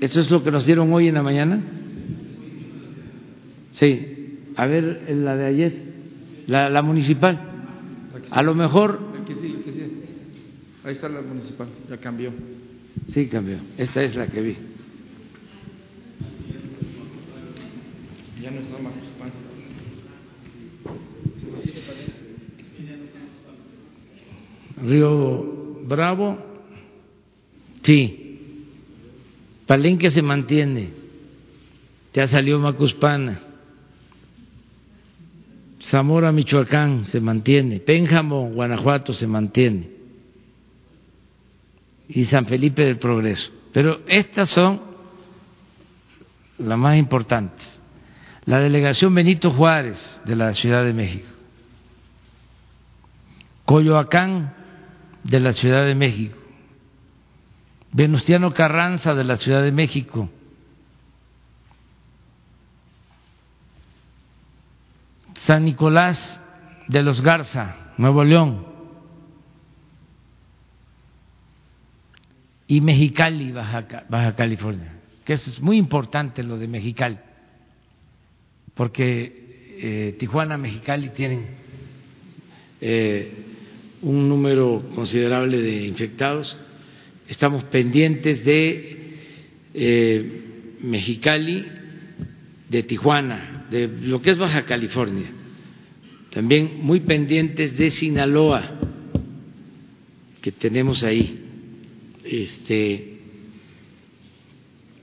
A: ¿Eso es lo que nos dieron hoy en la mañana? Sí. A ver, la de ayer, la, la municipal. A lo mejor.
K: Ahí está la municipal, ya cambió.
A: Sí, cambió. Esta es la que vi.
K: Ya no está.
A: Río Bravo, sí. Palenque se mantiene. Ya salió Macuspana. Zamora, Michoacán, se mantiene. Pénjamo, Guanajuato, se mantiene. Y San Felipe del Progreso. Pero estas son las más importantes. La delegación Benito Juárez de la Ciudad de México. Coyoacán de la Ciudad de México. Venustiano Carranza de la Ciudad de México. San Nicolás de los Garza, Nuevo León, y Mexicali, Baja, California, que es muy importante lo de Mexicali, porque eh, Tijuana, Mexicali tienen eh, un número considerable de infectados, estamos pendientes de eh, Mexicali, de Tijuana, de lo que es Baja California, también muy pendientes de Sinaloa, que tenemos ahí este,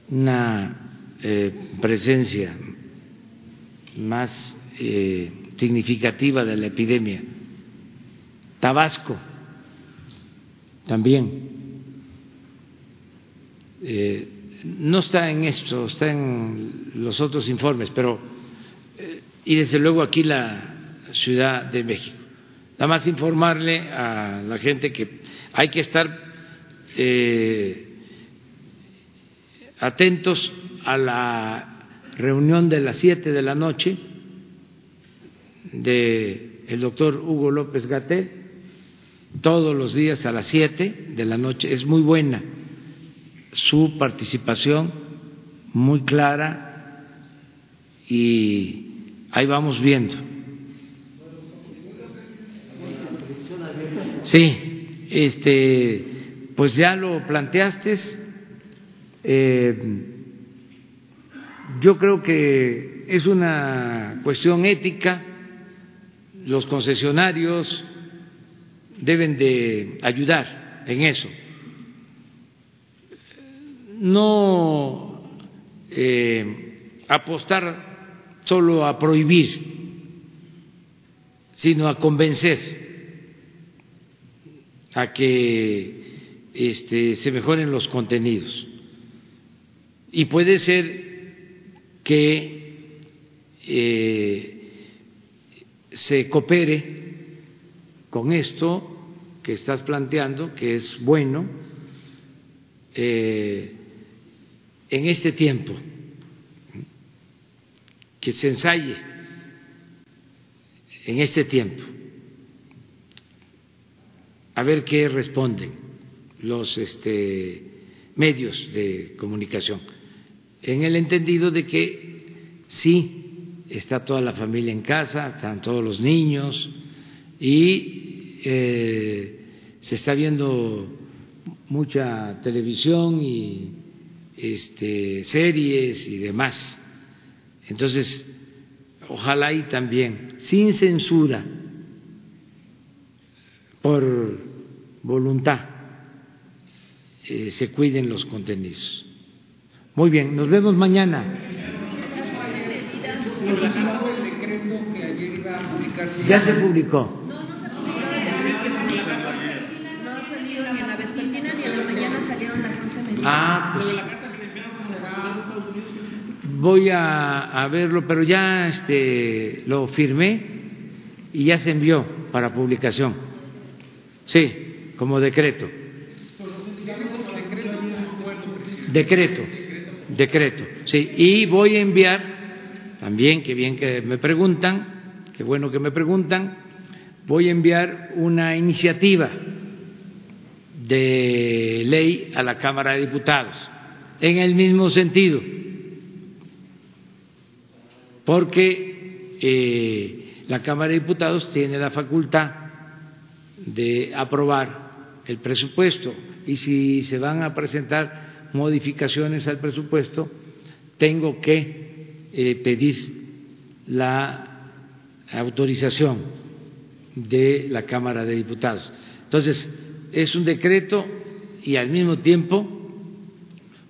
A: una eh, presencia más eh, significativa de la epidemia. Tabasco también. Eh, no está en esto, está en los otros informes, pero eh, y desde luego aquí la Ciudad de México. Nada más informarle a la gente que hay que estar eh, atentos a la reunión de las siete de la noche de el doctor Hugo López Gatel todos los días a las siete de la noche es muy buena su participación muy clara y ahí vamos viendo. Sí, este, pues ya lo planteaste. Eh, yo creo que es una cuestión ética. Los concesionarios deben de ayudar en eso no eh, apostar solo a prohibir, sino a convencer a que este, se mejoren los contenidos. Y puede ser que eh, se coopere con esto que estás planteando, que es bueno, eh, en este tiempo, que se ensaye en este tiempo, a ver qué responden los este, medios de comunicación, en el entendido de que sí, está toda la familia en casa, están todos los niños y eh, se está viendo mucha televisión y este, series y demás. Entonces, ojalá y también, sin censura, por voluntad, eh, se cuiden los contenidos. Muy bien, nos vemos mañana. Ya se publicó.
L: No, no se publicó. No ha salido ni en la vespertina ni en la mañana salieron las 11 medidas.
A: Ah, pues voy a, verlo, pero ya este, lo firmé y ya se envió para publicación. Sí, como decreto. Decreto, decreto, sí. Y voy a enviar, también, que bien que me preguntan, qué bueno que me preguntan, voy a enviar una iniciativa de ley a la Cámara de Diputados, en el mismo sentido porque eh, la Cámara de Diputados tiene la facultad de aprobar el presupuesto y si se van a presentar modificaciones al presupuesto, tengo que eh, pedir la autorización de la Cámara de Diputados. Entonces, es un decreto y al mismo tiempo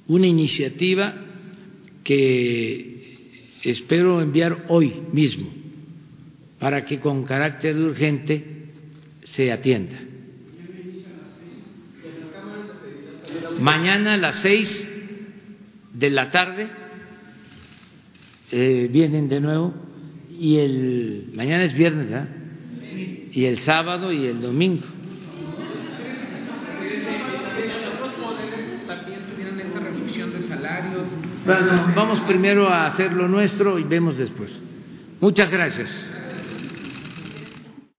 A: una iniciativa que espero enviar hoy mismo para que con carácter urgente se atienda. Mañana a las seis de la tarde eh, vienen de nuevo y el mañana es viernes, ¿verdad? Y el sábado y el domingo. Bueno, vamos primero a hacer lo nuestro y vemos después. Muchas gracias.